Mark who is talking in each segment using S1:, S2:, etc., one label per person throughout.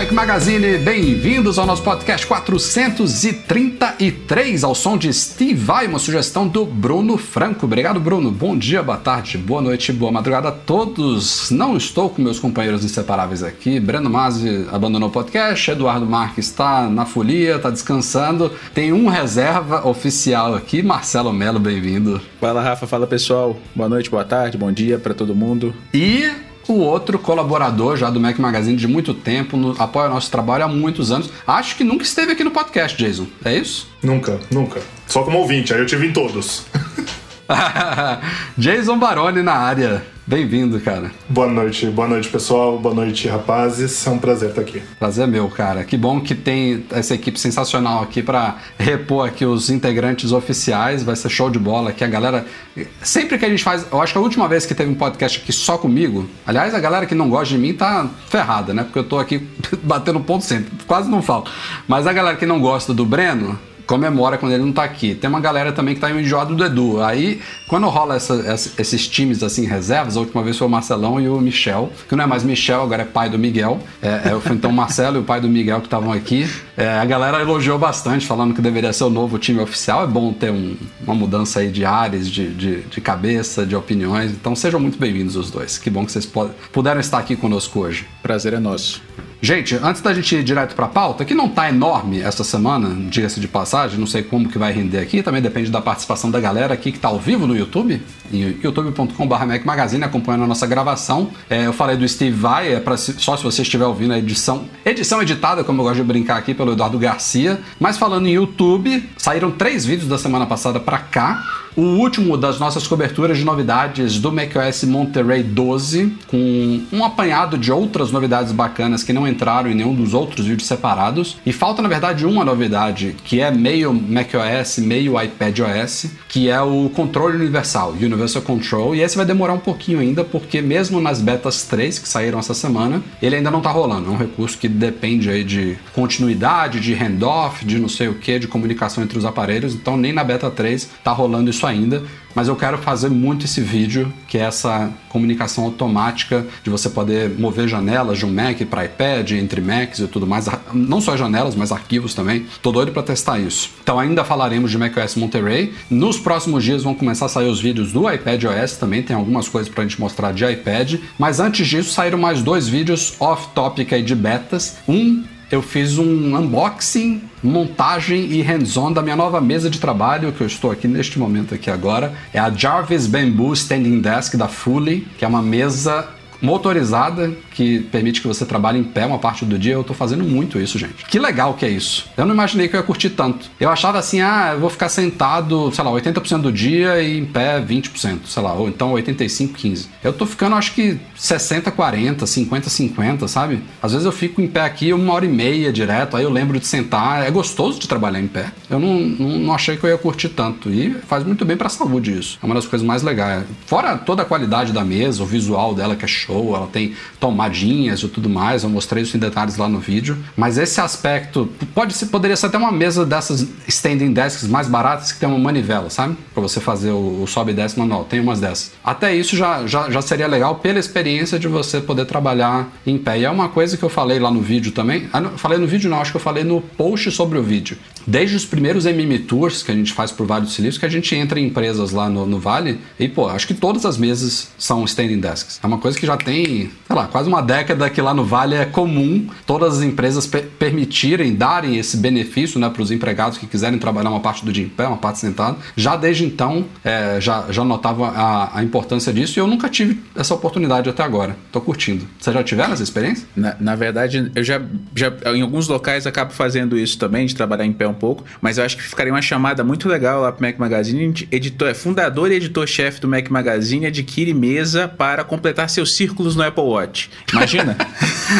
S1: Mac Magazine, bem-vindos ao nosso podcast 433, ao som de Steve Vai, uma sugestão do Bruno Franco. Obrigado, Bruno. Bom dia, boa tarde, boa noite, boa madrugada a todos. Não estou com meus companheiros inseparáveis aqui. Breno Mazzi abandonou o podcast, Eduardo Marques está na folia, está descansando. Tem um reserva oficial aqui, Marcelo Melo, bem-vindo.
S2: Fala, Rafa, fala pessoal. Boa noite, boa tarde, bom dia para todo mundo.
S1: E o outro colaborador já do Mac Magazine de muito tempo, no, apoia o nosso trabalho há muitos anos. Acho que nunca esteve aqui no podcast, Jason. É isso?
S3: Nunca, nunca. Só como ouvinte, aí eu tive em todos.
S1: Jason Baroni na área. Bem-vindo, cara.
S3: Boa noite, boa noite, pessoal. Boa noite, rapazes. É um prazer estar aqui.
S1: Prazer é meu, cara. Que bom que tem essa equipe sensacional aqui para repor aqui os integrantes oficiais. Vai ser show de bola aqui. A galera. Sempre que a gente faz. Eu acho que a última vez que teve um podcast aqui só comigo. Aliás, a galera que não gosta de mim tá ferrada, né? Porque eu tô aqui batendo ponto sempre. Quase não falo. Mas a galera que não gosta do Breno comemora quando ele não tá aqui. Tem uma galera também que tá enjoado do Edu. Aí, quando rola essa, essa, esses times assim, reservas, a última vez foi o Marcelão e o Michel, que não é mais Michel, agora é pai do Miguel. É, é, foi então o Marcelo e o pai do Miguel que estavam aqui. É, a galera elogiou bastante, falando que deveria ser o novo time oficial. É bom ter um, uma mudança aí de ares, de, de, de, cabeça, de opiniões. Então sejam muito bem-vindos os dois. Que bom que vocês puderam estar aqui conosco hoje.
S2: Prazer é nosso.
S1: Gente, antes da gente ir direto para a pauta, que não tá enorme essa semana, diga-se de passagem, não sei como que vai render aqui, também depende da participação da galera aqui que tá ao vivo no YouTube, youtube.com.br Mac Magazine, acompanhando a nossa gravação. É, eu falei do Steve Vai, é pra, só se você estiver ouvindo a edição, edição editada, como eu gosto de brincar aqui, pelo Eduardo Garcia. Mas falando em YouTube, saíram três vídeos da semana passada para cá o último das nossas coberturas de novidades do macOS Monterey 12, com um apanhado de outras novidades bacanas que não entraram em nenhum dos outros vídeos separados. E falta, na verdade, uma novidade que é meio macOS, meio iPadOS, que é o controle universal, Universal Control. E esse vai demorar um pouquinho ainda, porque mesmo nas betas 3 que saíram essa semana, ele ainda não está rolando. É um recurso que depende aí de continuidade, de handoff, de não sei o que, de comunicação entre os aparelhos. Então nem na beta 3 está rolando isso ainda, mas eu quero fazer muito esse vídeo, que é essa comunicação automática de você poder mover janelas de um Mac para iPad, entre Macs e tudo mais, não só janelas, mas arquivos também. Tô doido para testar isso. Então ainda falaremos de macOS Monterey. Nos próximos dias vão começar a sair os vídeos do iPad OS também, tem algumas coisas para a gente mostrar de iPad, mas antes disso saíram mais dois vídeos off-topic aí de betas. Um eu fiz um unboxing, montagem e hands-on da minha nova mesa de trabalho que eu estou aqui neste momento aqui agora. É a Jarvis Bamboo Standing Desk da Fully, que é uma mesa motorizada que permite que você trabalhe em pé uma parte do dia. Eu tô fazendo muito isso, gente. Que legal que é isso. Eu não imaginei que eu ia curtir tanto. Eu achava assim, ah, eu vou ficar sentado, sei lá, 80% do dia e em pé 20%, sei lá, ou então 85, 15. Eu tô ficando, acho que 60, 40, 50, 50, sabe? Às vezes eu fico em pé aqui uma hora e meia direto, aí eu lembro de sentar. É gostoso de trabalhar em pé. Eu não, não, não achei que eu ia curtir tanto. E faz muito bem pra saúde isso. É uma das coisas mais legais. Fora toda a qualidade da mesa, o visual dela que é show, ela tem tomadinhas e tudo mais, eu mostrei isso em detalhes lá no vídeo. Mas esse aspecto pode ser, poderia ser até uma mesa dessas standing desks mais baratas que tem uma manivela, sabe? Para você fazer o, o sobe e desce manual, tem umas dessas. Até isso já, já, já seria legal pela experiência de você poder trabalhar em pé. E é uma coisa que eu falei lá no vídeo também. Ah, falei no vídeo não, acho que eu falei no post sobre o vídeo. Desde os primeiros MM Tours que a gente faz por Vale do que a gente entra em empresas lá no, no Vale e, pô, acho que todas as mesas são standing desks. É uma coisa que já tem, sei lá, quase uma década que lá no Vale é comum todas as empresas per permitirem, darem esse benefício né, para os empregados que quiserem trabalhar uma parte do dia em pé, uma parte sentado. Já desde então, é, já, já notava a, a, importância disso e eu nunca tive essa oportunidade até agora. Tô curtindo. Você já tiveram essa experiência?
S2: Na, na verdade, eu já, já, em alguns locais, acabo fazendo isso também, de trabalhar em pé um pouco, mas eu acho que ficaria uma chamada muito legal lá pro Mac Magazine. Editor, é fundador e editor-chefe do Mac Magazine adquire mesa para completar seus círculos no Apple Watch. Imagina?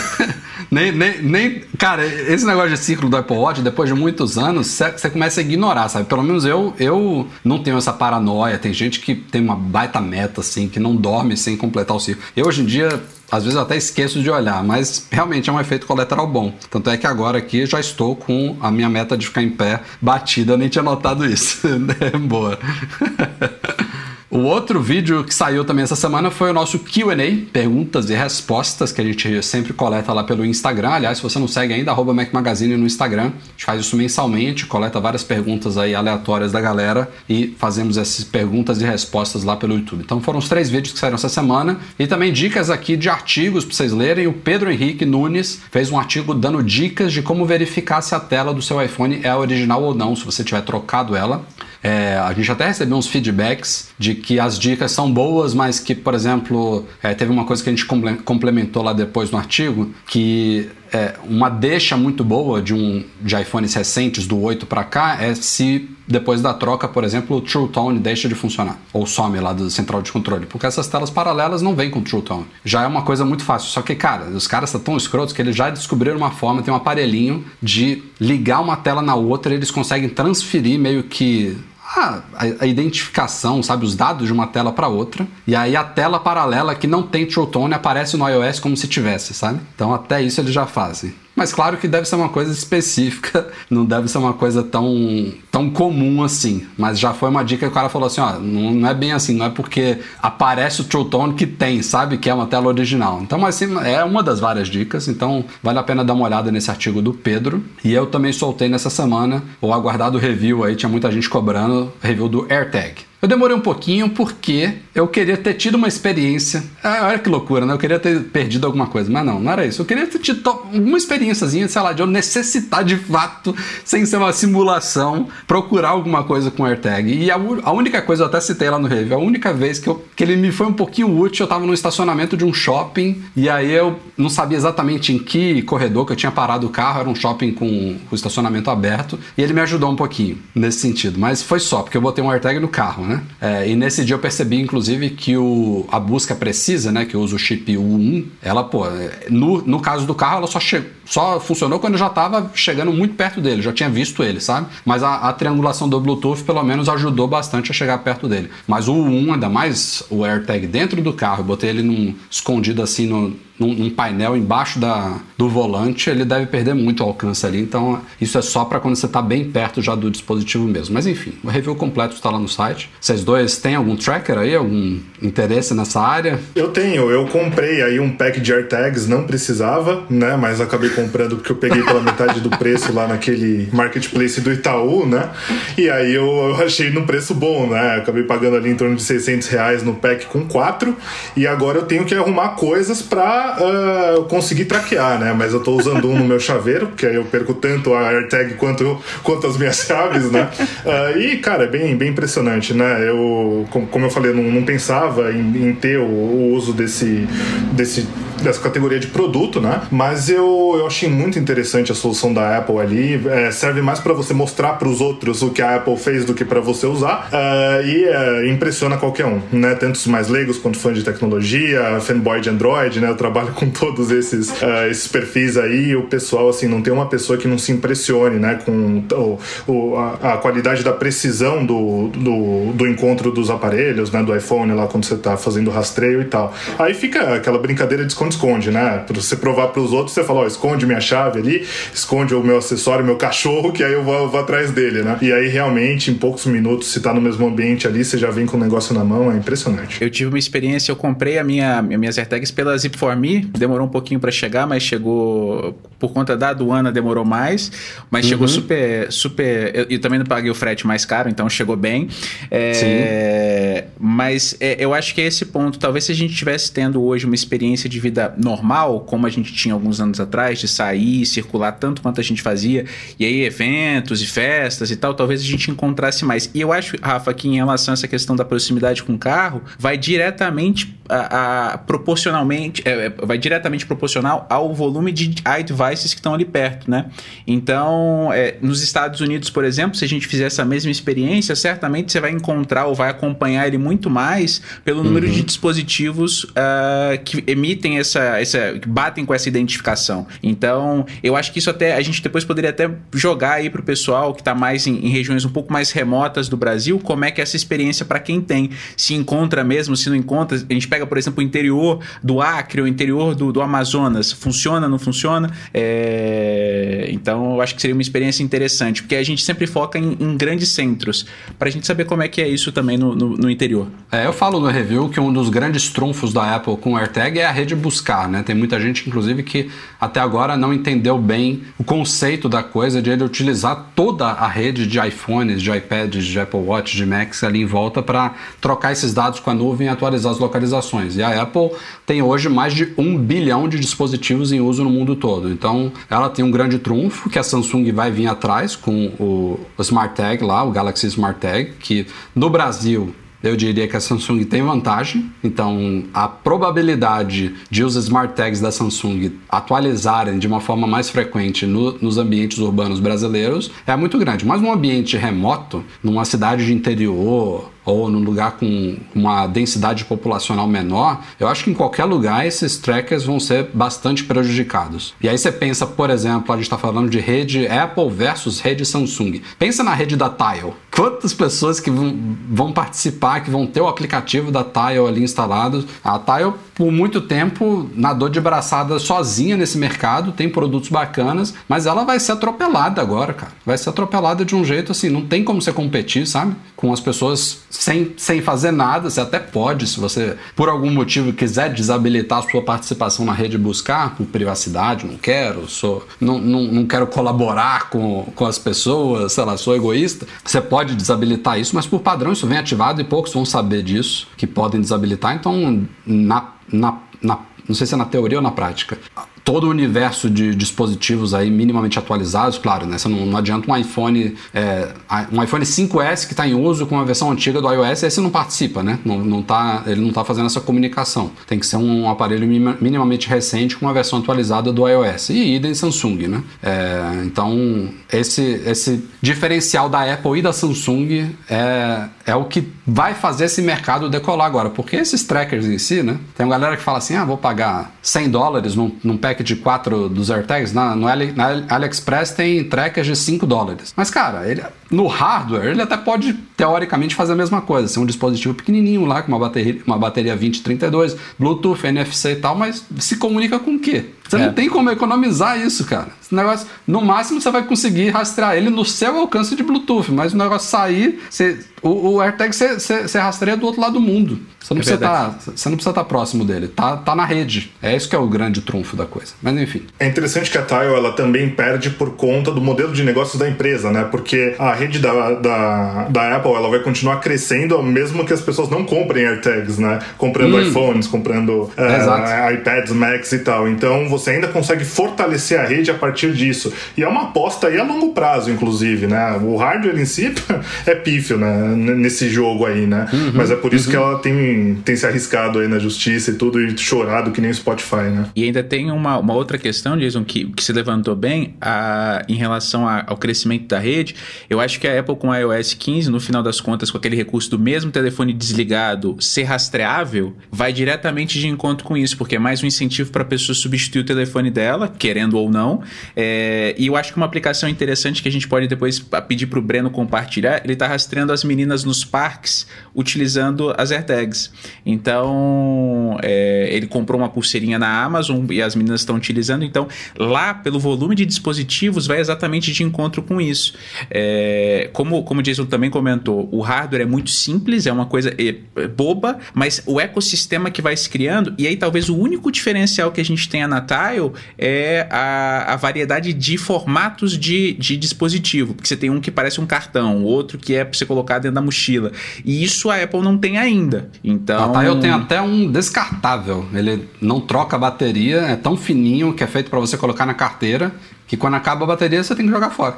S1: nem, nem, nem. Cara, esse negócio de círculo do Apple Watch, depois de muitos anos, você começa a ignorar, sabe? Pelo menos eu, eu não tenho essa paranoia. Tem gente que tem uma baita meta, assim, que não dorme sem completar o círculo. Eu, hoje em dia, às vezes eu até esqueço de olhar, mas realmente é um efeito colateral bom. Tanto é que agora aqui já estou com a minha meta de ficar em pé batida, eu nem tinha notado isso. Boa. O outro vídeo que saiu também essa semana foi o nosso QA, perguntas e respostas, que a gente sempre coleta lá pelo Instagram. Aliás, se você não segue ainda, arroba Mac Magazine no Instagram. A gente faz isso mensalmente, coleta várias perguntas aí aleatórias da galera e fazemos essas perguntas e respostas lá pelo YouTube. Então foram os três vídeos que saíram essa semana. E também dicas aqui de artigos para vocês lerem. O Pedro Henrique Nunes fez um artigo dando dicas de como verificar se a tela do seu iPhone é original ou não, se você tiver trocado ela. É, a gente até recebeu uns feedbacks de que as dicas são boas, mas que, por exemplo, é, teve uma coisa que a gente complementou lá depois no artigo, que é, uma deixa muito boa de um de iPhones recentes do 8 para cá é se depois da troca, por exemplo, o True Tone deixa de funcionar ou some lá do central de controle, porque essas telas paralelas não vêm com True Tone. Já é uma coisa muito fácil. Só que, cara, os caras estão tão escrotos que eles já descobriram uma forma, tem um aparelhinho de ligar uma tela na outra, eles conseguem transferir meio que a, a, identificação, sabe, os dados de uma tela para outra. E aí a tela paralela que não tem True Tone aparece no iOS como se tivesse, sabe? Então até isso eles já fazem. Mas claro que deve ser uma coisa específica, não deve ser uma coisa tão, tão comum assim. Mas já foi uma dica que o cara falou assim: ó, não, não é bem assim, não é porque aparece o True Tone que tem, sabe? Que é uma tela original. Então, assim, é uma das várias dicas. Então, vale a pena dar uma olhada nesse artigo do Pedro. E eu também soltei nessa semana o aguardado review aí, tinha muita gente cobrando, review do AirTag. Eu demorei um pouquinho porque eu queria ter tido uma experiência. Ah, olha que loucura, né? Eu queria ter perdido alguma coisa, mas não, não era isso. Eu queria ter tido uma experiênciazinha, sei lá, de eu necessitar de fato, sem ser uma simulação, procurar alguma coisa com AirTag. E a, a única coisa, eu até citei lá no review, a única vez que, eu, que ele me foi um pouquinho útil, eu tava no estacionamento de um shopping e aí eu não sabia exatamente em que corredor que eu tinha parado o carro, era um shopping com o estacionamento aberto, e ele me ajudou um pouquinho nesse sentido. Mas foi só, porque eu botei um AirTag no carro, né? É, e nesse dia eu percebi, inclusive, que o, a busca precisa, né? Que uso o chip U1, ela, pô, no, no caso do carro, ela só, só funcionou quando eu já estava chegando muito perto dele, já tinha visto ele, sabe? Mas a, a, triangulação do Bluetooth, pelo menos, ajudou bastante a chegar perto dele. Mas o U1, ainda mais o AirTag dentro do carro, eu botei ele num, escondido assim no, num, num, painel embaixo da, do volante, ele deve perder muito alcance ali. Então, isso é só para quando você está bem perto já do dispositivo mesmo. Mas enfim, o review completo está lá no site. Vocês dois têm algum tracker aí, algum interesse nessa área?
S3: Eu tenho, eu comprei aí um pack de AirTags, não precisava, né? Mas acabei comprando porque eu peguei pela metade do preço lá naquele marketplace do Itaú, né? E aí eu, eu achei no preço bom, né? acabei pagando ali em torno de 600 reais no pack com quatro. E agora eu tenho que arrumar coisas para uh, conseguir traquear, né? Mas eu tô usando um no meu chaveiro, porque aí eu perco tanto a AirTag quanto, quanto as minhas chaves, né? Uh, e, cara, é bem, bem impressionante, né? Eu, como eu falei, não, não pensava em, em ter o, o uso desse, desse dessa categoria de produto, né? Mas eu, eu achei muito interessante a solução da Apple ali. É, serve mais para você mostrar para os outros o que a Apple fez do que para você usar. Uh, e uh, impressiona qualquer um, né? Tanto os mais leigos quanto fã de tecnologia, fanboy de Android, né? Eu trabalho com todos esses, uh, esses perfis aí. o pessoal, assim, não tem uma pessoa que não se impressione, né? Com o, o a, a, qualidade da precisão do, do, do, encontro dos aparelhos, né? Do iPhone lá quando você está fazendo rastreio e tal. Aí fica aquela brincadeira de esconde, né? Pra você provar para os outros, você fala, ó, esconde minha chave ali, esconde o meu acessório, meu cachorro, que aí eu vou, eu vou atrás dele, né? E aí realmente, em poucos minutos, se tá no mesmo ambiente ali, você já vem com o negócio na mão, é impressionante.
S2: Eu tive uma experiência, eu comprei a minha, minhas AirTags pela Zip4Me, demorou um pouquinho para chegar, mas chegou por conta da aduana demorou mais, mas uhum. chegou super, super. Eu, eu, também não paguei o frete mais caro, então chegou bem. É, mas é, eu acho que é esse ponto. Talvez se a gente estivesse tendo hoje uma experiência de vida normal, como a gente tinha alguns anos atrás, de sair, circular tanto quanto a gente fazia, e aí eventos e festas e tal, talvez a gente encontrasse mais. E eu acho, Rafa, que em relação a essa questão da proximidade com o carro, vai diretamente a, a proporcionalmente, é, é, vai diretamente proporcional ao volume de iDevices que estão ali perto, né? Então, é, nos Estados Unidos, por exemplo, se a gente fizer essa mesma experiência, certamente você vai encontrar ou vai acompanhar ele muito mais pelo número uhum. de dispositivos uh, que emitem essa, essa, que batem com essa identificação. Então, eu acho que isso até a gente depois poderia até jogar aí para o pessoal que está mais em, em, regiões um pouco mais remotas do Brasil, como é que é essa experiência para quem tem, se encontra mesmo, se não encontra. A gente pega, por exemplo, o interior do Acre, o interior do, do Amazonas, funciona, não funciona? É... Então, eu acho que seria uma experiência interessante, porque a gente sempre foca em, em grandes centros, para a gente saber como é que é isso também no, no, no interior.
S1: É, eu falo no review que um dos grandes trunfos da Apple com o AirTag é a rede buscar, né? Tem muita gente, inclusive, que até agora não entendeu bem o conceito da coisa de ele utilizar toda a rede de iPhones, de iPads, de Apple Watch, de Macs ali em volta para trocar esses dados com a nuvem e atualizar as localizações. E a Apple tem hoje mais de um bilhão de dispositivos em uso no mundo todo. Então, ela tem um grande trunfo que a Samsung vai vir atrás com o, Smart Tag lá, o Galaxy Smart Tag, que no Brasil eu diria que a Samsung tem vantagem. Então, a probabilidade de os smart tags da Samsung atualizarem de uma forma mais frequente no, nos ambientes urbanos brasileiros é muito grande. Mas num ambiente remoto, numa cidade de interior ou num lugar com uma densidade populacional menor, eu acho que em qualquer lugar esses trackers vão ser bastante prejudicados. E aí você pensa, por exemplo, a gente está falando de rede Apple versus rede Samsung. Pensa na rede da Tile. Quantas pessoas que vão, participar, que vão ter o aplicativo da Tile ali instalado? A Tile, por muito tempo, nadou de braçada sozinha nesse mercado, tem produtos bacanas, mas ela vai ser atropelada agora, cara. Vai ser atropelada de um jeito assim, não tem como você competir, sabe? Com as pessoas sem, sem fazer nada. Você até pode, se você por algum motivo quiser desabilitar a sua participação na rede buscar, por privacidade, não quero, sou, não, não, não quero colaborar com, com as pessoas, sei lá, sou egoísta. Você pode desabilitar isso, mas por padrão isso vem ativado e poucos vão saber disso, que podem desabilitar. Então, na, na, na não sei se é na teoria ou na prática todo o universo de dispositivos aí minimamente atualizados, claro, né? Você não, não adianta um iPhone, é, um iPhone 5S que está em uso com a versão antiga do iOS, esse não participa, né? Não, não tá, ele não está fazendo essa comunicação. Tem que ser um aparelho minimamente recente com uma versão atualizada do iOS. E idem Samsung, né? É, então, esse, esse diferencial da Apple e da Samsung é, é o que vai fazer esse mercado decolar agora. Porque esses trackers em si, né? Tem uma galera que fala assim, ah, vou pagar 100 dólares num, num pack de 4 dos AirTags, na, no Ali, na AliExpress tem trackers de 5 dólares. Mas, cara, ele, no hardware, ele até pode, teoricamente, fazer a mesma coisa. Ser um dispositivo pequenininho lá, com uma bateria, uma bateria 2032, Bluetooth, NFC e tal, mas se comunica com o quê? Você é. não tem como economizar isso, cara. Esse negócio, no máximo, você vai conseguir rastrear ele no seu alcance de Bluetooth, mas o negócio sair, você, o, o AirTag você, você, você, rastreia do outro lado do mundo. Você não, é precisa tá, você não precisa estar tá próximo dele. Tá, tá na rede. É isso que é o grande trunfo da coisa. Mas enfim.
S3: É interessante que a Tile ela também perde por conta do modelo de negócios da empresa, né? Porque a rede da, da, da Apple ela vai continuar crescendo mesmo que as pessoas não comprem AirTags, né? Comprando hum. iPhones, comprando uh, iPads, Macs e tal. Então você ainda consegue fortalecer a rede a partir disso. E é uma aposta aí a longo prazo, inclusive, né? O hardware em si é pífio, né? Nesse jogo aí, né? Uhum, Mas é por isso uhum. que ela tem, tem se arriscado aí na justiça e tudo e chorado que nem Spotify, né?
S2: E ainda tem uma uma, uma outra questão, Jason, que, que se levantou bem a, em relação a, ao crescimento da rede. Eu acho que a Apple com a iOS 15, no final das contas, com aquele recurso do mesmo telefone desligado ser rastreável, vai diretamente de encontro com isso, porque é mais um incentivo para a pessoa substituir o telefone dela, querendo ou não. É, e eu acho que uma aplicação interessante que a gente pode depois pedir para o Breno compartilhar, ele está rastreando as meninas nos parques utilizando as AirTags. Então, é, ele comprou uma pulseirinha na Amazon e as meninas estão utilizando. Então, lá, pelo volume de dispositivos, vai exatamente de encontro com isso. É, como, como o Jason também comentou, o hardware é muito simples, é uma coisa é, é, boba, mas o ecossistema que vai se criando, e aí talvez o único diferencial que a gente tenha na Tile é a, a variedade de formatos de, de dispositivo. Porque você tem um que parece um cartão, outro que é para você colocar dentro da mochila. E isso a Apple não tem ainda. Então.
S1: A Tile tem até um descartável. Ele não troca a bateria, é tão fininho que é feito para você colocar na carteira que quando acaba a bateria você tem que jogar fora.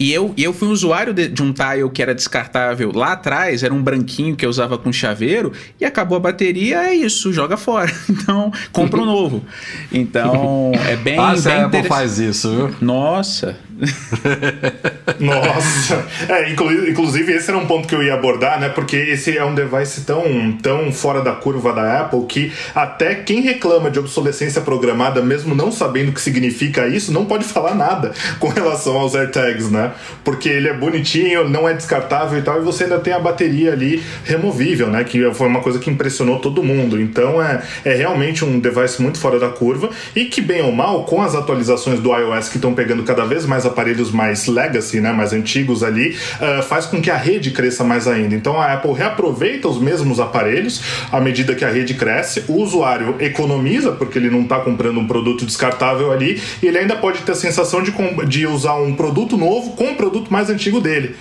S2: E eu, eu fui usuário de, de, um tile que era descartável lá atrás, era um branquinho que eu usava com chaveiro, e acabou a bateria, é isso, joga fora. Então, compra um novo. Então, é bem.
S1: Ah,
S2: bem
S1: Apple faz isso, viu?
S2: Nossa.
S3: Nossa. É, inclusive, esse era um ponto que eu ia abordar, né? Porque esse é um device tão, tão fora da curva da Apple que até quem reclama de obsolescência programada, mesmo não sabendo o que significa isso, não pode falar nada com relação aos AirTags, né? Porque ele é bonitinho, não é descartável e tal, e você ainda tem a bateria ali removível, né? Que foi uma coisa que impressionou todo mundo. Então é, é realmente um device muito fora da curva e que, bem ou mal, com as atualizações do iOS que estão pegando cada vez mais aparelhos mais legacy, né, mais antigos ali, uh, faz com que a rede cresça mais ainda. Então a Apple reaproveita os mesmos aparelhos à medida que a rede cresce, o usuário economiza, porque ele não está comprando um produto descartável ali, e ele ainda pode ter a sensação de, de usar um produto novo com o um produto mais antigo dele.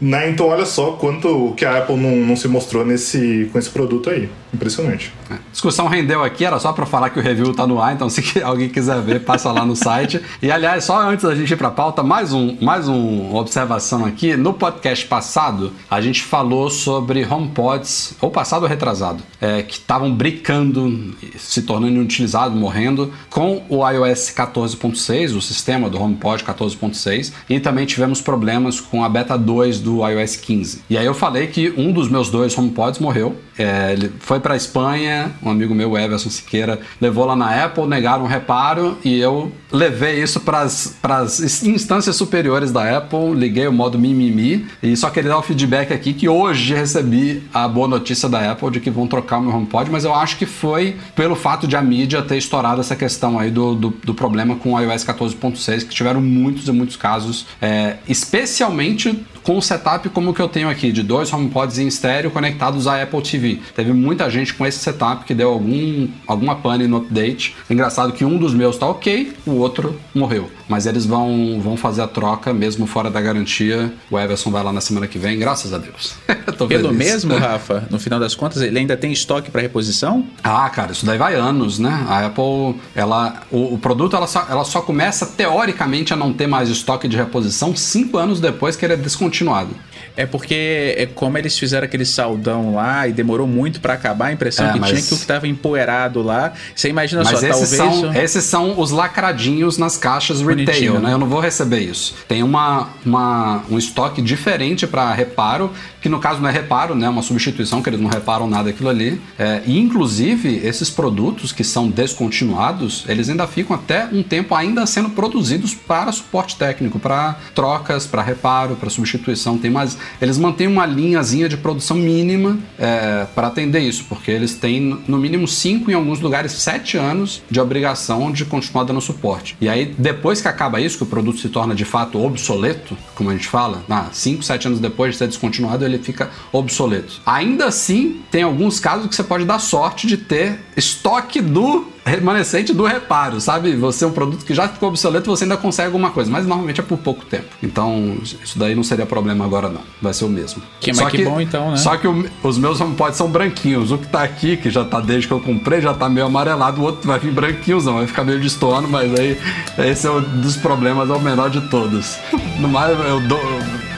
S3: Né? Então olha só quanto que a Apple não, não se mostrou nesse, com esse produto aí. Impressionante.
S1: É. discussão rendeu aqui, era só para falar que o review tá no ar, então se alguém quiser ver, passa lá no site. E aliás, só antes da gente ir para pauta, mais um, mais uma observação aqui. No podcast passado, a gente falou sobre HomePods, ou passado ou retrasado, é, que estavam brincando, se tornando inutilizados, morrendo, com o iOS 14.6, o sistema do HomePod 14.6, e também tivemos problemas com a beta 2 do iOS 15. E aí eu falei que um dos meus dois HomePods morreu, é, ele foi para Espanha, um amigo meu, Everson Siqueira, levou lá na Apple, negaram um reparo e eu levei isso para as instâncias superiores da Apple, liguei o modo mimimi e só queria dar o feedback aqui que hoje recebi a boa notícia da Apple de que vão trocar o meu HomePod, mas eu acho que foi pelo fato de a mídia ter estourado essa questão aí do, do, do problema com o iOS 14.6, que tiveram muitos e muitos casos, é, especialmente com um setup como o que eu tenho aqui, de dois HomePods em estéreo conectados à Apple TV. Teve muita gente com esse setup que deu algum, alguma pane no update. Engraçado que um dos meus tá ok, o outro morreu. Mas eles vão, vão fazer a troca mesmo fora da garantia. O Everson vai lá na semana que vem, graças a Deus.
S2: Pelo mesmo, Rafa, no final das contas, ele ainda tem estoque para reposição?
S1: Ah, cara, isso daí vai anos, né? A Apple, ela, o, o produto ela só, ela só começa teoricamente a não ter mais estoque de reposição cinco anos depois que ele é descontinuado.
S2: É porque é como eles fizeram aquele saldão lá e demorou muito para acabar, a impressão é, que mas... tinha que o que tava empoeirado lá. Você imagina
S1: mas
S2: só,
S1: esses
S2: talvez.
S1: São, esses são os lacradinhos nas caixas retail, né? Eu não vou receber isso. Tem uma, uma um estoque diferente para reparo, que no caso não é reparo, né? Uma substituição, que eles não reparam nada aquilo ali. É, e inclusive, esses produtos que são descontinuados, eles ainda ficam até um tempo ainda sendo produzidos para suporte técnico, para trocas, para reparo, para substituição. Tem mais eles mantêm uma linhazinha de produção mínima é, para atender isso, porque eles têm no mínimo 5, em alguns lugares 7 anos de obrigação de continuar dando suporte. E aí, depois que acaba isso, que o produto se torna de fato obsoleto, como a gente fala, 5, 7 anos depois de ser descontinuado, ele fica obsoleto. Ainda assim, tem alguns casos que você pode dar sorte de ter estoque do remanescente do reparo, sabe? Você é um produto que já ficou obsoleto, você ainda consegue alguma coisa, mas normalmente é por pouco tempo. Então, isso daí não seria problema agora não, vai ser o mesmo.
S2: Que, só que, que bom então, né?
S1: Só que o, os meus HomePods são branquinhos, o que tá aqui, que já tá desde que eu comprei, já tá meio amarelado, o outro vai vir branquinhos não, vai ficar meio destoando, mas aí esse é um dos problemas, é o menor de todos. No mais, eu, dou,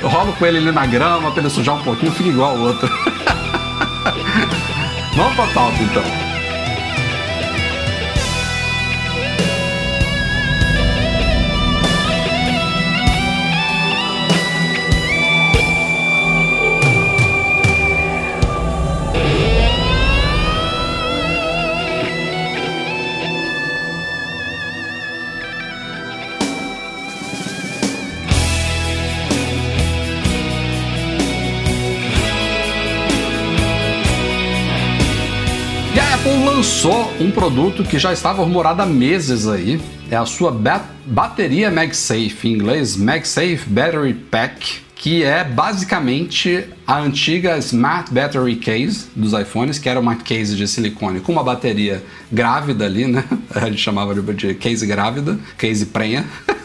S1: eu rolo com ele ali na grama, pra ele sujar um pouquinho, fica igual o outro. Vamos pra pauta então. Lançou um produto que já estava rumorado há meses aí. É a sua ba bateria MagSafe, em inglês MagSafe Battery Pack, que é basicamente a antiga Smart Battery Case dos iPhones, que era uma case de silicone com uma bateria grávida ali, né? A gente chamava de case grávida, case prenha.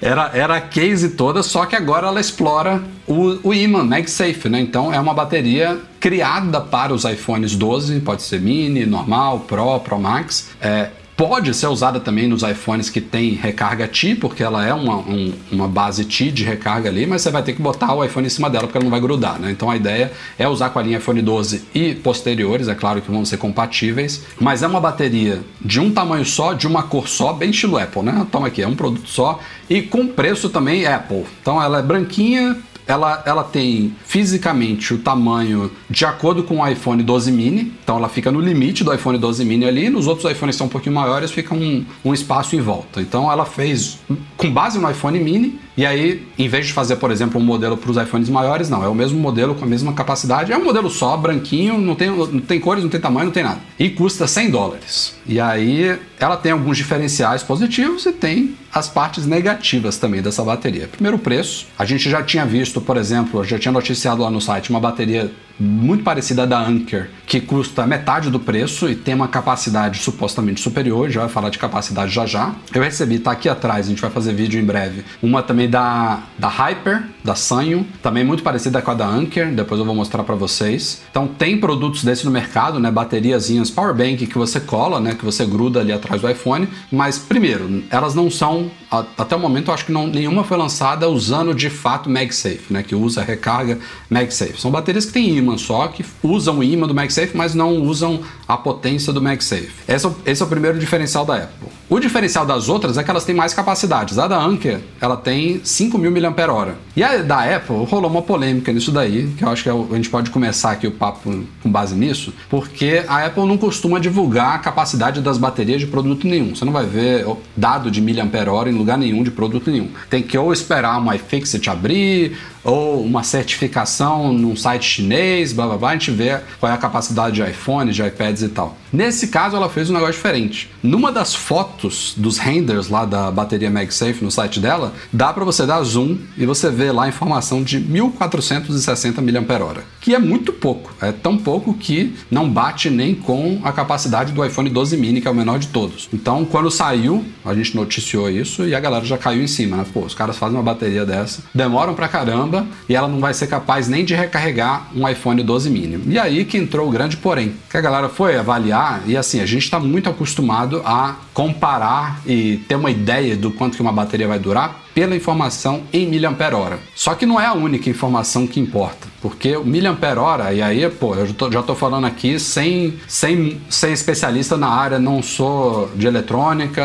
S1: era, era a case toda, só que agora ela explora o, o imã MagSafe, né? Então é uma bateria criada para os iPhones 12, pode ser mini, normal, Pro, Pro Max. É, pode ser usada também nos iPhones que tem recarga Ti, porque ela é uma, um, uma base Ti de recarga ali, mas você vai ter que botar o iPhone em cima dela porque ela não vai grudar, né? Então a ideia é usar com a linha iPhone 12 e posteriores, é claro que vão ser compatíveis, mas é uma bateria de um tamanho só, de uma cor só, bem estilo Apple, né? Toma aqui, é um produto só e com preço também Apple. Então ela é branquinha, ela, ela tem fisicamente o tamanho de acordo com o iPhone 12 mini, então ela fica no limite do iPhone 12 mini ali, nos outros iPhones são um pouquinho maiores, fica um, um espaço em volta. Então ela fez com base no iPhone mini, e aí, em vez de fazer, por exemplo, um modelo para os iPhones maiores, não, é o mesmo modelo com a mesma capacidade, é um modelo só, branquinho, não tem, não tem cores, não tem tamanho, não tem nada. E custa 100 dólares. E aí, ela tem alguns diferenciais positivos e tem as partes negativas também dessa bateria. Primeiro, o preço. A gente já tinha visto, por exemplo, já tinha noticiado lá no site uma bateria muito parecida da Anker, que custa metade do preço e tem uma capacidade supostamente superior, já vai falar de capacidade já já. Eu recebi, tá aqui atrás, a gente vai fazer vídeo em breve, uma também da, da Hyper, da Sanyo, também muito parecida com a da Anker, depois eu vou mostrar para vocês. Então tem produtos desse no mercado, né, bateriazinhas powerbank que você cola, né, que você gruda ali atrás do iPhone, mas primeiro, elas não são, até o momento eu acho que não, nenhuma foi lançada usando de fato MagSafe, né, que usa recarga MagSafe. São baterias que têm imã imã só, que usam o imã do MagSafe, mas não usam a potência do MagSafe. Esse é, o, esse é o primeiro diferencial da Apple. O diferencial das outras é que elas têm mais capacidades. A da Anker, ela tem 5.000 mAh. E a da Apple, rolou uma polêmica nisso daí, que eu acho que é a gente pode começar aqui o papo com base nisso, porque a Apple não costuma divulgar a capacidade das baterias de produto nenhum. Você não vai ver dado de mAh em lugar nenhum de produto nenhum. Tem que ou esperar uma iFixit abrir, ou uma certificação num site chinês, blá blá blá, a gente vê qual é a capacidade de iPhone, de iPads e tal. Nesse caso, ela fez um negócio diferente. Numa das fotos dos renders lá da bateria MagSafe no site dela, dá para você dar zoom e você vê lá a informação de 1460 mAh, que é muito pouco. É tão pouco que não bate nem com a capacidade do iPhone 12 mini, que é o menor de todos. Então, quando saiu, a gente noticiou isso e a galera já caiu em cima, né? Pô, os caras fazem uma bateria dessa, demoram pra caramba e ela não vai ser capaz nem de recarregar um iPhone 12 mini. E aí que entrou o grande porém, que a galera foi avaliar e assim, a gente está muito acostumado a comparar e ter uma ideia do quanto que uma bateria vai durar pela informação em miliampere-hora. Só que não é a única informação que importa, porque o miliampere-hora, e aí, pô, eu já tô falando aqui sem, sem ser especialista na área, não sou de eletrônica,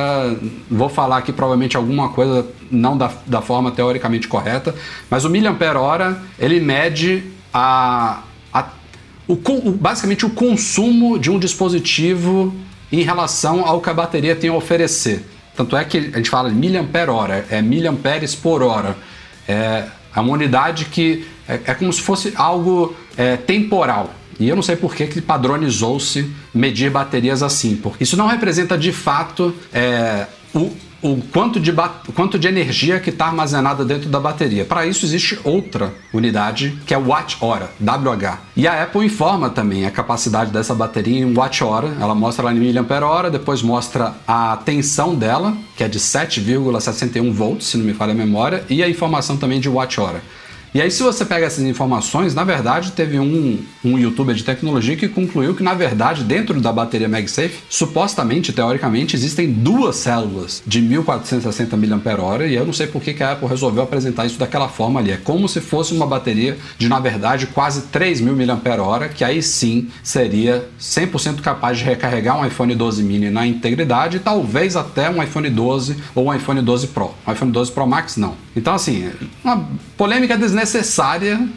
S1: vou falar aqui provavelmente alguma coisa não da, da forma teoricamente correta, mas o miliampere-hora, ele mede a o, o, basicamente o consumo de um dispositivo em relação ao que a bateria tem a oferecer. Tanto é que a gente fala de miliampere hora, é miliamperes por hora. É, é uma unidade que é, é como se fosse algo é, temporal. E eu não sei por que, que padronizou-se medir baterias assim, porque isso não representa de fato é, o, o quanto de, quanto de energia que está armazenada dentro da bateria. Para isso existe outra unidade que é watt-hora, WH. E a Apple informa também a capacidade dessa bateria em watt-hora. Ela mostra lá em miliampere-hora, depois mostra a tensão dela, que é de 7,61 volts, se não me falha a memória, e a informação também de watt-hora. E aí, se você pega essas informações, na verdade, teve um, um youtuber de tecnologia que concluiu que, na verdade, dentro da bateria MagSafe, supostamente, teoricamente, existem duas células de 1460 mAh, e eu não sei por que a Apple resolveu apresentar isso daquela forma ali. É como se fosse uma bateria de, na verdade, quase 3000 mAh, que aí sim seria 100% capaz de recarregar um iPhone 12 mini na integridade e talvez até um iPhone 12 ou um iPhone 12 Pro. Um iPhone 12 Pro Max não. Então, assim, uma polêmica desnecessária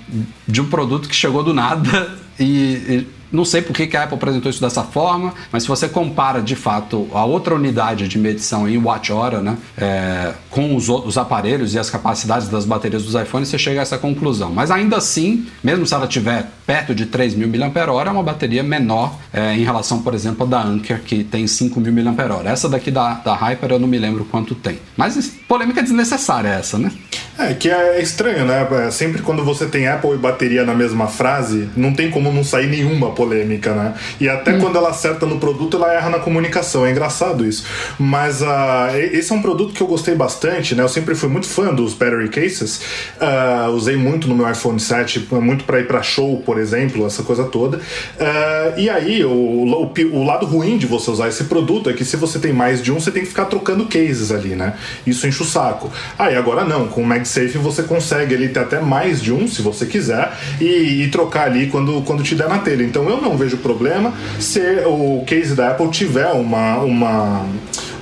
S1: de um produto que chegou do nada e, e não sei por que, a Apple apresentou isso dessa forma, mas se você compara de fato a outra unidade de medição em watt-hora, né, é, com os, os aparelhos e as capacidades das baterias dos iPhones, você chega a essa conclusão. Mas ainda assim, mesmo se ela tiver perto de 3.000 mAh, é uma bateria menor é, em relação, por exemplo, da Anker, que tem 5.000 mAh. Essa daqui da, da Hyper eu não me lembro quanto tem. Mas polêmica desnecessária essa, né?
S3: É, que é estranho, né? É, sempre quando você tem Apple e bateria na mesma frase, não tem como não sair nenhuma polêmica, né? E até hum. quando ela acerta no produto, ela erra na comunicação. É engraçado isso. Mas uh, esse é um produto que eu gostei bastante, né? Eu sempre fui muito fã dos battery cases. Uh, usei muito no meu iPhone 7, muito para ir para show, por exemplo, essa coisa toda. Uh, e aí, o, o, o, lado ruim de você usar esse produto é que se você tem mais de um, você tem que ficar trocando cases ali, né? Isso enche o saco. Aí ah, agora não, com o MagSafe você consegue ali ter até mais de um, se você quiser, e, e, trocar ali quando, quando te der na telha. Então eu não vejo problema se o case da Apple tiver uma, uma,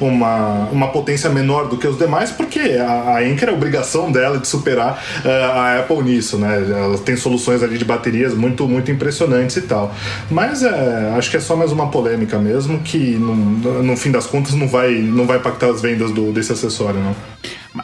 S3: uma, uma potência menor do que os demais, porque a, a Anker é obrigação dela de superar uh, a Apple nisso, né? Ela tem soluções ali de baterias muito, muito impressionantes e tal. Mas é, acho que é só mais uma polêmica mesmo, que no, no fim das contas não vai, não vai impactar as vendas do, desse acessório, não.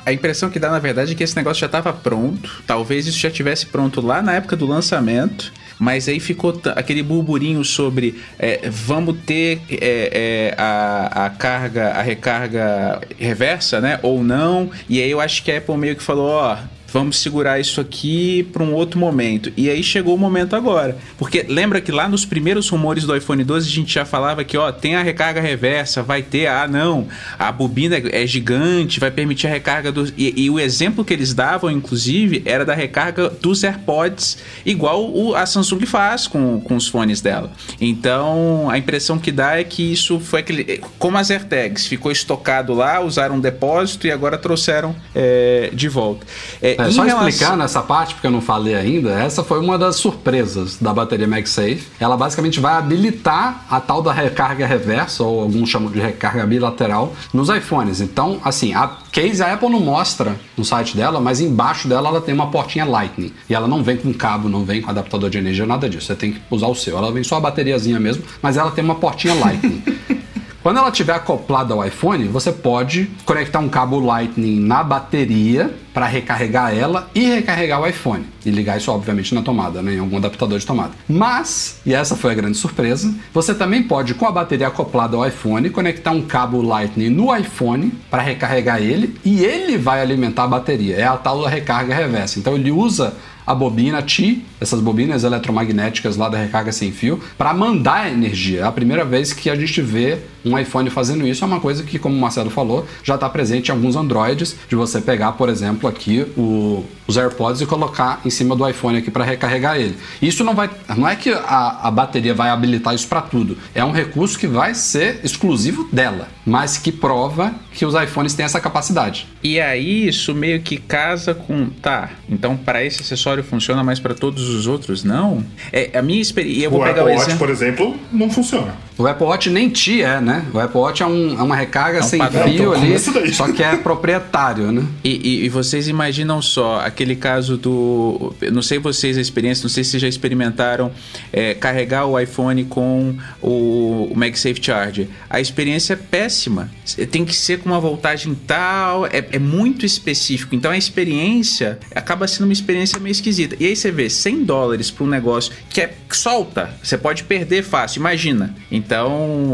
S2: A impressão que dá, na verdade, é que esse negócio já estava pronto. Talvez isso já tivesse pronto lá na época do lançamento. Mas aí ficou aquele burburinho sobre é, vamos ter é, é, a, a carga, a recarga reversa, né? Ou não. E aí eu acho que a Apple meio que falou, ó, vamos segurar isso aqui para um outro momento. E aí chegou o momento agora. Porque lembra que lá nos primeiros rumores do iPhone 12 a gente já falava que, ó, tem a recarga reversa, vai ter, ah, não, a bobina é gigante, vai permitir a recarga dos. E, e o exemplo que eles davam, inclusive, era da recarga dos AirPods, igual o, a Samsung faz com, com os fones dela. Então, a impressão que dá é que isso foi aquele. Como as AirTags, ficou estocado lá, usaram um depósito e agora trouxeram é, de volta.
S1: É, é, só relação... explicar nessa parte, porque eu não falei ainda, essa foi uma das surpresas da bateria MagSafe. Ela basicamente vai habilitar a tal da recarga reversa, ou alguns chamam de recarga bilateral, nos iPhones. Então, assim, a case a Apple não mostra no site dela, mas embaixo dela ela tem uma portinha Lightning. E ela não vem com cabo, não vem com adaptador de energia, nada disso. Você tem que usar o seu. Ela vem só a bateriazinha mesmo, mas ela tem uma portinha Lightning. Quando ela estiver acoplada ao iPhone, você pode conectar um cabo Lightning na bateria para recarregar ela e recarregar o iPhone. E ligar isso, obviamente, na tomada, né, em algum adaptador de tomada. Mas, e essa foi a grande surpresa, você também pode, com a bateria acoplada ao iPhone, conectar um cabo Lightning no iPhone para recarregar ele e ele vai alimentar a bateria. É a tal da recarga reversa. Então ele usa a bobina T, essas bobinas eletromagnéticas lá da recarga sem fio, para mandar energia. É a primeira vez que a gente vê um iPhone fazendo isso. É uma coisa que, como o Marcelo falou, já está presente em alguns Androids, de você pegar, por exemplo, aqui o, os AirPods e colocar em cima do iPhone aqui para recarregar ele. Isso não vai, não é que a, a bateria vai habilitar isso para tudo. É um recurso que vai ser exclusivo dela, mas que prova que os iPhones têm essa capacidade.
S2: E aí isso meio que casa com, tá? Então para esse acessório funciona, mas para todos os outros não? É a minha experiência. Eu vou
S3: o
S2: pegar
S3: Apple
S2: o
S3: exemplo. Watch, por exemplo, não funciona.
S1: O Apple Watch nem ti é, né? O Apple Watch é, um, é uma recarga é um sem padrão. fio ali, só que é proprietário, né?
S2: E, e, e, vocês imaginam só aquele caso do. Não sei vocês a experiência, não sei se já experimentaram é, carregar o iPhone com o, o MagSafe Charger. A experiência é péssima. Tem que ser com uma voltagem tal, é, é muito específico. Então a experiência acaba sendo uma experiência meio esquisita. E aí você vê 100 dólares para um negócio que é solta, você pode perder fácil, imagina. Então,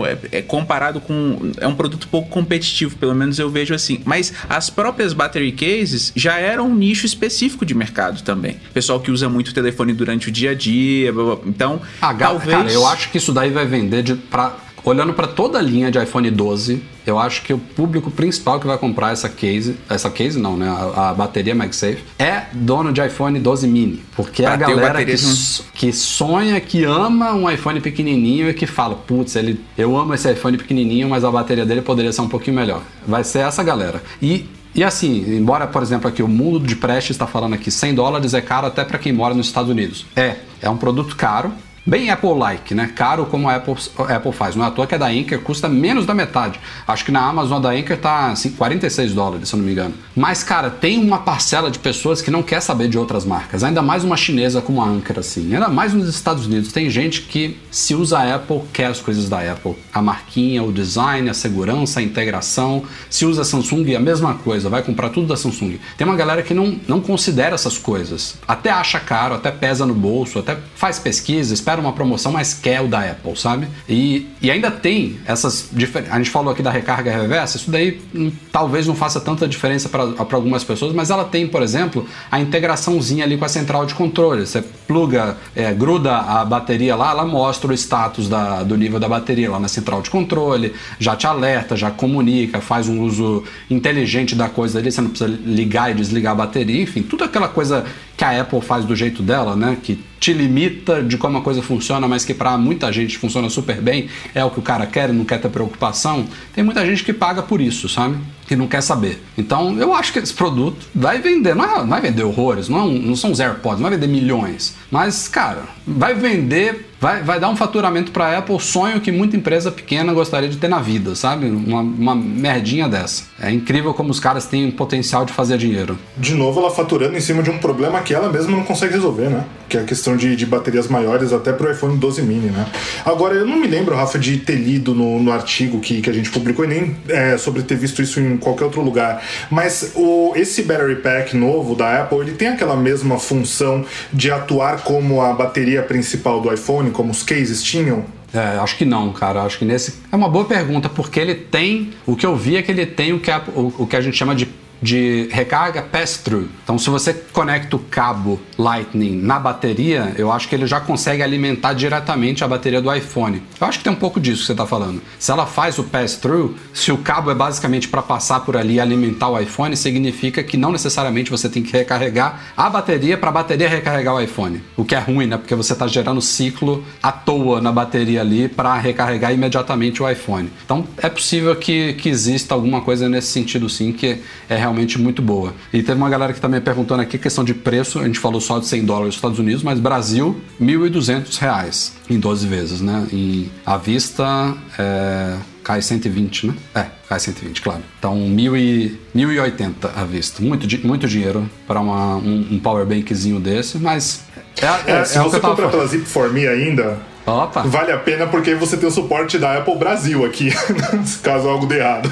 S2: é, é, comparado com. É um produto pouco competitivo, pelo menos eu vejo assim. Mas as próprias battery cases já eram um nicho específico de mercado também. Pessoal que usa muito o telefone durante o dia a dia. Blá, blá. Então,
S1: ah, talvez. Cara, eu acho que isso daí vai vender de, pra, olhando para toda a linha de iPhone 12, eu acho que o público principal que vai comprar essa case, essa case não, né, a, a bateria MagSafe, é dono de iPhone 12 mini, porque pra é a galera que, que sonha, que ama um iPhone pequenininho e que fala, putz, ele, eu amo esse iPhone pequenininho, mas a bateria dele poderia ser um pouquinho melhor. Vai ser essa galera. E e assim, embora, por exemplo, aqui o mundo de Prestes está falando aqui 100 dólares é caro até para quem mora nos Estados Unidos. É, é um produto caro, bem Apple-like, né? Caro como a Apple, a Apple faz. Não é à toa que a da Anker custa menos da metade. Acho que na Amazon da Anker tá assim, 46 dólares, se eu não me engano. Mas, cara, tem uma parcela de pessoas que não quer saber de outras marcas. Ainda mais uma chinesa como a Anker, assim. Ainda mais nos Estados Unidos. Tem gente que, se usa a Apple, quer as coisas da Apple. A marquinha, o design, a segurança, a integração. Se usa a Samsung, a mesma coisa. Vai comprar tudo da Samsung. Tem uma galera que não, não considera essas coisas. Até acha caro, até pesa no bolso, até faz pesquisa, espera uma promoção, mas quer o da Apple, sabe? E, e ainda tem essas diferenças. A gente falou aqui da recarga reversa, isso daí hum, talvez não faça tanta diferença para algumas pessoas, mas ela tem, por exemplo, a integraçãozinha ali com a central de controle. Você pluga, é, gruda a bateria lá, ela mostra o status da, do nível da bateria lá na central de controle, já te alerta, já comunica, faz um uso inteligente da coisa ali, você não precisa ligar e desligar a bateria, enfim, tudo aquela coisa que a Apple faz do jeito dela, né? Que te limita de como a coisa funciona, mas que para muita gente funciona super bem, é o que o cara quer, não quer ter preocupação. Tem muita gente que paga por isso, sabe? Que não quer saber. Então eu acho que esse produto vai vender, não, é, não vai vender horrores, não, é não são os AirPods, não vai vender milhões. Mas, cara, vai vender vai, vai dar um faturamento para a Apple, sonho que muita empresa pequena gostaria de ter na vida, sabe? Uma, uma merdinha dessa. É incrível como os caras têm potencial de fazer dinheiro.
S3: De novo, ela faturando em cima de um problema que ela mesma não consegue resolver, né? Que é a questão de, de baterias maiores até pro iPhone 12 mini, né? Agora, eu não me lembro, Rafa, de ter lido no, no artigo que, que a gente publicou e nem é, sobre ter visto isso em qualquer outro lugar. Mas o, esse Battery Pack novo da Apple, ele tem aquela mesma função de atuar como a bateria principal do iPhone, como os cases tinham?
S1: É, acho que não, cara. Acho que nesse. É uma boa pergunta, porque ele tem. O que eu vi é que ele tem o que a, o, o que a gente chama de de recarga pass-through. Então, se você conecta o cabo Lightning na bateria, eu acho que ele já consegue alimentar diretamente a bateria do iPhone. Eu acho que tem um pouco disso que você está falando. Se ela faz o pass-through, se o cabo é basicamente para passar por ali e alimentar o iPhone, significa que não necessariamente você tem que recarregar a bateria para a bateria recarregar o iPhone. O que é ruim, né? Porque você está gerando ciclo à toa na bateria ali para recarregar imediatamente o iPhone. Então, é possível que, que exista alguma coisa nesse sentido sim, que é realmente muito boa. E teve uma galera que também perguntando aqui questão de preço, a gente falou só de 100 dólares nos Estados Unidos, mas Brasil, 1.200 reais em 12 vezes, né? E à vista é, cai 120, né? É, cai 120, claro. Então, 1.080 à vista. Muito, muito dinheiro para um, um power bankzinho desse, mas
S3: é, é, é se você compra pela Zip4Me ainda, Opa. vale a pena porque você tem o suporte da Apple Brasil aqui, caso algo dê errado.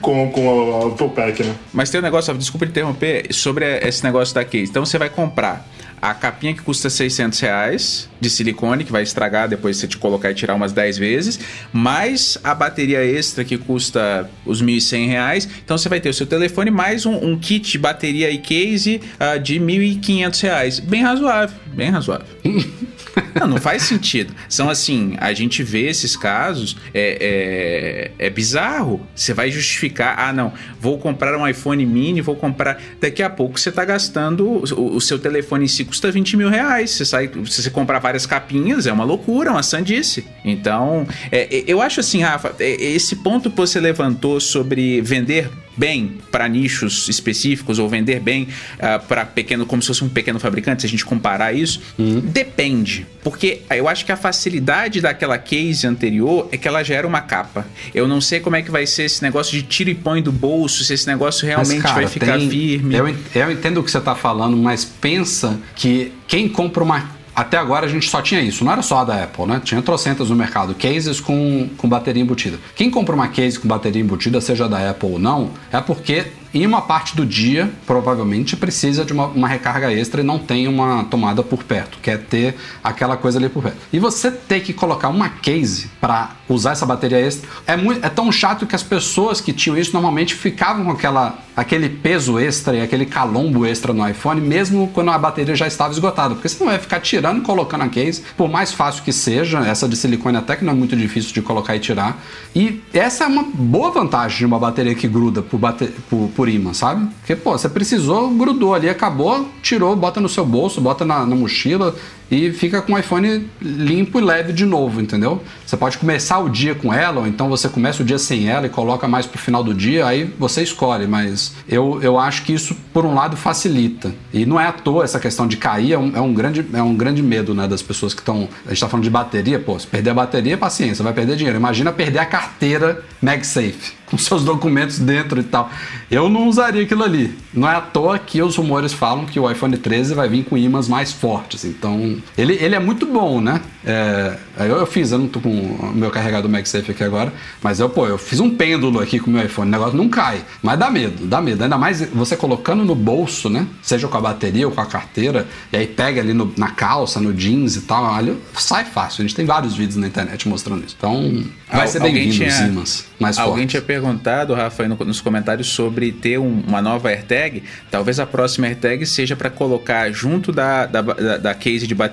S3: Com, com Apple Pack, né?
S2: Mas tem um negócio, desculpa interromper, sobre esse negócio da case. Então você vai comprar a capinha que custa 600 reais de silicone, que vai estragar depois você te colocar e tirar umas 10 vezes, mais a bateria extra que custa os 1.100 reais. Então você vai ter o seu telefone mais um, um kit de bateria e case uh, de 1.500 reais. Bem razoável, bem razoável. Não, não faz sentido. São assim, a gente vê esses casos, é, é, é bizarro. Você vai justificar, ah, não, vou comprar um iPhone mini, vou comprar. Daqui a pouco você está gastando, o, o, seu telefone em si custa 20 mil reais. Você sai, se você comprar várias capinhas, é uma loucura, uma sandice. Então, é, é eu acho assim, Rafa, é, esse ponto que você levantou sobre vender bem para nichos específicos ou vender bem uh, ah, para pequeno, como se fosse um pequeno fabricante, se a gente comparar isso, uhum. depende. Porque eu acho que a facilidade daquela case anterior é que ela já era uma capa. Eu não sei como é que vai ser esse negócio de tira e põe do bolso, se esse negócio realmente mas, cara, vai ficar tem, firme.
S1: Eu, eu entendo o que você está falando, mas pensa que quem compra uma até agora a gente só tinha isso, não era só a da Apple, né? Tinha trocentas no mercado, cases com, com bateria embutida. Quem compra uma case com bateria embutida, seja da Apple ou não, é porque em uma parte do dia, provavelmente precisa de uma, uma, recarga extra e não tem uma tomada por perto, quer ter aquela coisa ali por perto. E você ter que colocar uma case para usar essa bateria extra é, muito, é tão chato que as pessoas que tinham isso normalmente ficavam com aquela, aquele peso extra e aquele calombo extra no iPhone, mesmo quando a bateria já estava esgotada, porque você não vai ficar tirando e colocando a case, por mais fácil que seja, essa de silicone até que não é muito difícil de colocar e tirar. E essa é uma boa vantagem de uma bateria que gruda por, bate, por, por por imã, sabe? Porque, pô, você precisou, grudou ali, acabou, tirou, bota no seu bolso, bota na, na mochila e fica com o iPhone limpo e leve de novo, entendeu? Você pode começar o dia com ela, ou então você começa o dia sem ela e coloca mais pro final do dia, aí você escolhe, mas eu, eu acho que isso, por um lado, facilita. E não é à toa essa questão de cair, é um, é um grande, é um grande medo né, das pessoas que estão. A gente tá falando de bateria, pô, se perder a bateria, paciência, vai perder dinheiro. Imagina perder a carteira MagSafe com seus documentos dentro e tal. Eu não usaria aquilo ali. Não é à toa que os rumores falam que o iPhone 13 vai vir com ímãs mais fortes. Então, ele, ele é muito bom, né? É, eu, eu fiz, eu não tô com o meu carregador MagSafe aqui agora, mas eu, pô, eu fiz um pêndulo aqui com o meu iPhone. O negócio não cai, mas dá medo, dá medo. Ainda mais você colocando no bolso, né? Seja com a bateria ou com a carteira, e aí pega ali no, na calça, no jeans e tal. Olha, sai fácil. A gente tem vários vídeos na internet mostrando isso. Então, vai
S2: Al,
S1: ser bem-vindo os ímãs mais
S2: Alguém
S1: fortes.
S2: tinha perguntado, Rafa, aí no, nos comentários sobre ter um, uma nova AirTag. Talvez a próxima AirTag seja para colocar junto da, da, da, da, case de bateria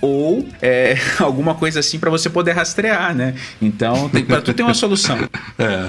S2: ou é, alguma coisa assim para você poder rastrear, né? Então, tem, tudo tem uma solução.
S1: é.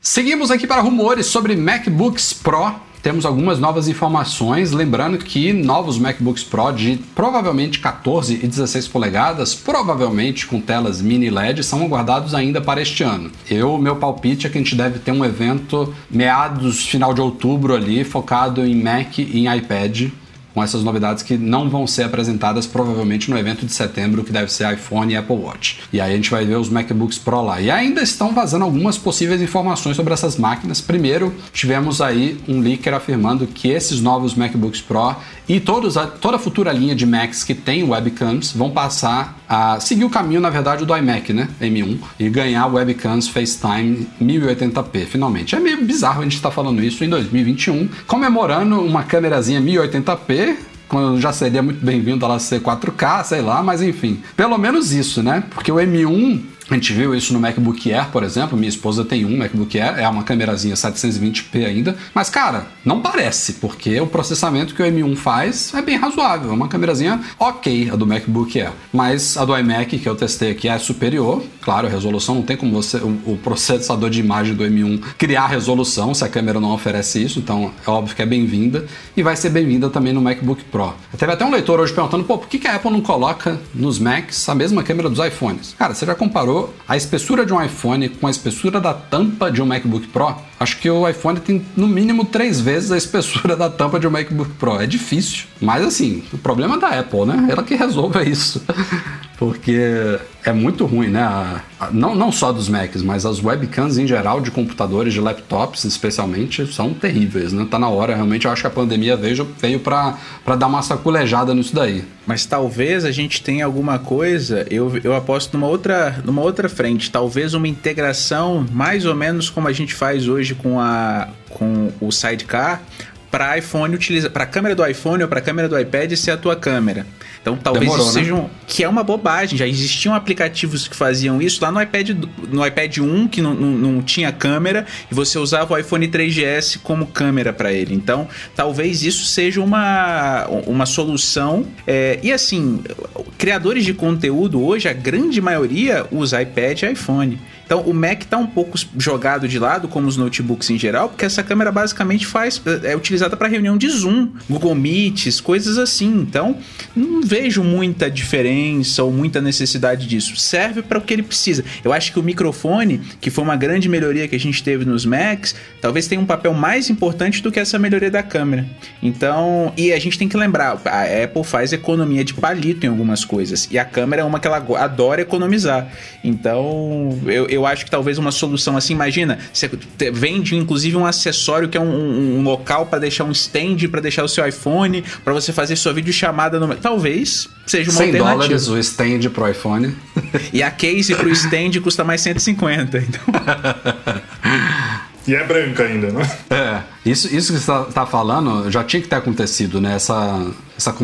S1: Seguimos aqui para rumores sobre MacBooks Pro temos algumas novas informações, lembrando que novos MacBooks Pro de provavelmente 14 e 16 polegadas, provavelmente com telas mini LED, são aguardados ainda para este ano. Eu, meu palpite é que a gente deve ter um evento meados, final de outubro ali, focado em Mac e em iPad, com essas novidades que não vão ser apresentadas provavelmente no evento de setembro, que deve ser iPhone e Apple Watch. E aí a gente vai ver os MacBooks Pro lá. E ainda estão vazando algumas possíveis informações sobre essas máquinas. Primeiro, tivemos aí um leaker afirmando que esses novos MacBooks Pro e todos a, toda a futura linha de Macs que tem webcams vão passar a seguir o caminho, na verdade, do iMac, né? M1, e ganhar webcams FaceTime 1080p, finalmente. É meio bizarro a gente estar tá falando isso em 2021, comemorando uma câmerazinha 1080p quando já seria muito bem-vindo ela ser 4K, sei lá, mas enfim. Pelo menos isso, né? Porque o M1 a gente viu isso no MacBook Air, por exemplo. Minha esposa tem um MacBook Air, é uma câmerazinha 720p ainda. Mas, cara, não parece, porque o processamento que o M1 faz é bem razoável. É uma câmerazinha ok, a do MacBook Air. Mas a do iMac, que eu testei aqui, é superior. Claro, a resolução não tem como você, o, o processador de imagem do M1 criar resolução se a câmera não oferece isso. Então, é óbvio que é bem-vinda. E vai ser bem-vinda também no MacBook Pro. Teve até um leitor hoje perguntando, pô, por que, que a Apple não coloca nos Macs a mesma câmera dos iPhones? Cara, você já comparou a espessura de um iPhone com a espessura da tampa de um MacBook Pro, acho que o iPhone tem no mínimo três vezes a espessura da tampa de um MacBook Pro. É difícil. Mas assim, o problema é da Apple, né? Ela que resolve isso. Porque é muito ruim, né? A, a, não, não só dos Macs, mas as webcams em geral de computadores, de laptops especialmente, são terríveis, né? Tá na hora, realmente, eu acho que a pandemia veio, veio para dar uma saculejada nisso daí.
S2: Mas talvez a gente tenha alguma coisa, eu, eu aposto numa outra, numa outra frente, talvez uma integração mais ou menos como a gente faz hoje com, a, com o Sidecar, para iPhone utiliza para a câmera do iPhone ou para a câmera do iPad ser a tua câmera. Então talvez Demorou, isso né? seja um, que é uma bobagem. Já existiam aplicativos que faziam isso lá no iPad no iPad 1 que não, não, não tinha câmera e você usava o iPhone 3GS como câmera para ele. Então talvez isso seja uma, uma solução. É, e assim, criadores de conteúdo hoje a grande maioria usa iPad e iPhone. Então o Mac está um pouco jogado de lado, como os notebooks em geral, porque essa câmera basicamente faz é utilizada para reunião de Zoom, Google Meets, coisas assim. Então não vejo muita diferença ou muita necessidade disso. Serve para o que ele precisa. Eu acho que o microfone, que foi uma grande melhoria que a gente teve nos Macs, talvez tenha um papel mais importante do que essa melhoria da câmera. Então, e a gente tem que lembrar, a Apple faz economia de palito em algumas coisas e a câmera é uma que ela adora economizar. Então, eu, eu acho que talvez uma solução assim, imagina, você vende inclusive um acessório que é um, um, um local para deixar um stand, para deixar o seu iPhone, para você fazer sua videochamada no. Talvez seja uma 100 alternativa.
S1: dólares o stand pro iPhone.
S2: E a case pro stand custa mais 150. Então.
S3: E é branca ainda, né?
S1: É. Isso, isso que você está tá falando já tinha que ter acontecido, né? Essa, essa,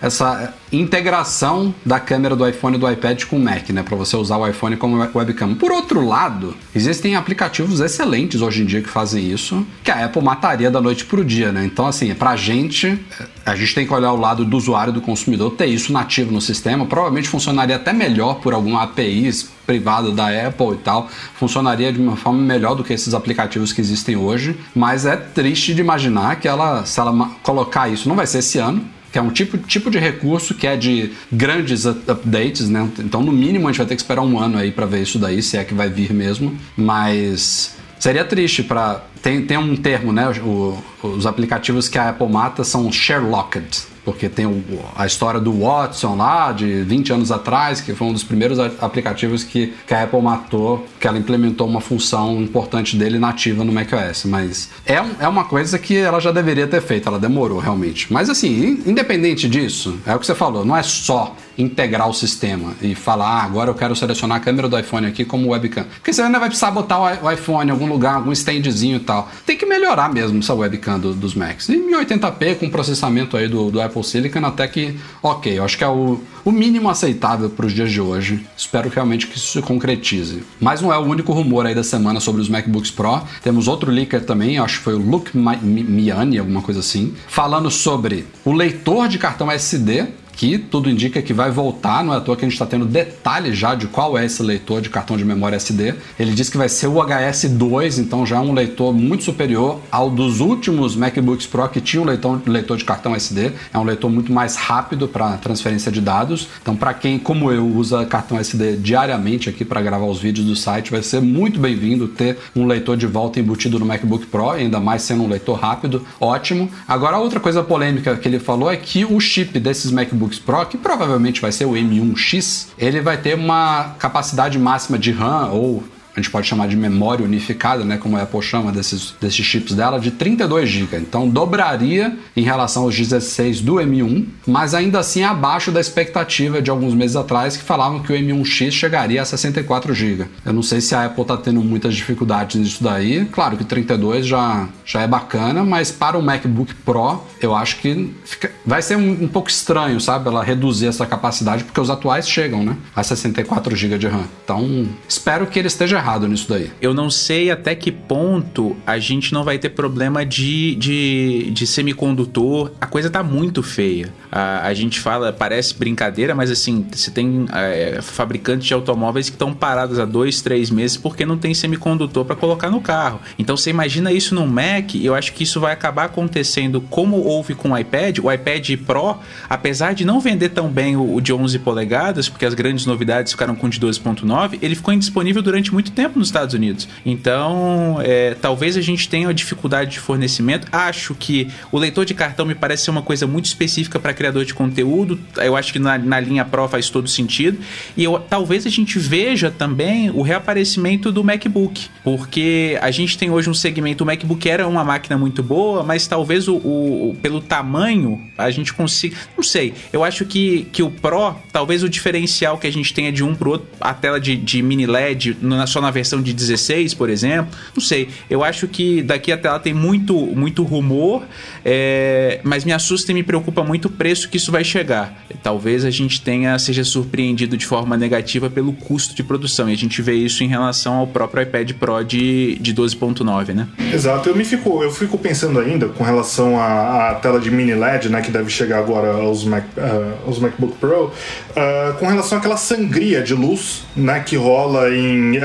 S1: essa integração da câmera do iPhone e do iPad com o Mac, né? Para você usar o iPhone como webcam. Por outro lado, existem aplicativos excelentes hoje em dia que fazem isso, que a Apple mataria da noite pro dia, né? Então, assim, pra gente, a gente tem que olhar o lado do usuário, do consumidor, ter isso nativo no sistema. Provavelmente funcionaria até melhor por alguma API privada da Apple e tal. Funcionaria de uma forma melhor do que esses aplicativos que existem hoje, mas é triste de imaginar que ela, se ela colocar isso, não vai ser esse ano, que é um tipo, tipo de recurso que é de grandes updates, né? Então, no mínimo, a gente vai ter que esperar um ano aí para ver isso daí, se é que vai vir mesmo. Mas seria triste para tem, tem um termo, né? O, os aplicativos que a Apple mata são Sherlocked porque tem o, a história do Watson lá, de 20 anos atrás, que foi um dos primeiros aplicativos que, que a Apple matou, que ela implementou uma função importante dele nativa no macOS. Mas é, é uma coisa que ela já deveria ter feito, ela demorou realmente. Mas assim, independente disso, é o que você falou, não é só integrar o sistema e falar, ah, agora eu quero selecionar a câmera do iPhone aqui como webcam. Porque você ainda vai precisar botar o iPhone em algum lugar, algum standzinho e tal. Tem que melhorar mesmo essa webcam do, dos Macs. E 1080p com processamento aí do, do Apple Silicon até que, ok, eu acho que é o, o mínimo aceitável para os dias de hoje. Espero realmente que isso se concretize. Mas não é o único rumor aí da semana sobre os MacBooks Pro. Temos outro leaker também, acho que foi o Luke Miani, alguma coisa assim, falando sobre o leitor de cartão SD que tudo indica que vai voltar, não é à toa que a gente está tendo detalhes já de qual é esse leitor de cartão de memória SD. Ele diz que vai ser o HS2, então já é um leitor muito superior ao dos últimos MacBooks Pro que tinham leitor, leitor de cartão SD. É um leitor muito mais rápido para transferência de dados. Então, para quem, como eu, usa cartão SD diariamente aqui para gravar os vídeos do site, vai ser muito bem-vindo ter um leitor de volta embutido no MacBook Pro, ainda mais sendo um leitor rápido, ótimo. Agora, outra coisa polêmica que ele falou é que o chip desses MacBooks Pro, que provavelmente vai ser o M1X, ele vai ter uma capacidade máxima de RAM ou a gente pode chamar de memória unificada, né, como a Apple chama desses, desses chips dela, de 32 GB. Então dobraria em relação aos 16 do M1, mas ainda assim abaixo da expectativa de alguns meses atrás que falavam que o M1X chegaria a 64 GB. Eu não sei se a Apple está tendo muitas dificuldades nisso daí. Claro que 32 já, já é bacana, mas para o MacBook Pro eu acho que fica, vai ser um, um pouco estranho, sabe, ela reduzir essa capacidade porque os atuais chegam, né, a 64 GB de RAM. Então espero que ele esteja errado nisso daí.
S2: Eu não sei até que ponto a gente não vai ter problema de, de, de semicondutor. A coisa tá muito feia. A, a gente fala, parece brincadeira, mas assim, você tem é, fabricantes de automóveis que estão parados há dois, três meses porque não tem semicondutor para colocar no carro. Então você imagina isso no Mac, eu acho que isso vai acabar acontecendo como houve com o iPad. O iPad Pro, apesar de não vender tão bem o, o de 11 polegadas, porque as grandes novidades ficaram com o de 12.9, ele ficou indisponível durante muito tempo nos Estados Unidos. Então, é, talvez a gente tenha uma dificuldade de fornecimento. Acho que o leitor de cartão me parece ser uma coisa muito específica para criador de conteúdo. Eu acho que na, na linha Pro faz todo sentido. E eu, talvez a gente veja também o reaparecimento do MacBook, porque a gente tem hoje um segmento. O MacBook era uma máquina muito boa, mas talvez o, o pelo tamanho a gente consiga. Não sei. Eu acho que, que o Pro, talvez o diferencial que a gente tenha de um pro outro, a tela de, de mini LED, na, na versão de 16, por exemplo. Não sei. Eu acho que daqui até lá tem muito, muito rumor, é, mas me assusta e me preocupa muito o preço que isso vai chegar. Talvez a gente tenha seja surpreendido de forma negativa pelo custo de produção. E a gente vê isso em relação ao próprio iPad Pro de, de 12.9, né?
S3: Exato. Eu me fico, eu fico pensando ainda com relação à, à tela de mini LED, né, que deve chegar agora aos, Mac, uh, aos MacBook Pro, uh, com relação àquela sangria de luz, né, que rola em, uh,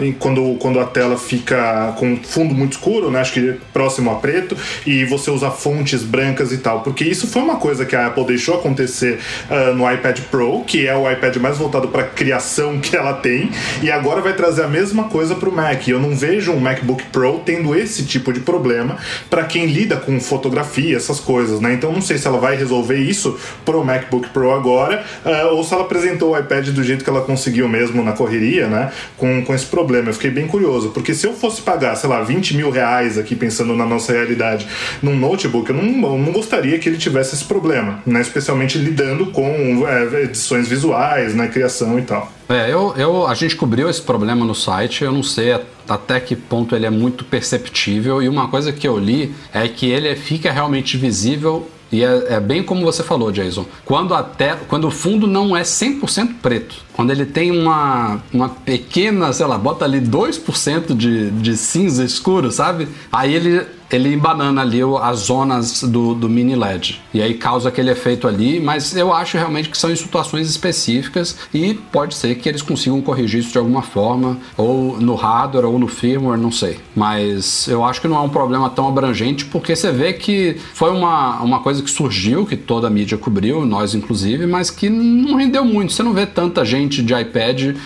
S3: em quando, quando a tela fica com fundo muito escuro, né? Acho que próximo a preto, e você usa fontes brancas e tal. Porque isso foi uma coisa que a Apple deixou acontecer uh, no iPad Pro, que é o iPad mais voltado para criação que ela tem, e agora vai trazer a mesma coisa para o Mac. Eu não vejo um MacBook Pro tendo esse tipo de problema para quem lida com fotografia, essas coisas, né? Então não sei se ela vai resolver isso pro MacBook Pro agora, uh, ou se ela apresentou o iPad do jeito que ela conseguiu mesmo na correria, né? Com, com esse problema. Eu fiquei bem curioso, porque se eu fosse pagar, sei lá, 20 mil reais aqui, pensando na nossa realidade, num notebook, eu não, eu não gostaria que ele tivesse esse problema, né? Especialmente lidando com é, edições visuais, né? Criação e tal.
S1: É, eu, eu, a gente cobriu esse problema no site, eu não sei até que ponto ele é muito perceptível, e uma coisa que eu li é que ele fica realmente visível e é, é, bem como você falou, Jason. Quando, até, quando o fundo não é 100% preto. Quando ele tem uma, uma pequena, sei lá, bota ali 2% de, de cinza escuro, sabe? Aí ele ele embanana ali as zonas do, do mini LED. E aí causa aquele efeito ali, mas eu acho realmente que são em situações específicas e pode ser que eles consigam corrigir isso de alguma forma, ou no hardware ou no firmware, não sei. Mas eu acho que não é um problema tão abrangente, porque você vê que foi uma, uma coisa que surgiu, que toda a mídia cobriu, nós inclusive, mas que não rendeu muito. Você não vê tanta gente de iPad,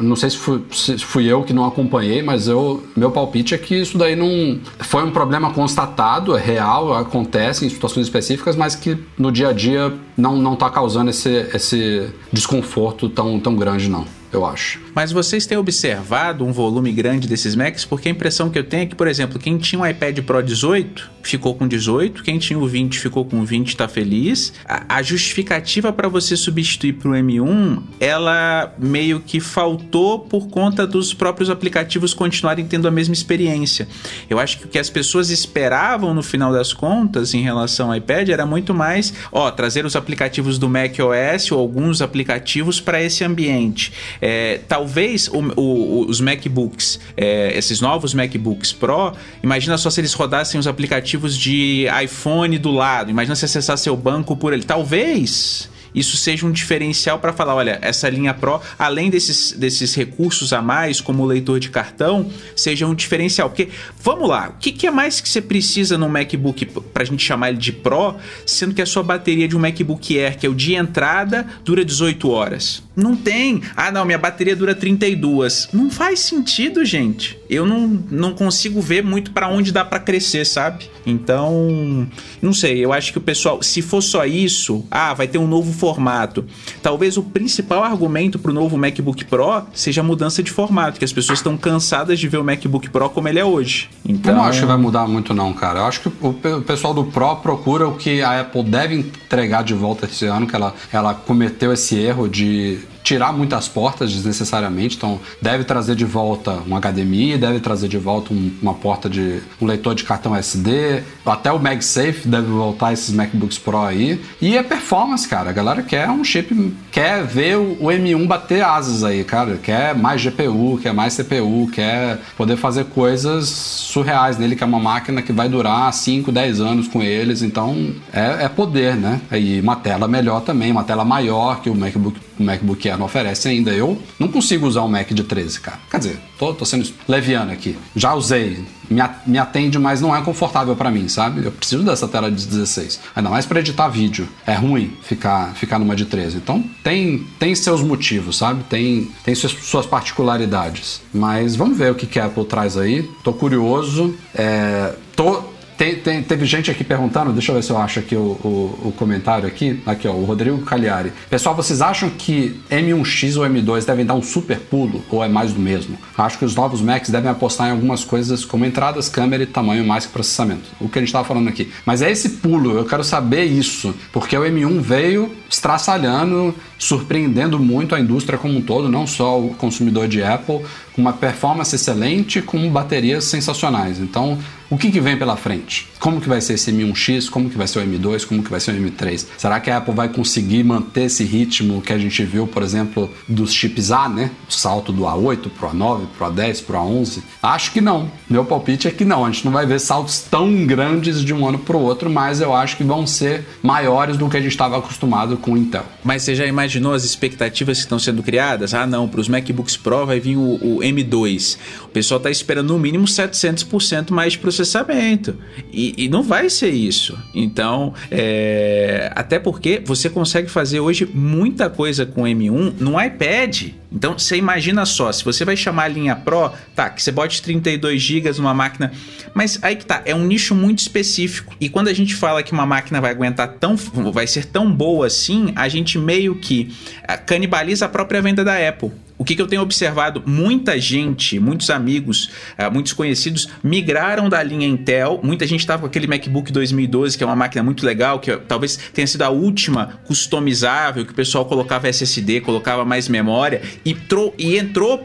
S1: não sei se fui, se fui eu que não acompanhei, mas eu, meu palpite é que isso daí não foi um problema problema constatado, é real, acontece em situações específicas, mas que no dia a dia não não está causando esse, esse desconforto tão, tão grande, não eu acho.
S2: Mas vocês têm observado um volume grande desses Macs? Porque a impressão que eu tenho é que, por exemplo, quem tinha um iPad Pro 18 ficou com 18, quem tinha o 20 ficou com 20 está feliz. A, a justificativa para você substituir para o M1, ela meio que faltou por conta dos próprios aplicativos continuarem tendo a mesma experiência. Eu acho que o que as pessoas esperavam no final das contas em relação ao iPad era muito mais, ó, trazer os aplicativos do Mac OS ou alguns aplicativos para esse ambiente. É, talvez o, o, os MacBooks, é, esses novos MacBooks Pro, imagina só se eles rodassem os aplicativos de iPhone do lado, imagina se acessar seu banco por ele. Talvez isso seja um diferencial para falar, olha, essa linha Pro, além desses, desses recursos a mais, como o leitor de cartão, seja um diferencial. Porque, vamos lá, o que, que é mais que você precisa no MacBook para a gente chamar ele de Pro, sendo que a sua bateria de um MacBook Air, que é o de entrada, dura 18 horas? Não tem. Ah, não, minha bateria dura 32. Não faz sentido, gente. Eu não, não consigo ver muito para onde dá para crescer, sabe? Então, não sei. Eu acho que o pessoal, se for só isso, ah, vai ter um novo formato. Talvez o principal argumento para o novo MacBook Pro seja a mudança de formato, que as pessoas estão cansadas de ver o MacBook Pro como ele é hoje.
S1: Então... Eu não acho que vai mudar muito não, cara. Eu acho que o pessoal do Pro procura o que a Apple deve entregar de volta esse ano, que ela, ela cometeu esse erro de tirar muitas portas desnecessariamente. Então, deve trazer de volta um HDMI, deve trazer de volta um, uma porta de um leitor de cartão SD, até o MagSafe deve voltar esses MacBooks Pro aí. E é performance, cara. A galera quer um chip, quer ver o, o M1 bater asas aí, cara. Quer mais GPU, quer mais CPU, quer poder fazer coisas surreais nele, que é uma máquina que vai durar 5, 10 anos com eles. Então, é, é poder, né? E uma tela melhor também, uma tela maior que o MacBook, o MacBook Air não oferece ainda. Eu não consigo usar um Mac de 13, cara. Quer dizer, tô, tô sendo leviano aqui. Já usei, me, atende, mas não é confortável para mim, sabe? Eu preciso dessa tela de 16. Ainda mais para editar vídeo. É ruim ficar, ficar numa de 13. Então tem, tem seus motivos, sabe? Tem, tem suas, suas particularidades. Mas vamos ver o que, que a Apple traz aí. Tô curioso. É, tô tem, tem, teve gente aqui perguntando, deixa eu ver se eu acho aqui o, o, o, comentário aqui. Aqui, ó, o Rodrigo Cagliari. Pessoal, vocês acham que M1X ou M2 devem dar um super pulo ou é mais do mesmo? Acho que os novos Macs devem apostar em algumas coisas como entradas, câmera e tamanho mais que processamento. O que a gente estava falando aqui. Mas é esse pulo, eu quero saber isso, porque o M1 veio estraçalhando, surpreendendo muito a indústria como um todo, não só o consumidor de Apple, com uma performance excelente, com baterias sensacionais. Então, o que, que vem pela frente? Como que vai ser esse M1X? Como que vai ser o M2? Como que vai ser o M3? Será que a Apple vai conseguir manter esse ritmo que a gente viu, por exemplo, dos chips A, né? O salto do A8 pro A9, pro A10, pro A11? Acho que não. Meu palpite é que não. A gente não vai ver saltos tão grandes de um ano pro outro, mas eu acho que vão ser maiores do que a gente estava acostumado com o Intel.
S2: Mas você já imaginou as expectativas que estão sendo criadas? Ah, não, para os MacBooks Pro vai vir o, o M2. O pessoal está esperando no mínimo 700% mais de processamento. E, e não vai ser isso. Então, é, até porque você consegue fazer hoje muita coisa com M1 no iPad. Então, você imagina só, se você vai chamar a linha Pro, tá, que você bote 32 GB numa máquina, mas aí que tá, é um nicho muito específico. E quando a gente fala que uma máquina vai aguentar tão, vai ser tão boa assim, a gente meio que ah, canibaliza a própria venda da Apple. O que, que eu tenho observado? Muita gente, muitos amigos, uh, muitos conhecidos migraram da linha Intel. Muita gente estava com aquele MacBook 2012, que é uma máquina muito legal, que talvez tenha sido a última customizável, que o pessoal colocava SSD, colocava mais memória, e, e entrou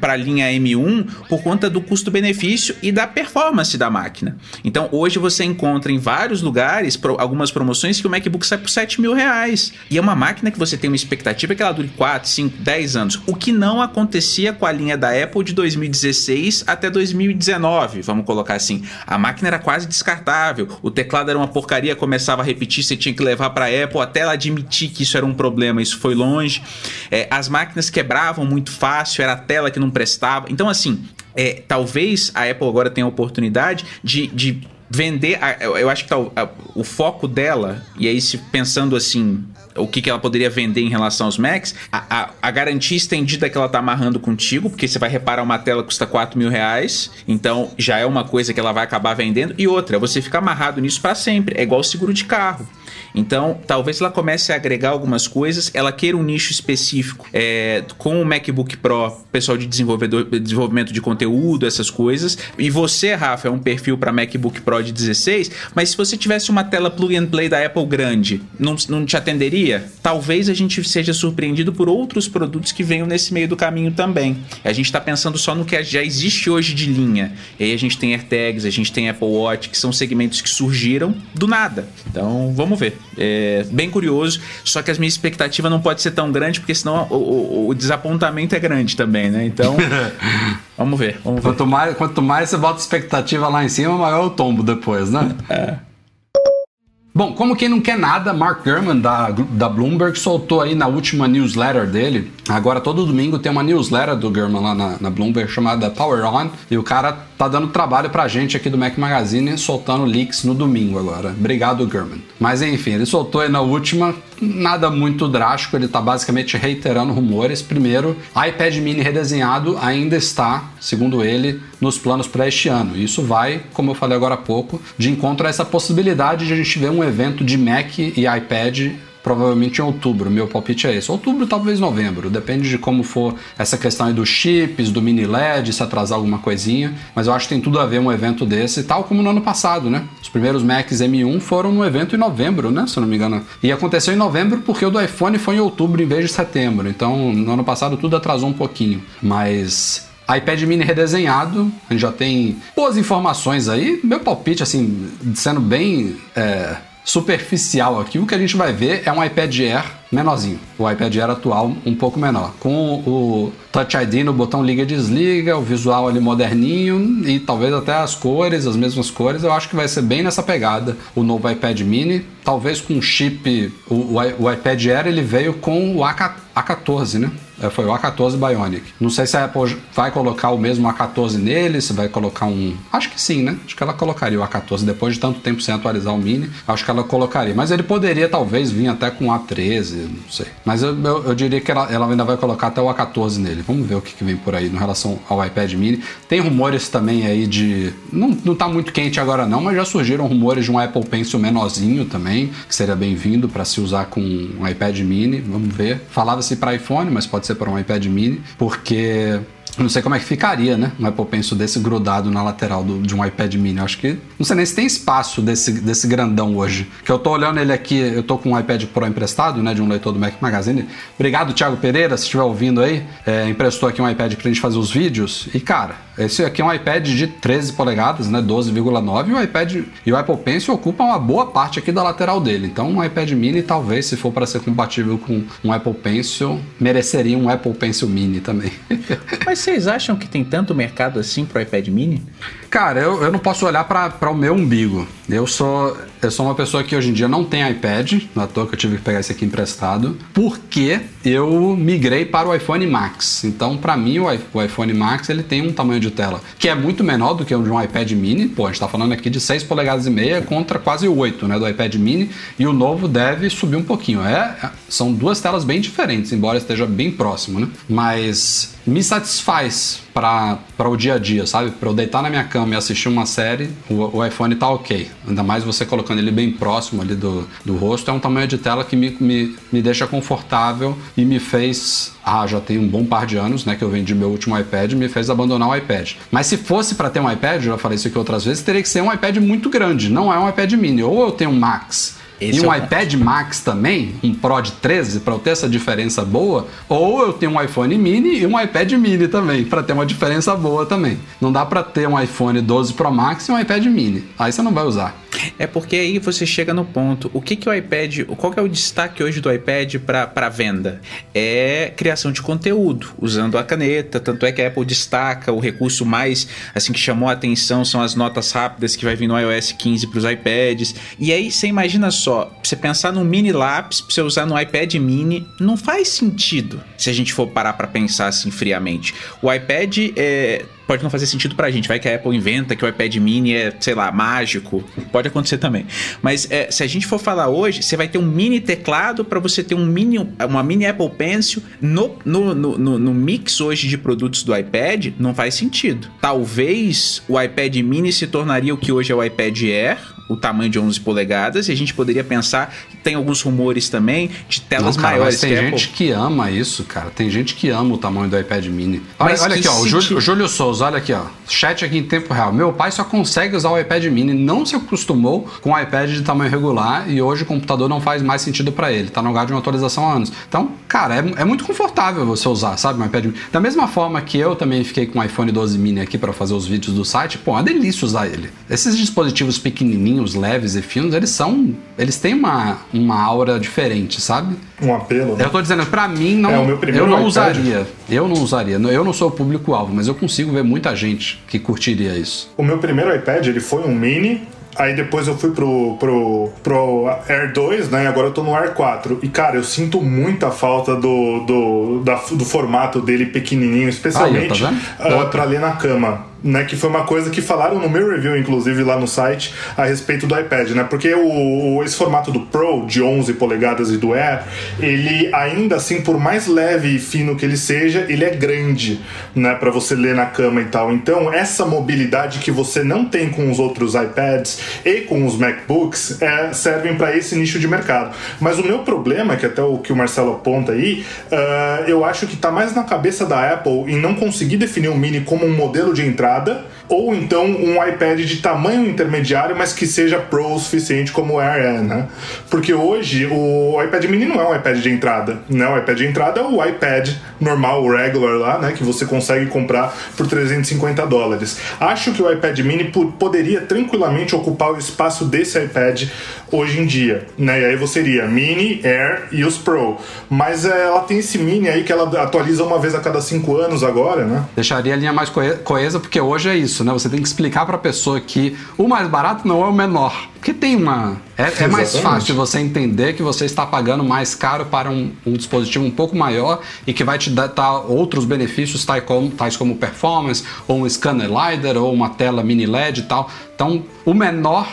S2: para a linha M1 por conta do custo-benefício e da performance da máquina. Então hoje você encontra em vários lugares pro, algumas promoções que o MacBook sai por 7 mil reais. E é uma máquina que você tem uma expectativa que ela dure 4, 5, 10 anos. O que não acontecia com a linha da Apple de 2016 até 2019, vamos colocar assim. A máquina era quase descartável, o teclado era uma porcaria, começava a repetir, você tinha que levar para a Apple até ela admitir que isso era um problema, isso foi longe. É, as máquinas quebravam muito fácil, era a tela que não prestava. Então, assim, é, talvez a Apple agora tenha a oportunidade de, de vender. Eu acho que tá, o foco dela, e aí se pensando assim, o que, que ela poderia vender em relação aos Macs, a, a, a, garantia estendida que ela tá amarrando contigo, porque você vai reparar uma tela que custa 4 mil reais, então já é uma coisa que ela vai acabar vendendo. E outra, você fica amarrado nisso para sempre, é igual seguro de carro. Então, talvez ela comece a agregar algumas coisas, ela queira um nicho específico é, com o MacBook Pro, pessoal de desenvolvedor, desenvolvimento de conteúdo, essas coisas. E você, Rafa, é um perfil para MacBook Pro de 16, mas se você tivesse uma tela plug and play da Apple grande, não, não te atenderia? Talvez a gente seja surpreendido por outros produtos que venham nesse meio do caminho também. A gente está pensando só no que já existe hoje de linha. E aí a gente tem AirTags, a gente tem Apple Watch, que são segmentos que surgiram do nada. Então, vamos ver. É bem curioso, só que as minhas expectativas não pode ser tão grande, porque senão o, o, o desapontamento é grande também, né? Então, vamos ver. Vamos ver.
S1: Quanto, mais, quanto mais você bota expectativa lá em cima, maior o tombo depois, né? é. Bom, como quem não quer nada, Mark Gurman da, da Bloomberg soltou aí na última newsletter dele. Agora todo domingo tem uma newsletter do Gurman lá na, na Bloomberg chamada Power On. E o cara tá dando trabalho pra gente aqui do Mac Magazine soltando leaks no domingo agora. Obrigado, Gurman. Mas enfim, ele soltou aí na última, nada muito drástico, ele tá basicamente reiterando rumores. Primeiro, iPad mini redesenhado ainda está, segundo ele, nos planos para este ano. Isso vai, como eu falei agora há pouco, de encontro a essa possibilidade de a gente ver um evento de Mac e iPad provavelmente em outubro. Meu palpite é esse. Outubro, talvez novembro. Depende de como for essa questão aí dos chips, do mini LED, se atrasar alguma coisinha. Mas eu acho que tem tudo a ver um evento desse, tal como no ano passado, né? Os primeiros Macs M1 foram no evento em novembro, né? Se eu não me engano. E aconteceu em novembro porque o do iPhone foi em outubro em vez de setembro. Então, no ano passado tudo atrasou um pouquinho. Mas iPad mini redesenhado, a gente já tem boas informações aí. Meu palpite, assim, sendo bem. É superficial aqui, o que a gente vai ver é um iPad Air menorzinho. O iPad Air atual um pouco menor. Com o Touch ID no botão liga e desliga, o visual ali moderninho e talvez até as cores, as mesmas cores. Eu acho que vai ser bem nessa pegada o novo iPad mini. Talvez com chip. O, o, o iPad Air ele veio com o A14, né? É, foi o A14 Bionic. Não sei se a Apple vai colocar o mesmo A14 nele, se vai colocar um. Acho que sim, né? Acho que ela colocaria o A14 depois de tanto tempo sem atualizar o Mini. Acho que ela colocaria. Mas ele poderia talvez vir até com o A13, não sei. Mas eu, eu, eu diria que ela, ela, ainda vai colocar até o A14 nele. Vamos ver o que, que, vem por aí em relação ao iPad Mini. Tem rumores também aí de. Não, não tá muito quente agora não, mas já surgiram rumores de um Apple Pencil menorzinho também, que seria bem-vindo para se usar com um iPad Mini. Vamos ver. Falava-se para iPhone, mas pode ser para um iPad Mini, porque não sei como é que ficaria, né? Um Apple Pencil desse grudado na lateral do, de um iPad mini. Eu acho que. Não sei nem se tem espaço desse, desse grandão hoje. Que eu tô olhando ele aqui, eu tô com um iPad Pro emprestado, né? De um leitor do Mac Magazine. Obrigado, Thiago Pereira, se estiver ouvindo aí. É, emprestou aqui um iPad pra gente fazer os vídeos. E, cara, esse aqui é um iPad de 13 polegadas, né? 12,9. E o iPad e o Apple Pencil ocupam uma boa parte aqui da lateral dele. Então, um iPad mini, talvez, se for para ser compatível com um Apple Pencil, mereceria um Apple Pencil mini também.
S2: Mas vocês acham que tem tanto mercado assim pro iPad mini?
S1: Cara, eu, eu não posso olhar para o meu umbigo. Eu sou, eu sou uma pessoa que hoje em dia não tem iPad, na toa que eu tive que pegar esse aqui emprestado, porque eu migrei para o iPhone Max. Então, para mim, o, iPhone Max ele tem um tamanho de tela que é muito menor do que o de um iPad mini. Pô, a gente está falando aqui de 6 polegadas e meia contra quase 8 né, do iPad mini. E o novo deve subir um pouquinho. É, são duas telas bem diferentes, embora esteja bem próximo, né? Mas me satisfaz para o dia a dia, sabe? Para eu deitar na minha cama e assistir uma série, o, o, iPhone tá ok. Ainda mais você colocando ele bem próximo ali do, do rosto, é um tamanho de tela que me, me, me deixa confortável e me fez. Ah, já tem um bom par de anos, né? Que eu vendi meu último iPad me fez abandonar o iPad. Mas se fosse para ter um iPad, eu já falei isso aqui outras vezes, teria que ser um iPad muito grande, não é um iPad mini. Ou eu tenho um Max esse e um é iPad Max também, um Pro de 13, para eu ter essa diferença boa, ou eu tenho um iPhone mini e um iPad mini também, para ter uma diferença boa também. Não dá para ter um iPhone 12 Pro Max e um iPad mini. Aí você não vai usar.
S2: É porque aí você chega no ponto. O que que o iPad, qual que é o destaque hoje do iPad para venda? É criação de conteúdo, usando a caneta. Tanto é que a Apple destaca o recurso mais assim que chamou a atenção são as notas rápidas que vai vir no iOS 15 para os iPads. E aí você imagina só, você pensar num mini lápis para você usar no iPad mini, não faz sentido. Se a gente for parar para pensar assim friamente. O iPad é pode não fazer sentido pra gente. Vai que a Apple inventa que o iPad mini é, sei lá, mágico. Pode acontecer também. Mas é, se a gente for falar hoje, você vai ter um mini teclado para você ter um mini, uma mini Apple Pencil no, no, no, no mix hoje de produtos do iPad, não faz sentido. Talvez o iPad mini se tornaria o que hoje é o iPad Air, o tamanho de 11 polegadas, e a gente poderia pensar que tem alguns rumores também de telas
S1: Não, cara,
S2: maiores.
S1: tem gente Apple... que ama isso, cara. Tem gente que ama o tamanho do iPad mini. Olha, olha aqui, ó, o Júlio, Júlio Souza, olha aqui, ó. Chat aqui em tempo real. Meu pai só consegue usar o iPad mini, não se acostumou com o iPad de tamanho regular e hoje o computador não faz mais sentido para ele. Tá no lugar de uma atualização há anos. Então, cara, é, é muito confortável você usar, sabe, um iPad mini. Da mesma forma que eu também fiquei com o iPhone 12 mini aqui para fazer os vídeos do site, pô, é uma delícia usar ele. Esses dispositivos pequenininhos, leves e finos, eles são. Eles têm uma, uma aura diferente, sabe?
S3: Um apelo.
S1: Né? Eu tô dizendo, para mim, não, é, eu não iPad. usaria. Eu não usaria. Eu não sou o público-alvo, mas eu consigo ver muita gente que curtiria isso.
S3: O meu primeiro iPad, ele foi um mini Aí depois eu fui pro, pro, pro Air 2, né? E agora eu tô no Air 4. E, cara, eu sinto muita falta do, do, da, do formato dele pequenininho, especialmente Aí, tá uh, pra ler na cama né, que foi uma coisa que falaram no meu review, inclusive lá no site, a respeito do iPad, né? Porque o, esse formato do Pro de 11 polegadas e do Air, ele ainda assim, por mais leve e fino que ele seja, ele é grande, né, para você ler na cama e tal. Então, essa mobilidade que você não tem com os outros iPads e com os MacBooks é, servem para esse nicho de mercado. Mas o meu problema, que até o que o Marcelo aponta aí, uh, eu acho que tá mais na cabeça da Apple em não conseguir definir o Mini como um modelo de entrada temporada ou então um iPad de tamanho intermediário, mas que seja Pro o suficiente como o Air é, né? Porque hoje o iPad mini não é um iPad de entrada, né? O iPad de entrada é o iPad normal, o regular lá, né? Que você consegue comprar por 350 dólares. Acho que o iPad mini poderia tranquilamente ocupar o espaço desse iPad hoje em dia, né? E aí você iria Mini, Air e os Pro. Mas é, ela tem esse Mini aí que ela atualiza uma vez a cada cinco anos agora, né?
S1: Deixaria a linha mais coesa, porque hoje é isso, né? Você tem que explicar para a pessoa que o mais barato não é o menor. Porque tem uma. É, é mais fácil você entender que você está pagando mais caro para um, um dispositivo um pouco maior e que vai te dar, dar outros benefícios, tais como, tais como performance, ou um scanner LiDAR, ou uma tela mini LED e tal. Então, o menor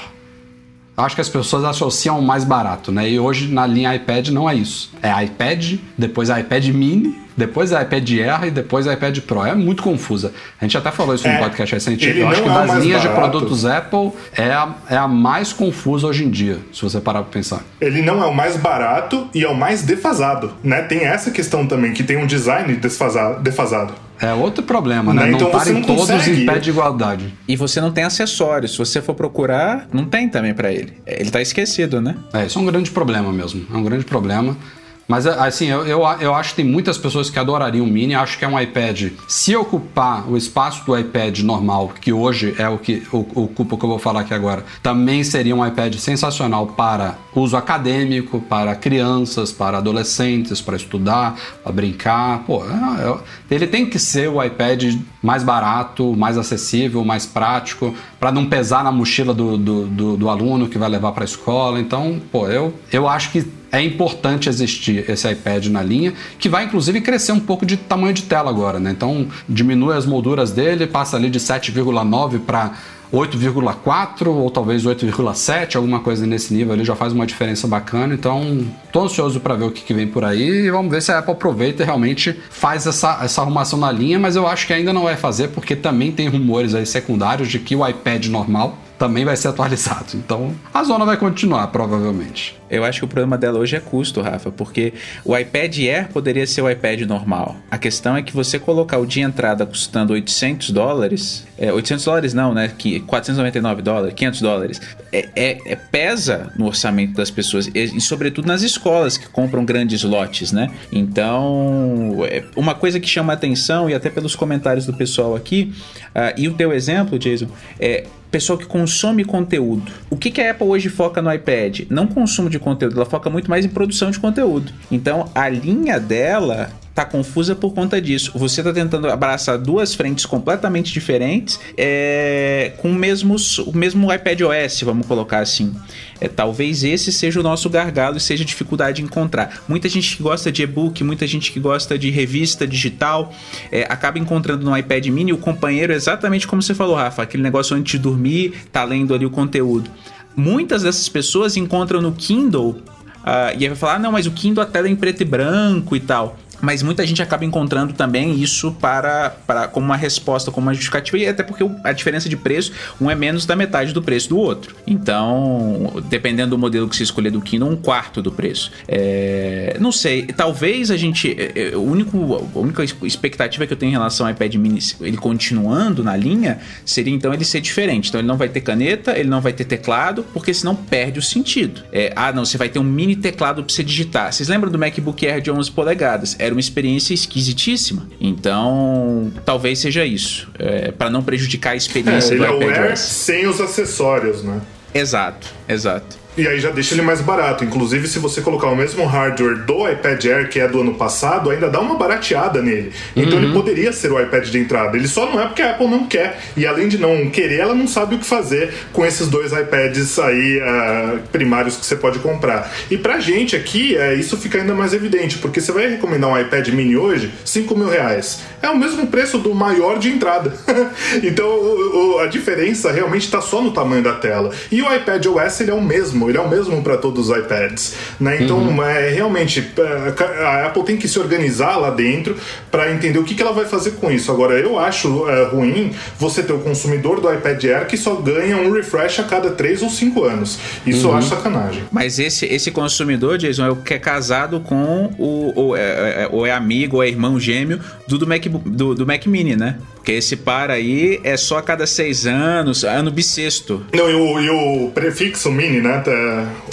S1: acho que as pessoas associam o mais barato, né? E hoje na linha iPad não é isso. É iPad, depois iPad mini, depois iPad Air e depois iPad Pro. É muito confusa. A gente até falou isso é, no podcast recente. Eu acho que é das linhas barato. de produtos Apple é a, é a mais confusa hoje em dia, se você parar para pensar.
S3: Ele não é o mais barato e é o mais defasado, né? Tem essa questão também, que tem um design defasado.
S1: É outro problema, né? né? Então não estarem todos em pé de igualdade.
S2: E você não tem acessórios. Se você for procurar, não tem também para ele. Ele tá esquecido, né?
S1: É, isso é um grande problema mesmo. É um grande problema. Mas assim, eu, eu, eu, acho que tem muitas pessoas que adorariam o Mini. Acho que é um iPad. Se ocupar o espaço do iPad normal, que hoje é o que ocupa o que eu vou falar aqui agora, também seria um iPad sensacional para uso acadêmico, para crianças, para adolescentes, para estudar, para brincar. Pô, é, é, ele tem que ser o iPad mais barato, mais acessível, mais prático, para não pesar na mochila do, do, do, do aluno que vai levar para a escola. Então, pô, eu, eu acho que é importante existir esse iPad na linha, que vai inclusive crescer um pouco de tamanho de tela agora, né? Então diminui as molduras dele, passa ali de 7,9 para 8,4 ou talvez 8,7, alguma coisa nesse nível ali já faz uma diferença bacana. Então, tô ansioso para ver o que, que, vem por aí e vamos ver se a Apple aproveita e realmente faz essa, essa arrumação na linha, mas eu acho que ainda não vai fazer porque também tem rumores aí secundários de que o iPad normal também vai ser atualizado. Então, a zona vai continuar, provavelmente.
S2: Eu acho que o problema dela hoje é custo, Rafa, porque o iPad Air poderia ser o iPad normal. A questão é que você colocar o de entrada custando 800 dólares, é, 800 dólares não, né? Que 499 dólares, 500 dólares, é, é, é, pesa no orçamento das pessoas e, e, sobretudo nas escolas que compram grandes lotes, né? Então, é, uma coisa que chama atenção e até pelos comentários do pessoal aqui uh, e o teu exemplo, Jason, é pessoa que consome conteúdo. O que, que a Apple hoje foca no iPad? Não consumo de conteúdo, ela foca muito mais em produção de conteúdo. Então, a linha dela tá confusa por conta disso. Você tá tentando abraçar duas frentes completamente diferentes é, com o mesmo, o mesmo iPad OS, vamos colocar assim. É, talvez esse seja o nosso gargalo e seja dificuldade de encontrar. Muita gente que gosta de e-book, muita gente que gosta de revista digital, é, acaba encontrando no iPad mini o companheiro exatamente como você falou, Rafa, aquele negócio antes de dormir, tá lendo ali o conteúdo. Muitas dessas pessoas encontram no Kindle Uh, e aí vai falar, ah, não, mas o Kindle a tela é em preto e branco e tal mas muita gente acaba encontrando também isso para, para como uma resposta, como uma justificativa, e até porque a diferença de preço, um é menos da metade do preço do outro. Então, dependendo do modelo que você escolher do Kindle, um quarto do preço. É, não sei, talvez a gente. É, é, o único, a única expectativa que eu tenho em relação ao iPad mini, ele continuando na linha, seria então ele ser diferente. Então, ele não vai ter caneta, ele não vai ter teclado, porque senão perde o sentido. É, ah, não, você vai ter um mini teclado para você digitar. Vocês lembram do MacBook Air de 11 polegadas? É era uma experiência esquisitíssima. Então, talvez seja isso. É, para não prejudicar a experiência
S3: é,
S2: do
S3: iPad é sem os acessórios, né?
S2: Exato, exato.
S3: E aí já deixa ele mais barato. Inclusive, se você colocar o mesmo hardware do iPad Air, que é do ano passado, ainda dá uma barateada nele. Então uhum. ele poderia ser o iPad de entrada. Ele só não é porque a Apple não quer. E além de não querer, ela não sabe o que fazer com esses dois iPads aí uh, primários que você pode comprar. E pra gente aqui, uh, isso fica ainda mais evidente, porque você vai recomendar um iPad mini hoje, 5 mil reais. É o mesmo preço do maior de entrada. então o, o, a diferença realmente está só no tamanho da tela. E o iPad OS ele é o mesmo ele é o mesmo para todos os iPads. Né? Então, uhum. é, realmente, é, a Apple tem que se organizar lá dentro para entender o que, que ela vai fazer com isso. Agora, eu acho é, ruim você ter o consumidor do iPad Air que só ganha um refresh a cada 3 ou 5 anos. Isso uhum. eu acho sacanagem.
S2: Mas esse, esse consumidor, Jason, é o que é casado com o, ou é, é, ou é amigo ou é irmão gêmeo do, do, Mac, do, do Mac Mini, né? Porque esse par aí é só a cada seis anos, ano bissexto.
S3: Não, e o, e o prefixo mini, né?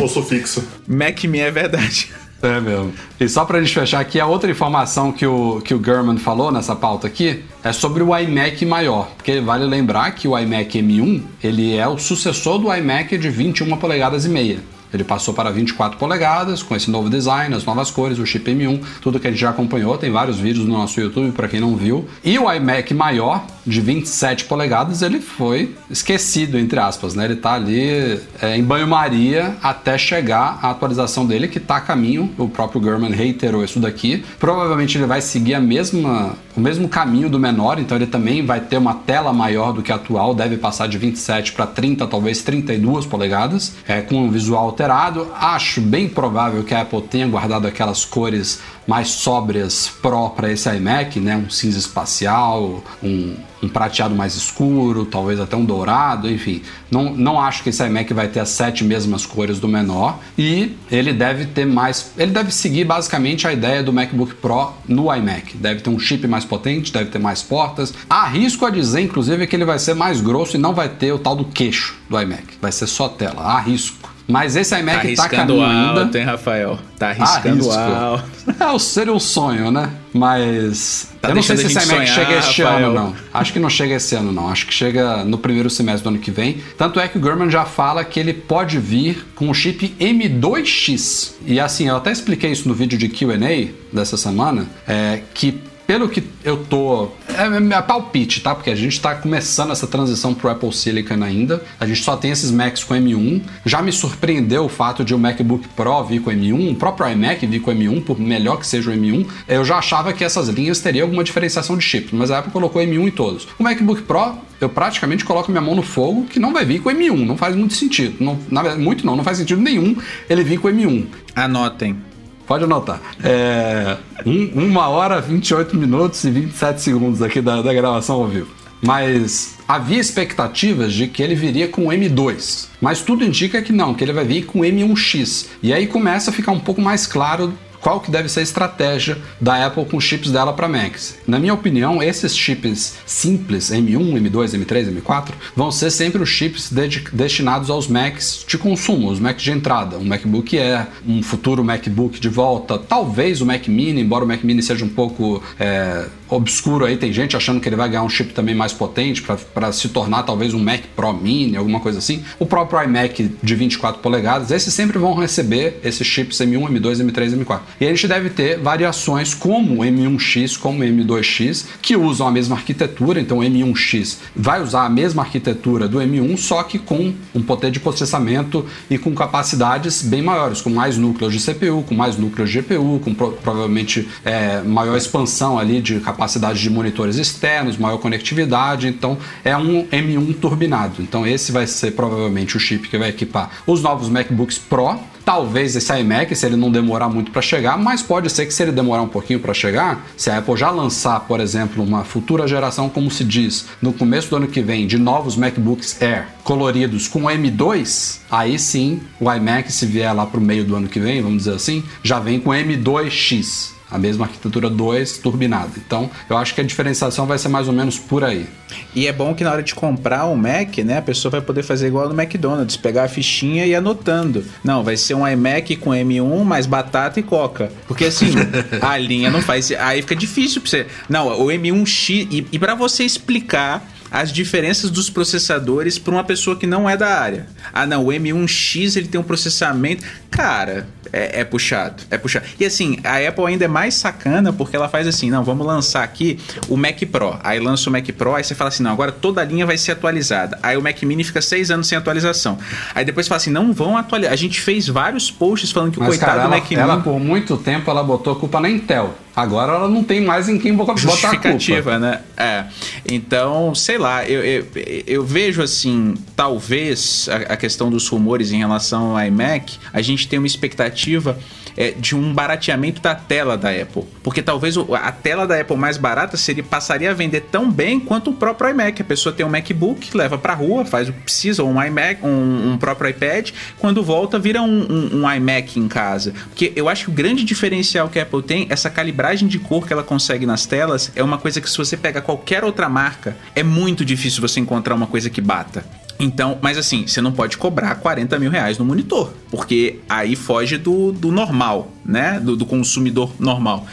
S3: Ou sufixo.
S2: Mac Mini é verdade.
S1: É mesmo. E só pra gente fechar aqui, a outra informação que o, que o German falou nessa pauta aqui é sobre o iMac maior. Porque vale lembrar que o iMac M1 ele é o sucessor do iMac de 21 polegadas e meia. Ele passou para 24 polegadas com esse novo design, as novas cores, o chip M1, tudo que a gente já acompanhou. Tem vários vídeos no nosso YouTube para quem não viu. E o iMac maior, de 27 polegadas, ele foi esquecido, entre aspas, né? Ele está ali é, em banho-maria até chegar a atualização dele, que está a caminho. O próprio German reiterou isso daqui. Provavelmente ele vai seguir a mesma, o mesmo caminho do menor, então ele também vai ter uma tela maior do que a atual, deve passar de 27 para 30, talvez 32 polegadas, é, com um visual alterado. Acho bem provável que a Apple tenha guardado aquelas cores mais sóbrias Pro para esse iMac, né? Um cinza espacial, um, um, prateado mais escuro, talvez até um dourado, enfim. Não, não acho que esse iMac vai ter as sete mesmas cores do menor e ele deve ter mais, ele deve seguir basicamente a ideia do MacBook Pro no iMac. Deve ter um chip mais potente, deve ter mais portas. Arrisco a dizer, inclusive, que ele vai ser mais grosso e não vai ter o tal do queixo do iMac. Vai ser só tela. Arrisco. Mas esse iMac
S2: tá,
S1: tá caminho
S2: alto,
S1: ainda.
S2: hein, Rafael? Tá arriscando alto.
S1: É, seria um sonho, né? Mas tá eu não sei se esse iMac chega este Rafael. ano, não. Acho que não chega esse ano, não. Acho que chega no primeiro semestre do ano que vem. Tanto é que o German já fala que ele pode vir com o chip M2X. E assim, eu até expliquei isso no vídeo de Q&A dessa semana, é, que pelo que eu tô. É, é palpite, tá? Porque a gente tá começando essa transição pro Apple Silicon ainda. A gente só tem esses Macs com M1. Já me surpreendeu o fato de o MacBook Pro vir com M1, o próprio iMac vir com M1, por melhor que seja o M1. Eu já achava que essas linhas teriam alguma diferenciação de chip, mas a Apple colocou M1 em todos. O MacBook Pro, eu praticamente coloco minha mão no fogo que não vai vir com M1. Não faz muito sentido. Não, na muito não, não faz sentido nenhum ele vir com M1.
S2: Anotem.
S1: Pode anotar. É, um, uma hora, 28 minutos e 27 segundos aqui da, da gravação ao vivo. Mas havia expectativas de que ele viria com M2, mas tudo indica que não, que ele vai vir com M1X. E aí começa a ficar um pouco mais claro qual que deve ser a estratégia da Apple com os chips dela para Macs. Na minha opinião, esses chips simples, M1, M2, M3, M4, vão ser sempre os chips destinados aos Macs de consumo, os Macs de entrada, um MacBook Air, um futuro MacBook de volta, talvez o Mac Mini, embora o Mac Mini seja um pouco é, obscuro aí, tem gente achando que ele vai ganhar um chip também mais potente para se tornar talvez um Mac Pro Mini, alguma coisa assim. O próprio iMac de 24 polegadas, esses sempre vão receber esses chips M1, M2, M3, M4. E a gente deve ter variações como M1X, como M2X, que usam a mesma arquitetura, então o M1X vai usar a mesma arquitetura do M1, só que com um poder de processamento e com capacidades bem maiores, com mais núcleos de CPU, com mais núcleos de GPU, com pro provavelmente é, maior expansão ali de capacidade capacidade de monitores externos, maior conectividade, então é um M1 turbinado. Então esse vai ser provavelmente o chip que vai equipar os novos MacBooks Pro, Talvez esse iMac, se ele não demorar muito para chegar, mas pode ser que se ele demorar um pouquinho para chegar, se a Apple já lançar, por exemplo, uma futura geração, como se diz, no começo do ano que vem, de novos MacBooks Air coloridos com M2, aí sim o iMac, se vier lá para o meio do ano que vem, vamos dizer assim, já vem com M2X a mesma arquitetura 2 turbinada. Então, eu acho que a diferenciação vai ser mais ou menos por aí.
S2: E é bom que na hora de comprar um Mac, né, a pessoa vai poder fazer igual no McDonald's, pegar a fichinha e ir anotando. Não, vai ser um iMac com M1 mais batata e coca. Porque assim, a linha não faz, aí fica difícil para você. Não, o M1X e, e para você explicar as diferenças dos processadores para uma pessoa que não é da área. Ah, não, o M1X ele tem um processamento. Cara, é, é, puxado, é puxado. E assim, a Apple ainda é mais sacana porque ela faz assim: não, vamos lançar aqui o Mac Pro. Aí lança o Mac Pro, aí você fala assim: não, agora toda a linha vai ser atualizada. Aí o Mac Mini fica seis anos sem atualização. Aí depois fala assim: não vão atualizar. A gente fez vários posts falando que o coitado
S1: cara,
S2: do Mac
S1: ela,
S2: Mini.
S1: Ela, por muito tempo, ela botou culpa na Intel. Agora ela não tem mais em quem botar a culpa.
S2: né? É. Então, sei lá, eu, eu, eu vejo assim, talvez a, a, questão dos rumores em relação ao iMac, a gente tem uma expectativa é, de um barateamento da tela da Apple. Porque talvez a tela da Apple mais barata seria, passaria a vender tão bem quanto o próprio iMac. A pessoa tem um MacBook, leva pra rua, faz o que precisa, ou um iMac, um, um próprio iPad, quando volta vira um, um, um iMac em casa. Porque eu acho que o grande diferencial que a Apple tem, essa calibragem de cor que ela consegue nas telas, é uma coisa que se você pega qualquer outra marca, é muito difícil você encontrar uma coisa que bata. Então, mas assim, você não pode cobrar 40 mil reais no monitor, porque aí foge do, do normal, né? Do, do consumidor normal.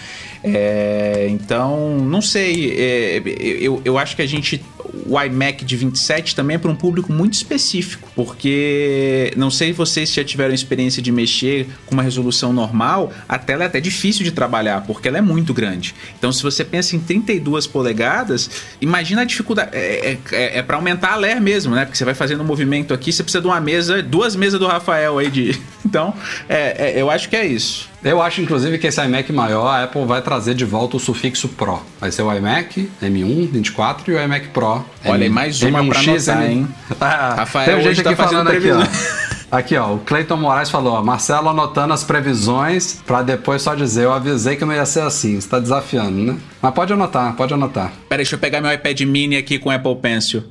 S2: É, então, não sei. É, eu, eu acho que a gente o iMac de 27 também é para um público muito específico, porque não sei se vocês já tiveram experiência de mexer com uma resolução normal, a tela é até difícil de trabalhar, porque ela é muito grande. Então, se você pensa em 32 polegadas, imagina a dificuldade. É, é, é, é para aumentar a ler mesmo, né? Porque você vai fazendo um movimento aqui, você precisa de uma mesa, duas mesas do Rafael aí de. Então, é, é, eu acho que é isso.
S1: Eu acho, inclusive, que esse iMac maior, a Apple vai trazer de volta o sufixo Pro. Vai ser o iMac M1, 24 e o iMac Pro.
S2: Olha, M, mais uma M1X, pra anotar, hein?
S1: Ah, Rafael tem gente tá aqui falando aqui, ó. Aqui, ó, o Cleiton Moraes falou, ó, Marcelo anotando as previsões para depois só dizer, eu avisei que não ia ser assim, você tá desafiando, né? Mas pode anotar, pode anotar.
S2: Pera, deixa eu pegar meu iPad mini aqui com Apple Pencil.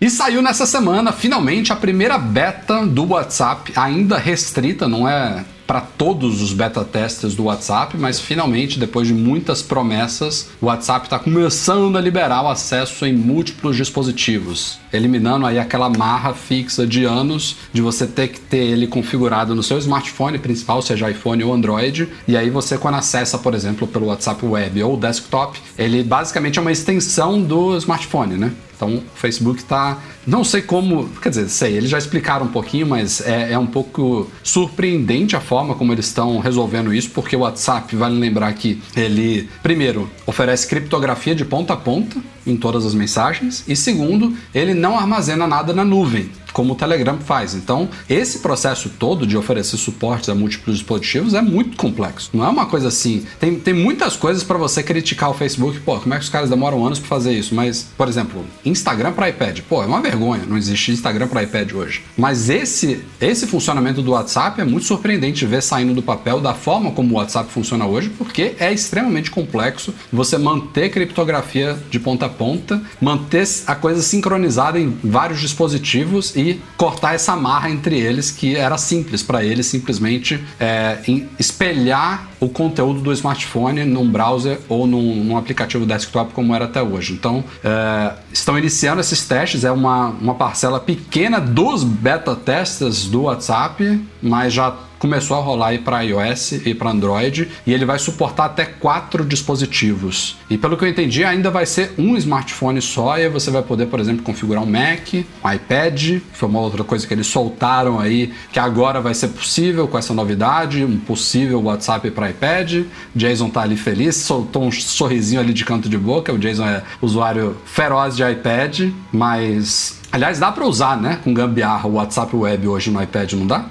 S1: E saiu nessa semana, finalmente, a primeira beta do WhatsApp, ainda restrita, não é para todos os beta testers do WhatsApp, mas finalmente, depois de muitas promessas, o WhatsApp está começando a liberar o acesso em múltiplos dispositivos, eliminando aí aquela marra fixa de anos de você ter que ter ele configurado no seu smartphone principal, seja iPhone ou Android, e aí você quando acessa, por exemplo, pelo WhatsApp Web ou desktop, ele basicamente é uma extensão do smartphone, né? Então, o Facebook está. Não sei como. Quer dizer, sei, eles já explicaram um pouquinho, mas é, é um pouco surpreendente a forma como eles estão resolvendo isso, porque o WhatsApp, vale lembrar que ele, primeiro, oferece criptografia de ponta a ponta em todas as mensagens, e segundo, ele não armazena nada na nuvem como o Telegram faz. Então, esse processo todo de oferecer suportes a múltiplos dispositivos é muito complexo. Não é uma coisa assim. Tem, tem muitas coisas para você criticar o Facebook. Pô, como é que os caras demoram anos para fazer isso? Mas, por exemplo, Instagram para iPad. Pô, é uma vergonha. Não existe Instagram para iPad hoje. Mas esse, esse funcionamento do WhatsApp é muito surpreendente ver saindo do papel da forma como o WhatsApp funciona hoje, porque é extremamente complexo você manter criptografia de ponta ponta, manter a coisa sincronizada em vários dispositivos e cortar essa marra entre eles que era simples para eles simplesmente é, espelhar o conteúdo do smartphone num browser ou num, num aplicativo desktop como era até hoje. Então, é, estão iniciando esses testes, é uma, uma parcela pequena dos beta testers do WhatsApp, mas já começou a rolar aí para iOS e para Android e ele vai suportar até quatro dispositivos. E pelo que eu entendi, ainda vai ser um smartphone só e você vai poder, por exemplo, configurar um Mac, um iPad, foi uma outra coisa que eles soltaram aí que agora vai ser possível com essa novidade, um possível WhatsApp para iPad. Jason tá ali feliz, soltou um sorrisinho ali de canto de boca. O Jason é usuário feroz de iPad, mas aliás dá para usar, né, com gambiarra o WhatsApp Web hoje no iPad, não dá?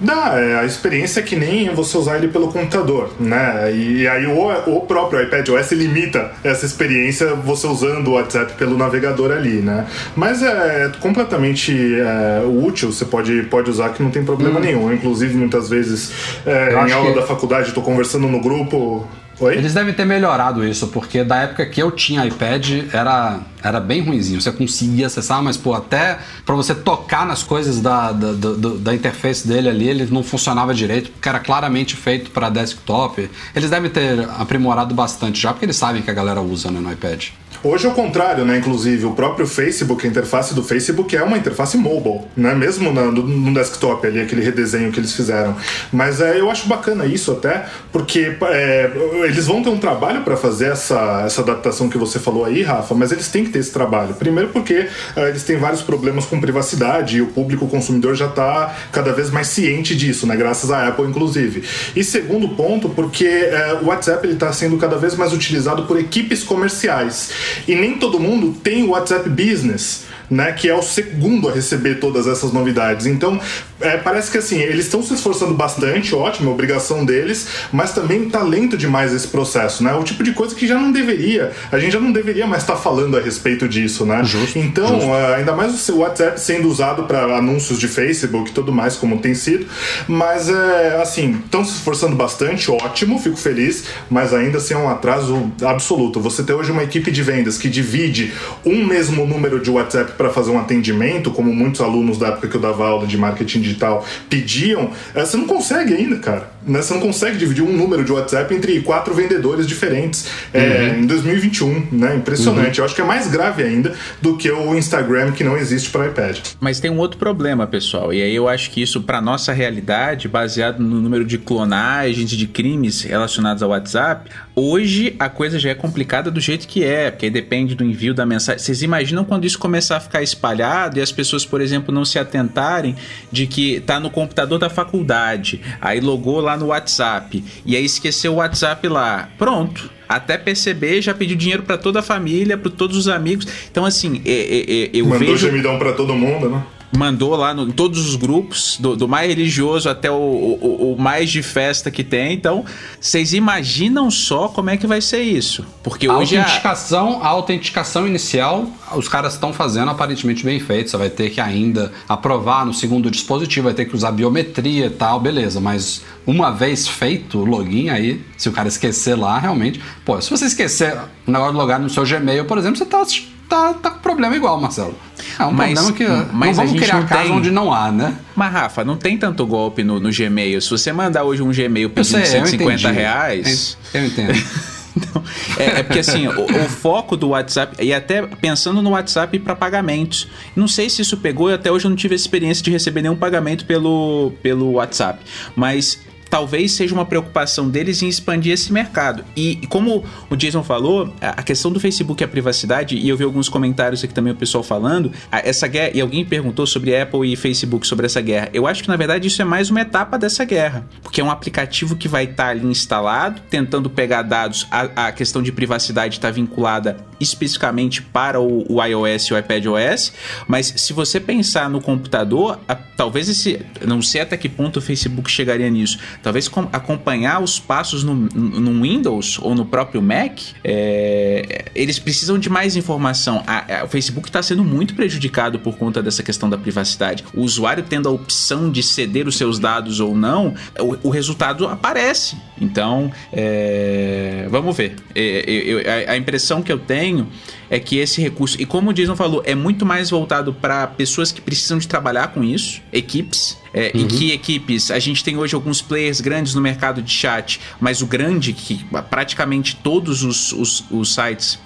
S3: Dá, é, a experiência é que nem você usar ele pelo computador, né? E aí o, o próprio iPad OS limita essa experiência você usando o WhatsApp pelo navegador ali, né? Mas é completamente é, útil, você pode, pode usar que não tem problema hum. nenhum. Inclusive, muitas vezes é, em aula que... da faculdade, estou conversando no grupo,
S1: Oi? Eles devem ter melhorado isso, porque da época que eu tinha iPad era, era bem ruimzinho. Você conseguia acessar, mas pô, até para você tocar nas coisas da, da, da, da, interface dele ali, ele não funcionava direito, porque era claramente feito para desktop. Eles devem ter aprimorado bastante já, porque eles sabem que a galera usa né, no iPad.
S3: Hoje é o contrário, né? Inclusive, o próprio Facebook, a interface do Facebook é uma interface mobile, né? Mesmo no, no desktop ali, aquele redesenho que eles fizeram. Mas é, eu acho bacana isso até, porque é, eles vão ter um trabalho para fazer essa, essa adaptação que você falou aí, Rafa, mas eles têm que ter esse trabalho. Primeiro porque é, eles têm vários problemas com privacidade e o público consumidor já está cada vez mais ciente disso, né? Graças à Apple, inclusive. E segundo ponto, porque é, o WhatsApp está sendo cada vez mais utilizado por equipes comerciais. E nem todo mundo tem o WhatsApp Business né, que é o segundo a receber todas essas novidades. Então, é, parece que assim, eles estão se esforçando bastante, ótimo, obrigação deles, mas também está lento demais esse processo, né? O tipo de coisa que já não deveria, a gente já não deveria mais estar tá falando a respeito disso, né? Justo, então, justo. Uh, ainda mais o WhatsApp sendo usado para anúncios de Facebook e tudo mais, como tem sido, mas é, assim, estão se esforçando bastante, ótimo, fico feliz, mas ainda assim é um atraso absoluto. Você ter hoje uma equipe de vendas que divide um mesmo número de WhatsApp para fazer um atendimento, como muitos alunos da época que eu dava aula de marketing digital pediam, eh, você não consegue ainda, cara. Né? Você não consegue dividir um número de WhatsApp entre quatro vendedores diferentes é, uhum. em 2021, né? Impressionante. Uhum. Eu acho que é mais grave ainda do que o Instagram que não existe para iPad.
S2: Mas tem um outro problema, pessoal. E aí eu acho que isso, para nossa realidade, baseado no número de clonagens, de crimes relacionados ao WhatsApp, hoje a coisa já é complicada do jeito que é, porque depende do envio da mensagem. Vocês imaginam quando isso começar a ficar espalhado e as pessoas, por exemplo, não se atentarem de que tá no computador da faculdade, aí logou lá no WhatsApp e aí esqueceu o WhatsApp lá. Pronto até perceber, já pediu dinheiro para toda a família, para todos os amigos. Então, assim, é, é, é, eu
S3: Mandou
S2: vejo...
S3: gemidão para todo mundo, né?
S2: Mandou lá no, em todos os grupos, do, do mais religioso até o, o, o, mais de festa que tem. Então, vocês imaginam só como é que vai ser isso? Porque
S1: a
S2: hoje
S1: autenticação, a... a autenticação inicial, os caras estão fazendo aparentemente bem feito. Você vai ter que ainda aprovar no segundo dispositivo, vai ter que usar biometria e tal, beleza. Mas uma vez feito o login aí, se o cara esquecer lá, realmente, pô, se você esquecer o negócio de logar no seu Gmail, por exemplo, você tá tá, tá com problema igual, Marcelo. É um mas, problema que mas não vamos criar caso onde não há, né?
S2: Mas, Rafa, não tem tanto golpe no, no Gmail. Se você mandar hoje um Gmail pedindo sei, 150 reais...
S1: Eu entendo.
S2: Então, é, é, porque assim, o, o, foco do WhatsApp, e até pensando no WhatsApp para pagamentos. Não sei se isso pegou, até hoje eu não tive a experiência de receber nenhum pagamento pelo, pelo WhatsApp. Mas talvez seja uma preocupação deles em expandir esse mercado. E como o Jason falou, a questão do Facebook e a privacidade, e eu vi alguns comentários aqui também o pessoal falando, essa guerra, e alguém perguntou sobre Apple e Facebook sobre essa guerra. Eu acho que na verdade isso é mais uma etapa dessa guerra, porque é um aplicativo que vai estar tá ali instalado, tentando pegar dados, a, a questão de privacidade está vinculada especificamente para o, o iOS e o iPadOS, mas se você pensar no computador, a, talvez esse, não sei até que ponto o Facebook chegaria nisso, talvez com, acompanhar os passos no, no, Windows ou no próprio Mac, é, eles precisam de mais informação. A, a, o Facebook está sendo muito prejudicado por conta dessa questão da privacidade. O usuário tendo a opção de ceder os seus dados ou não, o, o resultado aparece. Então, é, vamos ver. É, a impressão que eu tenho é que esse recurso, e como o Jason falou, é muito mais voltado para pessoas que precisam de trabalhar com isso, equipes. É, uhum. E que equipes? A gente tem hoje alguns players grandes no mercado de chat, mas o grande, que praticamente todos os, os, os sites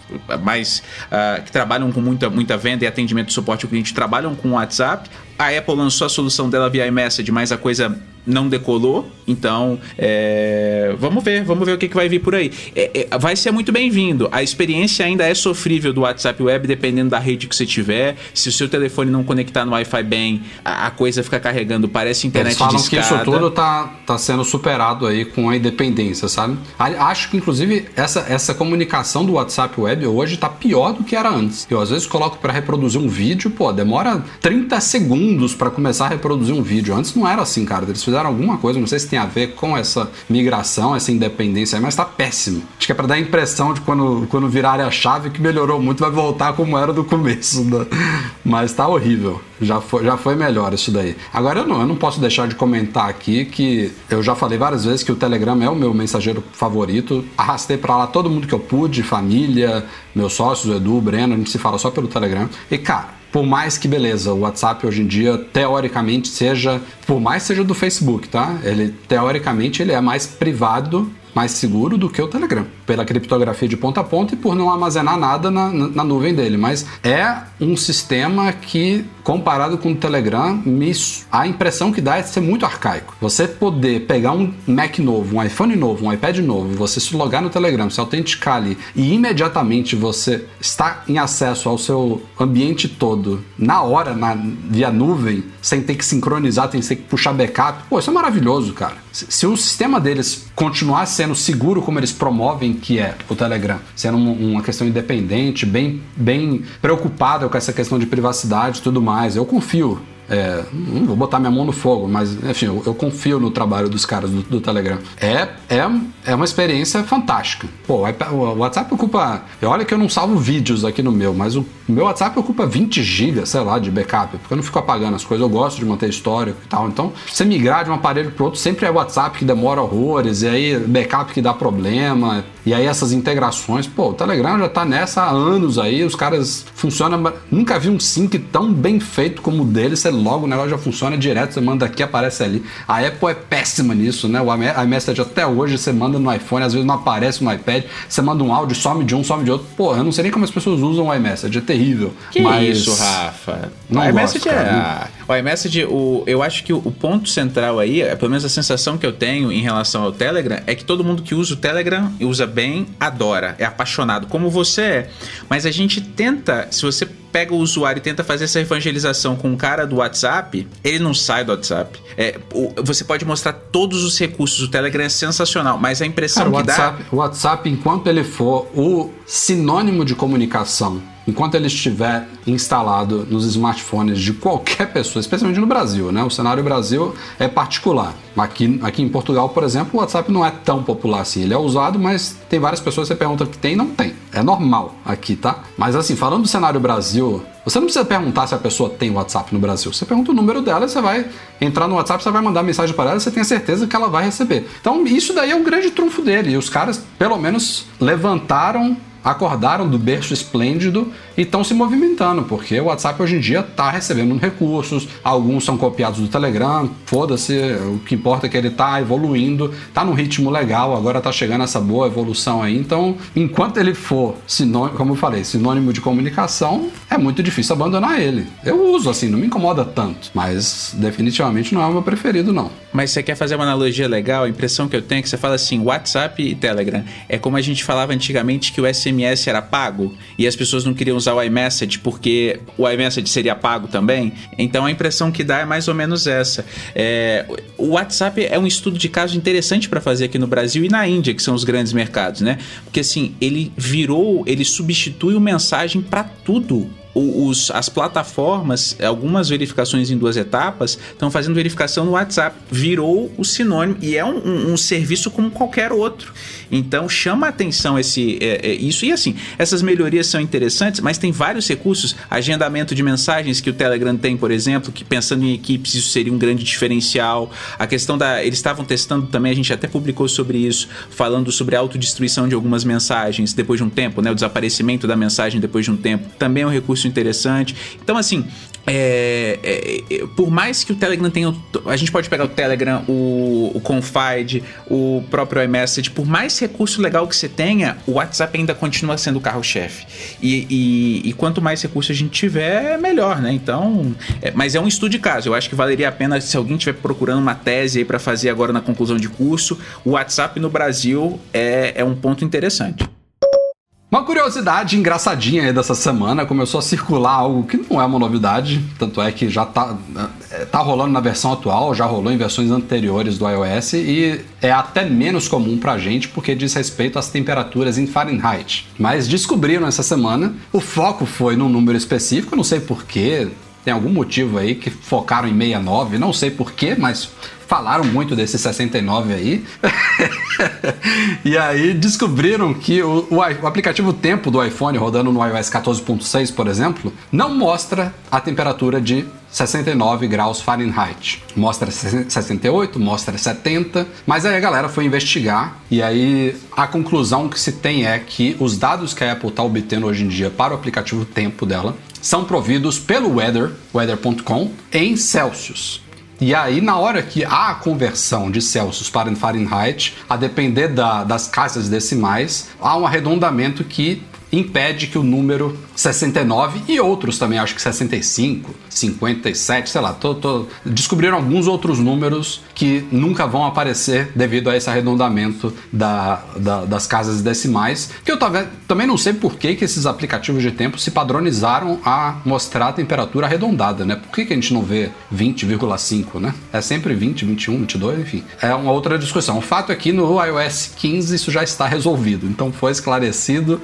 S2: mais uh, que trabalham com muita, muita venda e atendimento de suporte ao cliente trabalham com o WhatsApp. A Apple lançou a solução dela via iMessage, mas a coisa não decolou. Então, é, vamos ver, vamos ver o que, que vai vir por aí. É, é, vai ser muito bem-vindo. A experiência ainda é sofrível do WhatsApp Web, dependendo da rede que você tiver. Se o seu telefone não conectar no Wi-Fi bem, a, a coisa fica carregando, parece internet Eles
S1: falam que isso tudo tá, tá sendo superado aí com a independência, sabe? Acho que, inclusive, essa, essa comunicação do WhatsApp Web hoje tá pior do que era antes. Eu, às vezes, coloco para reproduzir um vídeo, pô, demora 30 segundos para começar a reproduzir um vídeo. Antes não era assim, cara. Eles fizeram alguma coisa, não sei se tem a ver com essa migração, essa independência aí, mas tá péssimo. Acho que é para dar a impressão de quando, quando virar a chave que melhorou muito, vai voltar como era do começo. Né? Mas tá horrível. Já foi, já foi melhor isso daí. Agora eu não, eu não posso deixar de comentar aqui que eu já falei várias vezes que o Telegram é o meu mensageiro favorito. Arrastei para lá todo mundo que eu pude, família, meus sócios, Edu, Breno, a gente se fala só pelo Telegram. E cara, por mais que beleza, o WhatsApp hoje em dia teoricamente seja, por mais seja do Facebook, tá? Ele teoricamente ele é mais privado mais seguro do que o Telegram, pela criptografia de ponta a ponta e por não armazenar nada na, na nuvem dele. Mas é um sistema que, comparado com o Telegram, me, a impressão que dá é ser muito arcaico. Você poder pegar um Mac novo, um iPhone novo, um iPad novo, você se logar no Telegram, se autenticar ali e imediatamente você está em acesso ao seu ambiente todo na hora, na, via nuvem, sem ter que sincronizar, sem ter que puxar backup. Pô, isso é maravilhoso, cara. Se, o sistema deles continuar sendo seguro como eles promovem que é o Telegram, sendo uma questão independente, bem, bem preocupada com essa questão de privacidade e tudo mais, eu confio é, não vou botar minha mão no fogo, mas enfim, eu, eu confio no trabalho dos caras do, do, Telegram. É, é, é uma experiência fantástica. Pô, o WhatsApp ocupa. Olha que eu não salvo vídeos aqui no meu, mas o meu WhatsApp ocupa 20 GB, sei lá, de backup, porque eu não fico apagando as coisas, eu gosto de manter histórico e tal. Então, você migrar de um aparelho para outro sempre é WhatsApp que demora horrores, e aí backup que dá problema, e aí essas integrações. Pô, o Telegram já tá nessa há anos aí, os caras funcionam. Nunca vi um sync tão bem feito como o dele, você logo o negócio já funciona direto, você manda aqui, aparece ali. A Apple é péssima nisso, né? O iMessage até hoje você manda no iPhone, às vezes não aparece no iPad, você manda um áudio, some de um, some de outro. Pô, eu não sei nem como as pessoas usam o iMessage, é terrível.
S2: Que mas... isso, Rafa? Não o iMessage gosto, é. O iMessage, o, eu acho que o, o, ponto central aí, é, pelo menos a sensação que eu tenho em relação ao Telegram, é que todo mundo que usa o Telegram e usa bem, adora, é apaixonado, como você é. Mas a gente tenta, se você pega o usuário e tenta fazer essa evangelização com o cara do WhatsApp, ele não sai do WhatsApp. É, você pode mostrar todos os recursos, o Telegram é sensacional, mas a impressão cara,
S1: que
S2: o
S1: WhatsApp,
S2: dá...
S1: O WhatsApp, enquanto ele for o sinônimo de comunicação enquanto ele estiver instalado nos smartphones de qualquer pessoa, especialmente no Brasil, né? O cenário Brasil é particular. Aqui, aqui em Portugal, por exemplo, o WhatsApp não é tão popular assim. Ele é usado, mas tem várias pessoas que você pergunta que tem e não tem. É normal aqui, tá? Mas assim, falando do cenário Brasil, você não precisa perguntar se a pessoa tem WhatsApp no Brasil. Você pergunta o número dela, você vai entrar no WhatsApp, você vai mandar mensagem para ela, você tem a certeza que ela vai receber. Então, isso daí é um grande trunfo dele. E os caras, pelo menos, levantaram acordaram do berço esplêndido e estão se movimentando, porque o WhatsApp hoje em dia está recebendo recursos, alguns são copiados do Telegram, foda-se, o que importa é que ele está evoluindo, está num ritmo legal, agora está chegando essa boa evolução aí. Então, enquanto ele for sinônimo, como eu falei, sinônimo de comunicação, é muito difícil abandonar ele. Eu uso assim, não me incomoda tanto, mas definitivamente não é o meu preferido, não.
S2: Mas você quer fazer uma analogia legal? A impressão que eu tenho é que você fala assim: WhatsApp e Telegram. É como a gente falava antigamente que o SMS era pago e as pessoas não queriam usar o iMessage porque o iMessage seria pago também. Então a impressão que dá é mais ou menos essa. É, o WhatsApp é um estudo de caso interessante para fazer aqui no Brasil e na Índia, que são os grandes mercados, né? Porque assim, ele virou, ele substitui o mensagem para tudo os, as plataformas, algumas verificações em duas etapas, estão fazendo verificação no WhatsApp. Virou o sinônimo e é um, um, um serviço como qualquer outro. Então chama a atenção esse, é, é, isso. E assim, essas melhorias são interessantes, mas tem vários recursos. Agendamento de mensagens que o Telegram tem, por exemplo, que pensando em equipes, isso seria um grande diferencial. A questão da. Eles estavam testando também, a gente até publicou sobre isso, falando sobre a autodestruição de algumas mensagens depois de um tempo, né? O desaparecimento da mensagem depois de um tempo. Também é um recurso interessante. Então, assim, é, é, é, por mais que o Telegram tenha. A gente pode pegar o Telegram, o, o Confide, o próprio iMessage, por mais recurso legal que você tenha, o WhatsApp ainda continua sendo o carro-chefe. E, e, e, quanto mais recurso a gente tiver, melhor, né? Então. É, mas é um estudo de caso. Eu acho que valeria a pena, se alguém estiver procurando uma tese aí para fazer agora na conclusão de curso, o WhatsApp no Brasil é, é um ponto interessante.
S1: Uma curiosidade engraçadinha aí dessa semana começou a circular algo que não é uma novidade, tanto é que já tá, é, tá rolando na versão atual, já rolou em versões anteriores do iOS e é até menos comum pra gente porque diz respeito às temperaturas em Fahrenheit. Mas descobriram essa semana, o foco foi num número específico, não sei porquê, tem algum motivo aí que focaram em 69, não sei porquê, mas falaram muito desse 69 aí. e aí descobriram que o, o, o, aplicativo Tempo do iPhone rodando no iOS 14.6, por exemplo, não mostra a temperatura de 69 graus Fahrenheit. Mostra 68, mostra 70, mas aí a galera foi investigar e aí a conclusão que se tem é que os dados que a Apple está obtendo hoje em dia para o aplicativo Tempo dela são providos pelo Weather, weather.com, em Celsius. E aí, na hora que há a conversão de Celsius para Fahrenheit, a depender da, das casas decimais, há um arredondamento que impede que o número 69 e outros também, acho que 65, 57, sei lá, tô, tô, descobriram alguns outros números que nunca vão aparecer devido a esse arredondamento da, da, das casas decimais, que eu tava, também não sei por que, que esses aplicativos de tempo se padronizaram a mostrar a temperatura arredondada, né? Por que, que a gente não vê 20,5, né? É sempre 20, 21, 22, enfim. É uma outra discussão. O fato é que no iOS 15 isso já está resolvido, então foi esclarecido,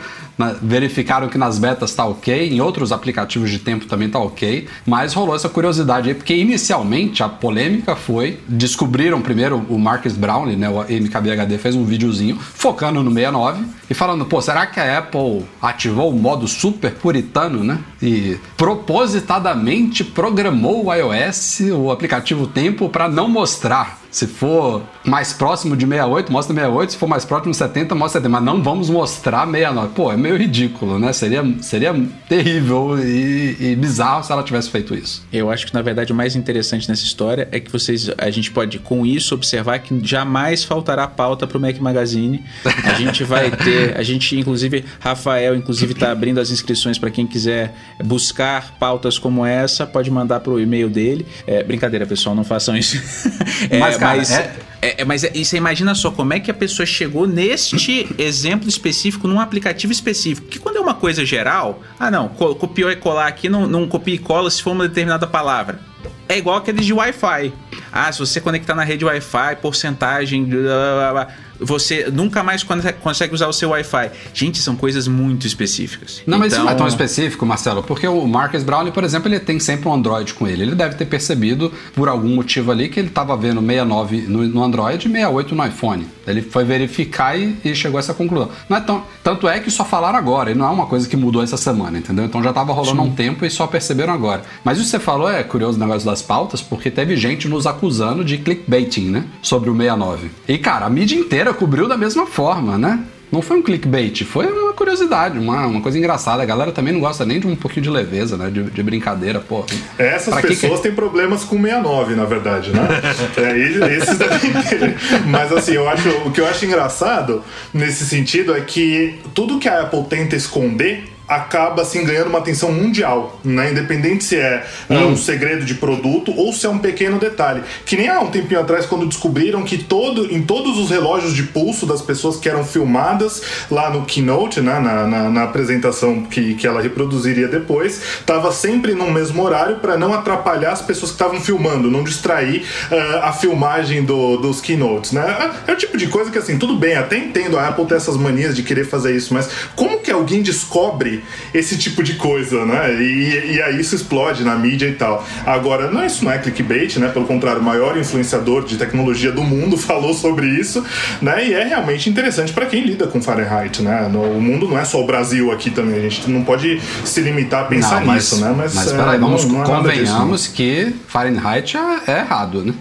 S1: verificaram que nas betas está ok, em outros aplicativos de tempo também está ok, mas rolou essa curiosidade aí, porque inicialmente a polêmica foi, descobriram primeiro o Marcus Brownlee, né, o MKBHD fez um videozinho focando no 69 e falando, pô, será que a Apple ativou o modo super puritano, né? E propositadamente programou o iOS, o aplicativo Tempo, para não mostrar se for mais próximo de 68, mostra 68. Se for mais próximo de 70, mostra 70. Mas não vamos mostrar 69. Pô, é meio ridículo, né? Seria, seria terrível e, e, bizarro se ela tivesse feito isso.
S2: Eu acho que, na verdade, o mais interessante nessa história é que vocês, a gente pode, com isso, observar que jamais faltará pauta para o Mac Magazine. A gente vai ter, a gente, inclusive, Rafael, inclusive, está abrindo as inscrições para quem quiser buscar pautas como essa. Pode mandar para o e-mail dele. É, brincadeira, pessoal, não façam isso.
S1: é, mas, cara, mas,
S2: é... É, mas é, e você imagina só como é que a pessoa chegou neste exemplo específico, num aplicativo específico. Que quando é uma coisa geral, ah não, copiou e colar aqui, não, não copia e cola se for uma determinada palavra. É igual aqueles de Wi-Fi. Ah, se você conectar na rede Wi-Fi, porcentagem. Blá, blá, blá, você nunca mais consegue usar o seu Wi-Fi. Gente, são coisas muito específicas.
S1: Não, mas isso não é tão então- específico, Marcelo, porque o Marcus Brown, por exemplo, ele tem sempre um Android com ele. Ele deve ter percebido, por algum motivo ali, que ele estava vendo 69 no, no, Android e 68 no iPhone. Ele foi verificar e, e, chegou a essa conclusão. Não é tão, tanto é que só falaram agora, e não é uma coisa que mudou essa semana, entendeu? Então já estava rolando há um tempo e só perceberam agora. Mas isso que você falou é curioso o negócio das pautas, porque teve gente nos acusando de clickbaiting, né? Sobre o 69. E, cara, a mídia inteira cobriu da mesma forma, né? Não foi um clickbait, foi uma curiosidade, uma, uma coisa engraçada. A galera também não gosta nem de um pouquinho de leveza, né? De, de brincadeira, pô.
S3: Essas pessoas que... têm problemas com 69, na verdade, né? é, esses devem ter. Mas assim, eu acho, o que eu acho engraçado nesse sentido é que tudo que a Apple tenta esconder acaba assim ganhando uma atenção mundial, né? Independente se é, é hum. um segredo de produto ou se é um pequeno detalhe. Que nem há um tempinho atrás quando descobriram que todo, em todos os relógios de pulso das pessoas que eram filmadas lá no keynote, né? Na, na, na apresentação que, que ela reproduziria depois, estava sempre no mesmo horário para não atrapalhar as pessoas que estavam filmando, não distrair uh, a filmagem do, dos keynotes, né? É o tipo de coisa que assim, tudo bem, até entendo a Apple ter essas manias de querer fazer isso, mas como que alguém descobre esse tipo de coisa, né? E, e aí isso explode na mídia e tal. Agora, não, isso não é clickbait, né? Pelo contrário, o maior influenciador de tecnologia do mundo falou sobre isso, né? E é realmente interessante para quem lida com Fahrenheit, né? No, o mundo não é só o Brasil aqui também, a gente não pode se limitar a pensar não, mas, nisso, né?
S1: Mas, mas é, peraí, vamos não, não é convenhamos que Fahrenheit é, é errado, né?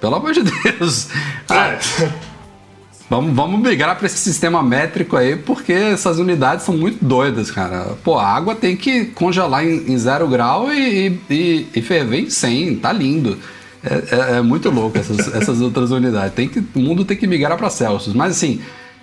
S1: Pelo amor de Deus. Ah, é. Vamos, vamos migrar para esse sistema métrico aí, porque essas unidades são muito doidas, cara. Pô, a água tem que congelar em, em zero grau e, e, e, ferver em 100, tá lindo. É, é, é muito louco essas, essas outras unidades. Tem que, o mundo tem que migrar para Celsius. Mas assim,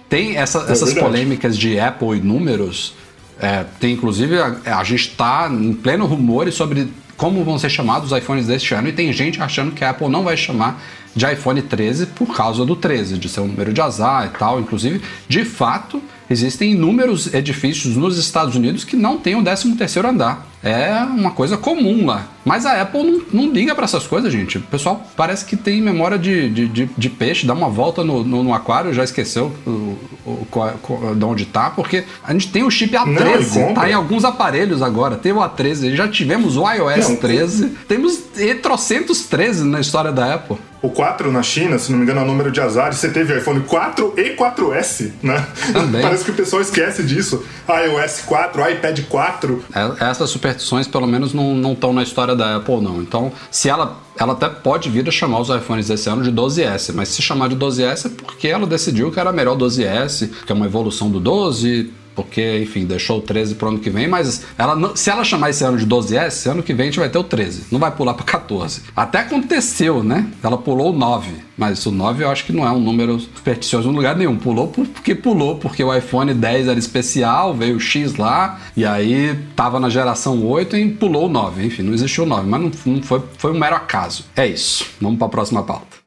S1: tem essa, é essas polêmicas de Apple e números. É, tem inclusive, a, a gente está em pleno rumores sobre como vão ser chamados os iPhones deste ano e tem gente achando que a Apple não vai chamar de iPhone 13 por causa do 13, de ser um número de azar e tal. Inclusive, de fato, existem inúmeros edifícios nos Estados Unidos que não têm o 13 terceiro andar. É uma coisa comum lá. Mas a Apple não, não liga para essas coisas, gente. O pessoal parece que tem memória de, de, de, de peixe, dá uma volta no, no, no aquário, já esqueceu o, o, o, de onde tá, porque a gente tem o chip A13, não, tá em alguns aparelhos agora. Tem o A13, já tivemos o iOS não, 13, temos trocentos 13 na história da Apple
S3: o 4 na China, se não me engano, é o número de azar. Você teve iPhone 4 e 4S, né? Também. Parece que o pessoal esquece disso. iOS 4, iPad 4.
S1: É, essas superstições, pelo menos, não estão na história da Apple, não. Então, se ela. Ela até pode vir a chamar os iPhones desse ano de 12S, mas se chamar de 12S é porque ela decidiu que era melhor 12S, que é uma evolução do 12, porque, enfim, deixou o 13 pro ano que vem, mas ela não, se ela chamar esse ano de 12S, ano que vem a gente vai ter o 13, não vai pular para 14. Até aconteceu, né? Ela pulou o 9, mas o 9 eu acho que não é um número supersticioso em lugar nenhum. Pulou porque pulou, porque o iPhone 10 era especial, veio o X lá, e aí tava na geração 8 e pulou o 9. Enfim, não existiu o 9, mas não, não foi, foi um mero acaso. É isso. Vamos para a próxima pauta.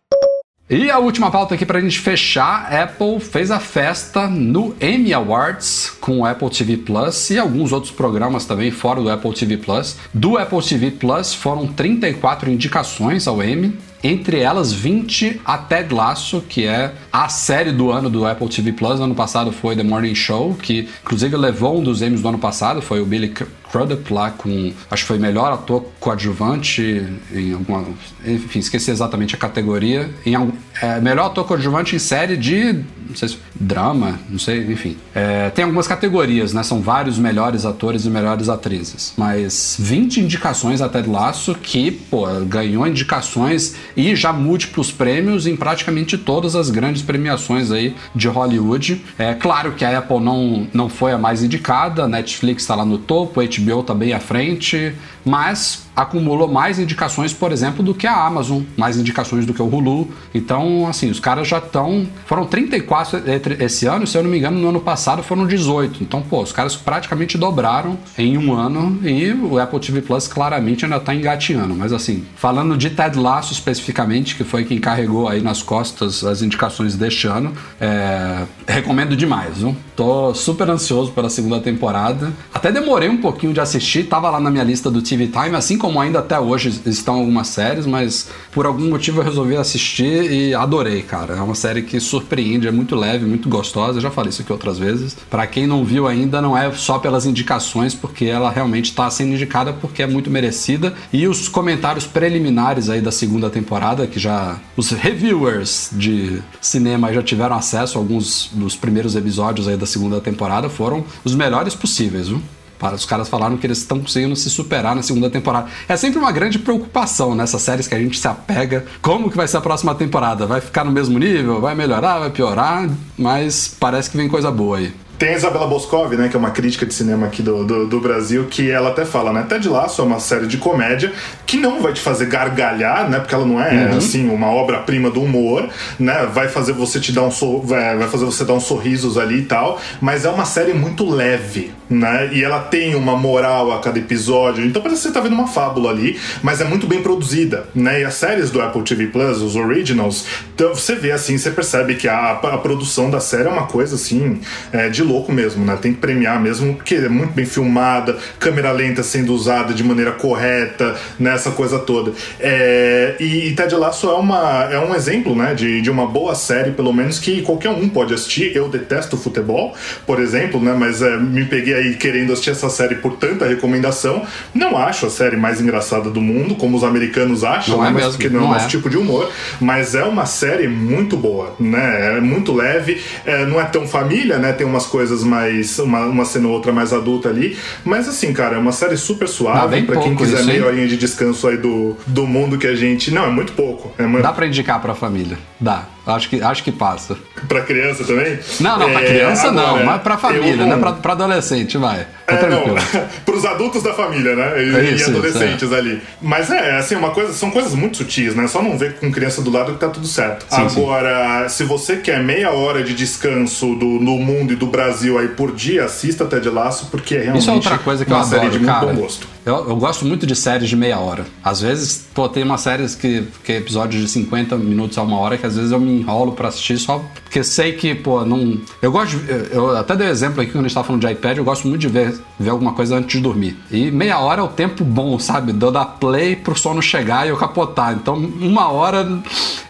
S1: E a última pauta aqui para a gente fechar, Apple fez a festa no Emmy Awards com o Apple TV Plus e alguns outros programas também fora do Apple TV Plus. Do Apple TV Plus foram 34 indicações ao Emmy, entre elas 20 a Ted Lasso, que é a série do ano do Apple TV Plus. Ano passado foi The Morning Show, que inclusive levou um dos Emmys do ano passado, foi o Billy Crudup lá com, acho que foi melhor ator coadjuvante em alguma, enfim, esqueci exatamente a categoria, em é, melhor ator coadjuvante em série de, não sei se, drama, não sei, enfim. É, tem algumas categorias, né? São vários melhores atores e melhores atrizes, mas 20 indicações a Ted Lasso que, pô, ganhou indicações e já múltiplos prêmios em praticamente todas as grandes premiações aí de Hollywood. É claro que a Apple não, não foi a mais indicada, Netflix está lá no topo, HBO está bem à frente, mas acumulou mais indicações, por exemplo, do que a Amazon, mais indicações do que o Hulu. Então, assim, os caras já estão. Foram 34 esse ano, se eu não me engano, no ano passado foram 18. Então, pô, os caras praticamente dobraram em um ano e o Apple TV Plus claramente ainda está engatinhando. Mas, assim, falando de Ted Lasso especificamente, que foi quem carregou aí nas costas as indicações deste ano, é... recomendo demais, viu? Tô super ansioso pela segunda temporada. Até demorei um pouquinho de assistir, tava lá na minha lista do TV Time, assim como ainda até hoje estão algumas séries, mas por algum motivo eu resolvi assistir e adorei, cara. É uma série que surpreende, é muito leve, muito gostosa. Eu já falei isso aqui outras vezes. Para quem não viu ainda, não é só pelas indicações, porque ela realmente está sendo indicada porque é muito merecida. E os comentários preliminares aí da segunda temporada, que já os reviewers de cinema já tiveram acesso a alguns dos primeiros episódios aí da segunda temporada, foram os melhores possíveis, viu? Para os caras falaram que eles estão conseguindo se superar na segunda temporada. É sempre uma grande preocupação nessas séries que a gente se apega. Como que vai ser a próxima temporada? Vai ficar no mesmo nível? Vai melhorar? Vai piorar? Mas parece que vem coisa boa aí.
S3: Tem a Isabela Boscov, né, que é uma crítica de cinema aqui do, do, do, Brasil, que ela até fala, né, Ted Lasso é uma série de comédia que não vai te fazer gargalhar, né, porque ela não é, uhum. assim, uma obra-prima do humor, né, vai fazer você te dar um so vai, vai fazer você dar uns sorrisos ali e tal, mas é uma série muito leve, né, e ela tem uma moral a cada episódio, então parece que você tá vendo uma fábula ali, mas é muito bem produzida, né, e as séries do Apple TV Plus, os originals, então você vê assim, você percebe que a, a produção da série é uma coisa, assim, é, de louco mesmo, né? Tem que premiar mesmo, porque é muito bem filmada, câmera lenta sendo usada de maneira correta, nessa né? coisa toda. É, e, e Ted Lasso é, uma, é um exemplo, né? De, de uma boa série, pelo menos, que qualquer um pode assistir. Eu detesto futebol, por exemplo, né? Mas é, me peguei aí querendo assistir essa série por tanta recomendação. Não acho a série mais engraçada do mundo, como os americanos acham,
S1: não
S3: né?
S1: É
S3: mas
S1: mesmo,
S3: porque não,
S1: não
S3: é nosso tipo de humor. Mas é uma série muito boa, né? É muito leve, é, não é tão família, né? Tem umas coisas mais. Uma, uma cena ou outra mais adulta ali. Mas assim, cara, é uma série super suave.
S1: Ah,
S3: para quem quiser
S1: isso,
S3: meia horinha de descanso aí do, do mundo que a gente. Não, é muito pouco. É muito...
S1: Dá pra indicar pra família. Dá. Acho que, acho que passa.
S3: Pra criança também?
S1: Não, não, pra
S3: É,
S1: criança não,
S3: agora,
S1: mas pra família,
S3: eu não-
S1: né? Pra, pra adolescente, vai. Tá
S3: É,
S1: tranquilo.
S3: não, pros adultos da família, né? E,
S1: É
S3: e
S1: isso,
S3: adolescentes
S1: isso,
S3: ali. Mas é, assim, uma coisa, são coisas muito sutis, né? Só não ver com criança do lado que tá tudo certo.
S1: Sim, sim.
S3: Agora, se você quer meia hora de descanso do, no mundo e do Brasil aí por dia, assista Ted Lasso, porque é realmente
S1: Isso é outra coisa que eu
S3: uma série
S1: adoro,
S3: de muito
S1: cara.
S3: bom gosto.
S1: Eu, eu gosto muito de séries de meia hora. Às vezes, pô, tem umas séries que, que é episódios de 50 minutos a uma hora que às vezes eu me enrolo pra assistir só porque sei que, pô, não. Eu gosto. Eu até dei um exemplo aqui quando a gente tava falando de iPad, eu gosto muito de ver, ver alguma coisa antes de dormir. E meia hora é o tempo bom, sabe? De eu dar play pro sono chegar e eu capotar. Então, uma hora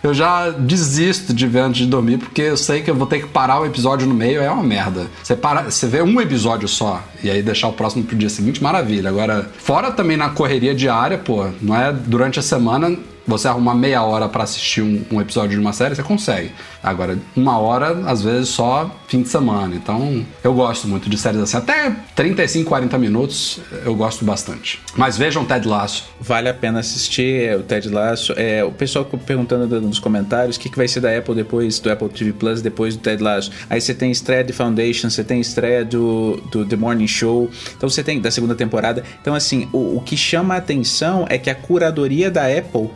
S1: eu já desisto de ver antes de dormir, porque eu sei que eu vou ter que parar o episódio no meio, é uma merda. Você, para, você vê um episódio só e aí deixar o próximo pro dia seguinte, maravilha. Agora, fora também na correria diária, pô, não é durante a semana você arrumar meia hora pra assistir um, um episódio de uma série, você consegue. Agora, uma hora, às vezes, só fim de semana. Então, eu gosto muito de séries assim. Até 35, 40 minutos, eu gosto bastante. Mas vejam Ted Lasso.
S2: Vale a pena assistir é, o Ted Lasso. É, o pessoal perguntando nos comentários o que, que vai ser da Apple depois do Apple TV Plus, depois do Ted Lasso. Aí você tem estreia de Foundation, você tem estreia do, do The Morning Show, então você tem da segunda temporada. Então, assim, o, o que chama a atenção é que a curadoria da Apple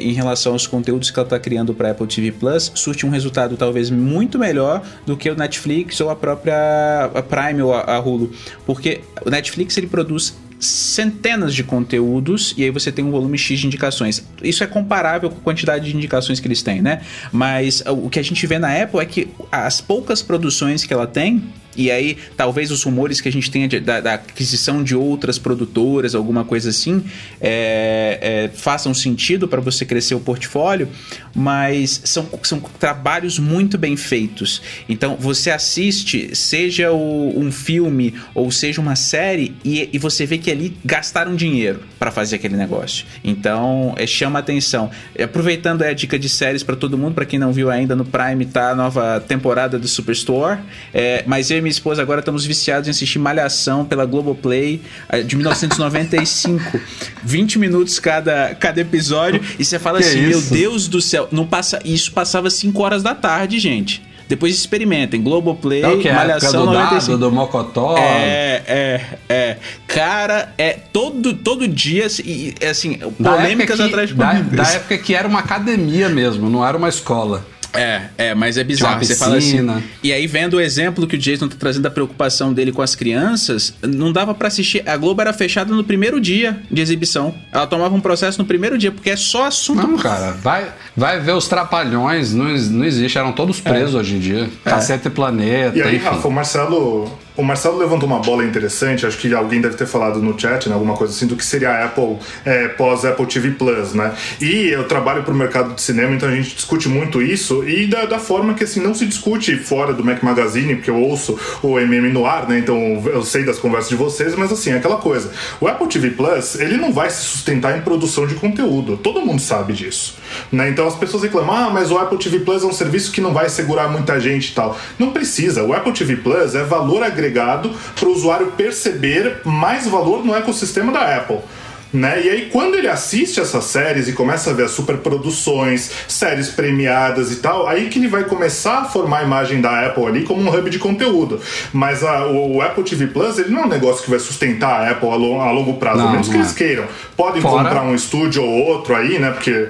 S2: em relação aos conteúdos que ela está criando para Apple TV Plus surte um resultado talvez muito melhor do que o Netflix ou a própria a Prime ou a, a Hulu, porque o Netflix ele produz centenas de conteúdos e aí você tem um volume X de indicações. Isso é comparável com a quantidade de indicações que eles têm, né? Mas o que a gente vê na Apple é que as poucas produções que ela tem e aí, talvez os rumores que a gente tenha de, da, da, aquisição de outras produtoras, alguma coisa assim, é, é, façam sentido para você crescer o portfólio, mas são, são trabalhos muito bem feitos. Então, você assiste, seja o, um filme ou seja uma série, e, e você vê que ali gastaram dinheiro para fazer aquele negócio. Então, é, chama atenção. Aproveitando é, a dica de séries para todo mundo, para quem não viu ainda, no Prime tá a nova temporada do Superstore, é, mas eu minha esposa agora estamos viciados em assistir Malhação pela Globoplay de 1995. 20 minutos cada, cada episódio. E você fala
S1: Que
S2: assim: Meu
S1: isso?
S2: Deus do céu, não passa, isso passava 5 horas da tarde, gente. Depois experimentem. Globoplay,
S1: É o que? A época
S2: Malhação
S1: do
S2: 95.
S1: dado, do Mocotó.
S2: É, é, é. Cara, é todo, todo dia, assim,
S1: Da
S2: polêmicas
S1: que-
S2: atrás de
S1: da,
S2: polêmicas.
S1: da época que era uma academia mesmo, não era uma escola.
S2: É, é, mas é bizarro. Você fala assim. E aí, vendo o exemplo que o Jason tá trazendo da preocupação dele com as crianças, não dava pra assistir. A Globo era fechada no primeiro dia de exibição. Ela tomava um processo no primeiro dia, porque é só assunto.
S1: Não, cara, vai, vai ver os trapalhões, não, não existe, eram todos presos hoje em dia. Caceta e Planeta,
S3: E aí,
S1: enfim.
S3: Rafa, o Marcelo, o Marcelo levantou uma bola interessante, acho que alguém deve ter falado no chat, né, alguma coisa assim, do que seria a Apple é, pós-Apple TV Plus, né? E eu trabalho pro mercado de cinema, então a gente discute muito isso, e da, da forma que, assim, não se discute fora do Mac Magazine, porque eu ouço o MM no ar, né, então eu sei das conversas de vocês, mas assim, é aquela coisa. O Apple TV Plus, ele não vai se sustentar em produção de conteúdo, todo mundo sabe disso, né? Então as pessoas reclamam, ah, mas o Apple TV Plus é um serviço que não vai segurar muita gente e tal. Não precisa, o Apple TV Plus é valor agregado agregado para o usuário perceber mais valor no ecossistema da Apple. Né? E aí, quando ele assiste essas séries e começa a ver as superproduções, séries premiadas e tal, aí que ele vai começar a formar a imagem da Apple ali como um hub de conteúdo. Mas a, o, o, Apple TV Plus, ele não é um negócio que vai sustentar a Apple a, long, a longo prazo, não, a menos que é. eles queiram. Podem Fora... comprar um estúdio ou outro aí, né? Porque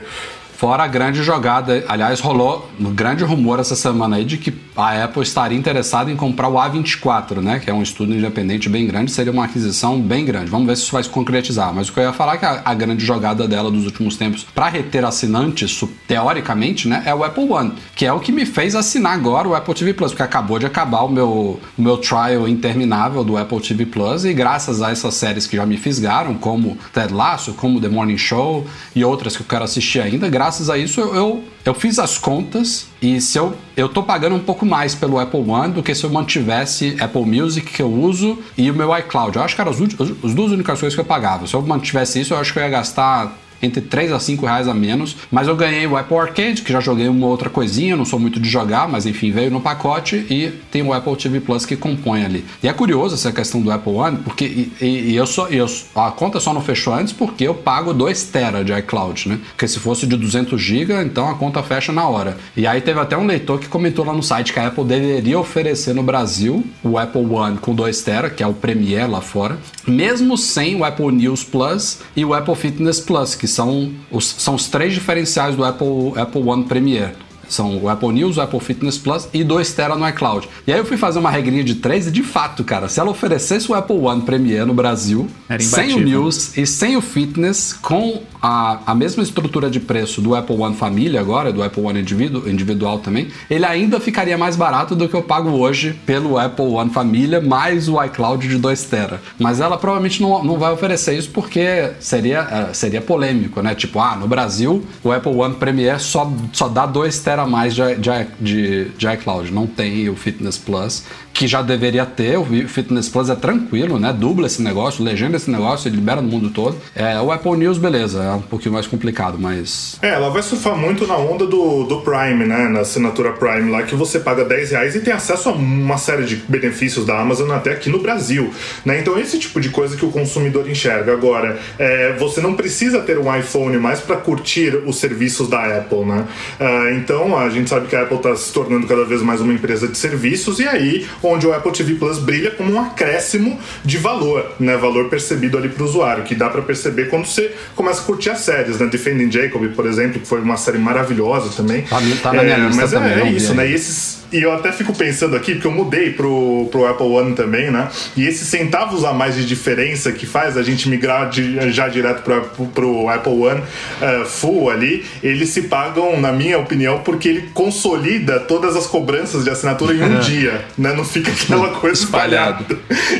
S1: Fora a grande jogada, aliás, rolou um grande rumor essa semana aí de que a Apple estaria interessada em comprar o A24, né? Que é um estudo independente bem grande, seria uma aquisição bem grande. Vamos ver se isso vai se concretizar. Mas o que eu ia falar é que a, a grande jogada dela dos últimos tempos para reter assinantes, teoricamente, né, é o Apple One, que é o que me fez assinar agora o Apple TV Plus, porque acabou de acabar o meu, o meu trial interminável do Apple TV Plus e graças a essas séries que já me fisgaram, como Ted Lasso, como The Morning Show e outras que eu quero assistir ainda, graças a isso eu, eu, fiz as contas e se eu, eu tô pagando um pouco mais pelo Apple One do que se eu mantivesse Apple Music que eu uso e o meu iCloud. Eu acho que eram as, as duas únicas coisas que eu pagava. Se eu mantivesse isso, eu acho que eu ia gastar entre 3 a 5 reais a menos. Mas eu ganhei o Apple Arcade, que já joguei uma outra coisinha, não sou muito de jogar, mas enfim, veio no pacote e tem o Apple TV Plus que compõe ali. E é curioso essa questão do Apple One, porque e, e eu só, eu, a conta só não fechou antes porque eu pago 2 tera de iCloud, né? Porque se fosse de 200 GB, então a conta fecha na hora. E aí teve até um leitor que comentou lá no site que a Apple deveria oferecer no Brasil o Apple One com 2 tera, que é o Premier lá fora, mesmo sem o Apple News Plus e o Apple Fitness Plus, que são os, são os três diferenciais do Apple, Apple One Premier. São o Apple News, o Apple Fitness Plus e 2 tera no iCloud. E aí eu fui fazer uma regrinha de 3 e de fato, cara, se ela oferecesse o Apple One Premier no Brasil, sem o News e sem o Fitness, com a, a mesma estrutura de preço do Apple One Família agora, do Apple One individu, individual também, ele ainda ficaria mais barato do que eu pago hoje pelo Apple One Família mais o iCloud de 2 tera. Mas ela provavelmente não, não vai oferecer isso porque seria, é, seria polêmico, né? Tipo, ah, no Brasil o Apple One Premier só, só dá 2 tera a mais de, de iCloud, não tem o Fitness Plus que já deveria ter. O Fitness Plus é tranquilo, né? Dubla esse negócio, legenda esse negócio, ele libera no mundo todo. É, o Apple News, beleza, é um pouquinho mais complicado, mas.
S3: É, ela vai surfar muito na onda do, do Prime, né? Na assinatura Prime lá, que você paga 10 reais e tem acesso a uma série de benefícios da Amazon até aqui no Brasil. Né? Então, esse tipo de coisa que o consumidor enxerga. Agora, é, você não precisa ter um iPhone mais para curtir os serviços da Apple, né? Uh, então, a gente sabe que a Apple está se tornando cada vez mais uma empresa de serviços, e aí onde o Apple TV Plus brilha como um acréscimo de valor, né? Valor percebido ali para o usuário, que dá para perceber quando você começa a curtir as séries, né? Defending Jacob, por exemplo, que foi uma série maravilhosa também.
S1: Tá, tá na minha é, lista
S3: mas
S1: também.
S3: É, é isso, né? E esses e eu até fico pensando aqui, porque eu mudei pro, pro Apple One também, né? E esses centavos a mais de diferença que faz a gente migrar de, já direto pro, pro Apple One uh, full ali, eles se pagam, na minha opinião, porque ele consolida todas as cobranças de assinatura em um dia, né? Não fica aquela coisa espalhada.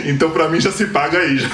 S3: Então, para mim, já se paga aí já.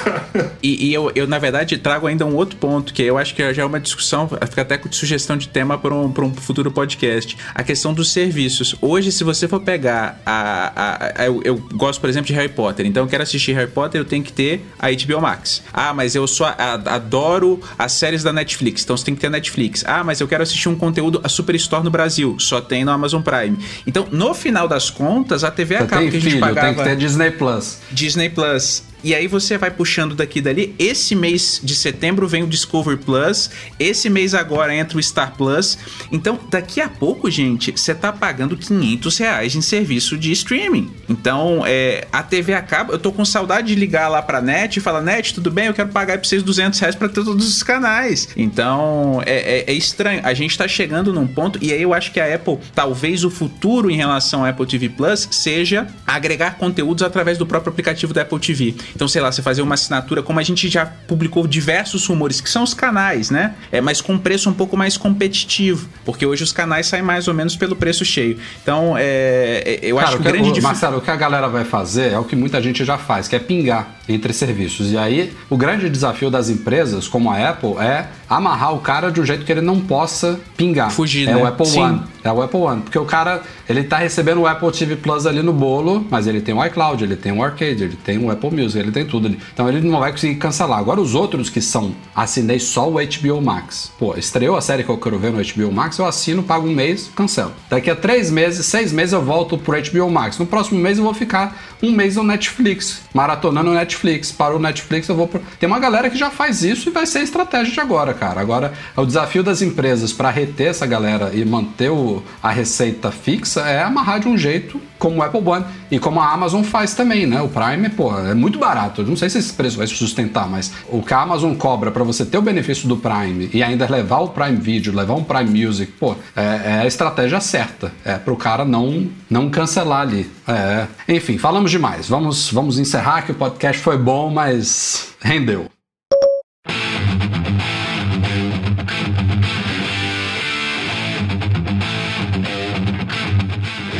S2: E, e, eu, eu, na verdade, trago ainda um outro ponto, que eu acho que já é uma discussão, fica até com sugestão de tema para um, um futuro podcast. A questão dos serviços. Hoje, se você for pegar a. a, a eu, eu, gosto, por exemplo, de Harry Potter, então eu quero assistir Harry Potter, eu tenho que ter a HBO Max. Ah, mas eu só adoro as séries da Netflix, então você tem que ter a Netflix. Ah, mas eu quero assistir um conteúdo, a Superstore no Brasil, só tem no Amazon Prime. Então, no final das contas, a TV acaba que a gente filho, pagava.
S1: Tem que ter Disney Plus.
S2: Disney Plus. E aí você vai puxando daqui e dali. Esse mês de setembro vem o Discover Plus. Esse mês agora entra o Star Plus. Então, daqui a pouco, gente, você tá pagando 500 reais em serviço de streaming. Então, é, a TV acaba. Eu tô com saudade de ligar lá pra net e falar: Net, tudo bem? Eu quero pagar pra vocês 200 reais pra ter todos os canais. Então, é, é, é estranho. A gente tá chegando num ponto. E aí eu acho que a Apple, talvez o futuro em relação ao Apple TV Plus seja agregar conteúdos através do próprio aplicativo da Apple TV. Então, sei lá, você fazer uma assinatura, como a gente já publicou diversos rumores, que são os canais, né? É, mas com preço um pouco mais competitivo. Porque hoje os canais saem mais ou menos pelo preço cheio. Então, é, é eu Cara, acho que o grande
S1: difícil. Marcelo, o que a galera vai fazer é o que muita gente já faz, que é pingar entre serviços. E aí, o grande desafio das empresas, como a Apple, é amarrar o cara de um jeito que ele não possa pingar.
S2: Fugir,
S1: é
S2: né?
S1: o Apple
S2: Sim.
S1: One. É o Apple One. Porque o cara, ele tá recebendo o Apple TV Plus ali no bolo, mas ele tem o iCloud, ele tem o Arcade, ele tem o Apple Music, ele tem tudo ali. Então ele não vai conseguir cancelar. Agora os outros que são, assinei só o HBO Max. Pô, estreou a série que eu quero ver no HBO Max, eu assino, pago um mês, cancelo. Daqui a três meses, seis meses eu volto pro HBO Max. No próximo mês eu vou ficar um mês no Netflix, maratonando o Netflix. Para o Netflix eu vou pro... Tem uma galera que já faz isso e vai ser a estratégia de agora, cara. Agora, o desafio das empresas para reter essa galera e manter o, a receita fixa é amarrar de um jeito como o Apple One e como a Amazon faz também, né? O Prime, pô, é muito barato. Eu não sei se esse preço vai se sustentar, mas o que a Amazon cobra para você ter o benefício do Prime e ainda levar o Prime Video, levar um Prime Music, pô, é, é a estratégia certa. É pro cara não não cancelar ali. É. Enfim, falamos demais. Vamos vamos encerrar que o podcast foi bom, mas rendeu.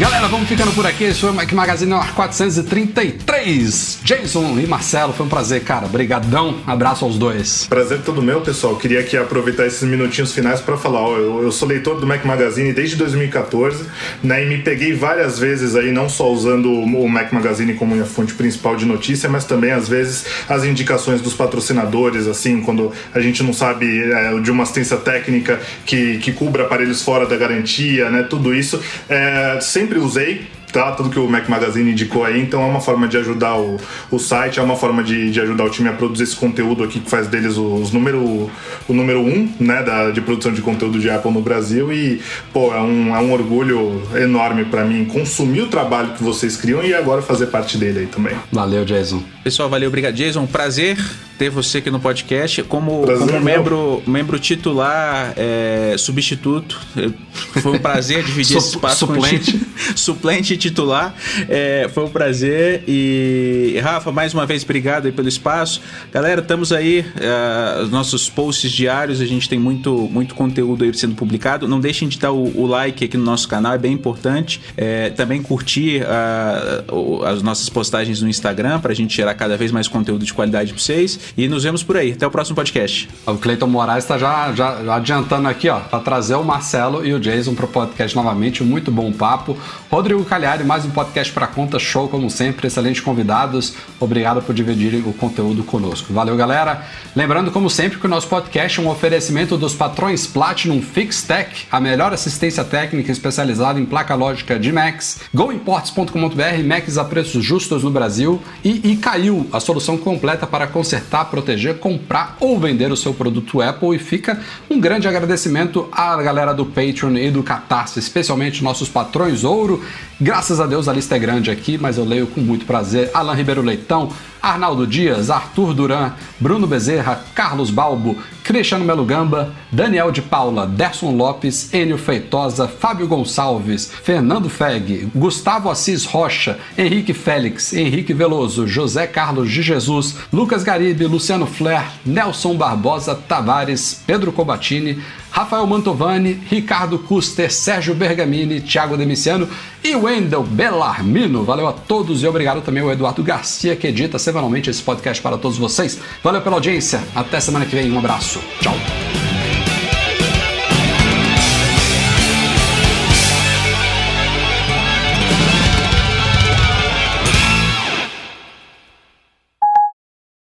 S1: Got Galera, vamos ficando por aqui. Esse foi o Mac Magazine no ar 433. Jason e Marcelo, foi um prazer, cara. Brigadão. Abraço aos dois.
S3: Prazer todo meu, pessoal. Queria aqui aproveitar esses minutinhos finais para falar, ó, eu, eu, sou leitor do Mac Magazine desde 2014, né, e me peguei várias vezes aí, não só usando o Mac Magazine como minha fonte principal de notícia, mas também às vezes as indicações dos patrocinadores, assim, quando a gente não sabe é, de uma assistência técnica que, que cubra aparelhos fora da garantia, né, tudo isso. É, sempre usei tá? Tudo que o Mac Magazine indicou aí, então é uma forma de ajudar o, o site, é uma forma de, de ajudar o time a produzir esse conteúdo aqui que faz deles os número, o número um, né, da, de produção de conteúdo de Apple no Brasil e, pô, é um, é um orgulho enorme para mim consumir o trabalho que vocês criam e agora fazer parte dele aí também.
S1: Valeu, Jason.
S2: Pessoal, valeu, obrigado, Jason. Prazer ter você aqui no podcast como, como membro, membro titular, é, substituto. Foi um prazer dividir esse espaço
S1: suplente.
S2: com suplente titular. É, foi um prazer. E, Rafa, mais uma vez, obrigado aí pelo espaço. Galera, estamos aí, uh, nossos posts diários, a gente tem muito, muito conteúdo aí sendo publicado. Não deixem de dar o, o like aqui no nosso canal, é bem importante. É, também curtir uh, as nossas postagens no Instagram para a gente gerar cada vez mais conteúdo de qualidade para vocês. E nos vemos por aí. Até o próximo podcast.
S1: O Cleiton Moraes está já, já, adiantando aqui, ó, para trazer o Marcelo e o Jason para o podcast novamente. Muito bom papo. Rodrigo Calhari, mais um podcast para conta, show como sempre, excelentes convidados. Obrigado por dividir o conteúdo conosco. Valeu, galera. Lembrando, como sempre, que o nosso podcast é um oferecimento dos patrões Platinum FixTech, a melhor assistência técnica especializada em placa lógica de Macs, goimports.com.br, Macs a preços justos no Brasil e Icaiu, a solução completa para consertar, proteger, comprar ou vender o seu produto Apple. E fica um grande agradecimento à galera do Patreon e do Catarse, especialmente nossos patrões ouro. Graças a Deus a lista é grande aqui, mas eu leio com muito prazer. Alan Ribeiro Leitão, Arnaldo Dias, Arthur Duran, Bruno Bezerra, Carlos Balbo, Cristiano Melo Gamba, Daniel de Paula, Derson Lopes, Enio Feitosa, Fábio Gonçalves, Fernando Feg, Gustavo Assis Rocha, Henrique Félix, Henrique Veloso, José Carlos de Jesus, Lucas Garibe, Luciano Flair, Nelson Barbosa Tavares, Pedro Cobatini, Rafael Mantovani, Ricardo Custer, Sérgio Bergamini, Thiago Demiciano e Wendel Bellarmino. Valeu a todos e obrigado também ao Eduardo Garcia, que edita semanalmente esse podcast para todos vocês. Valeu pela audiência. Até semana que vem. Um abraço. Tchau.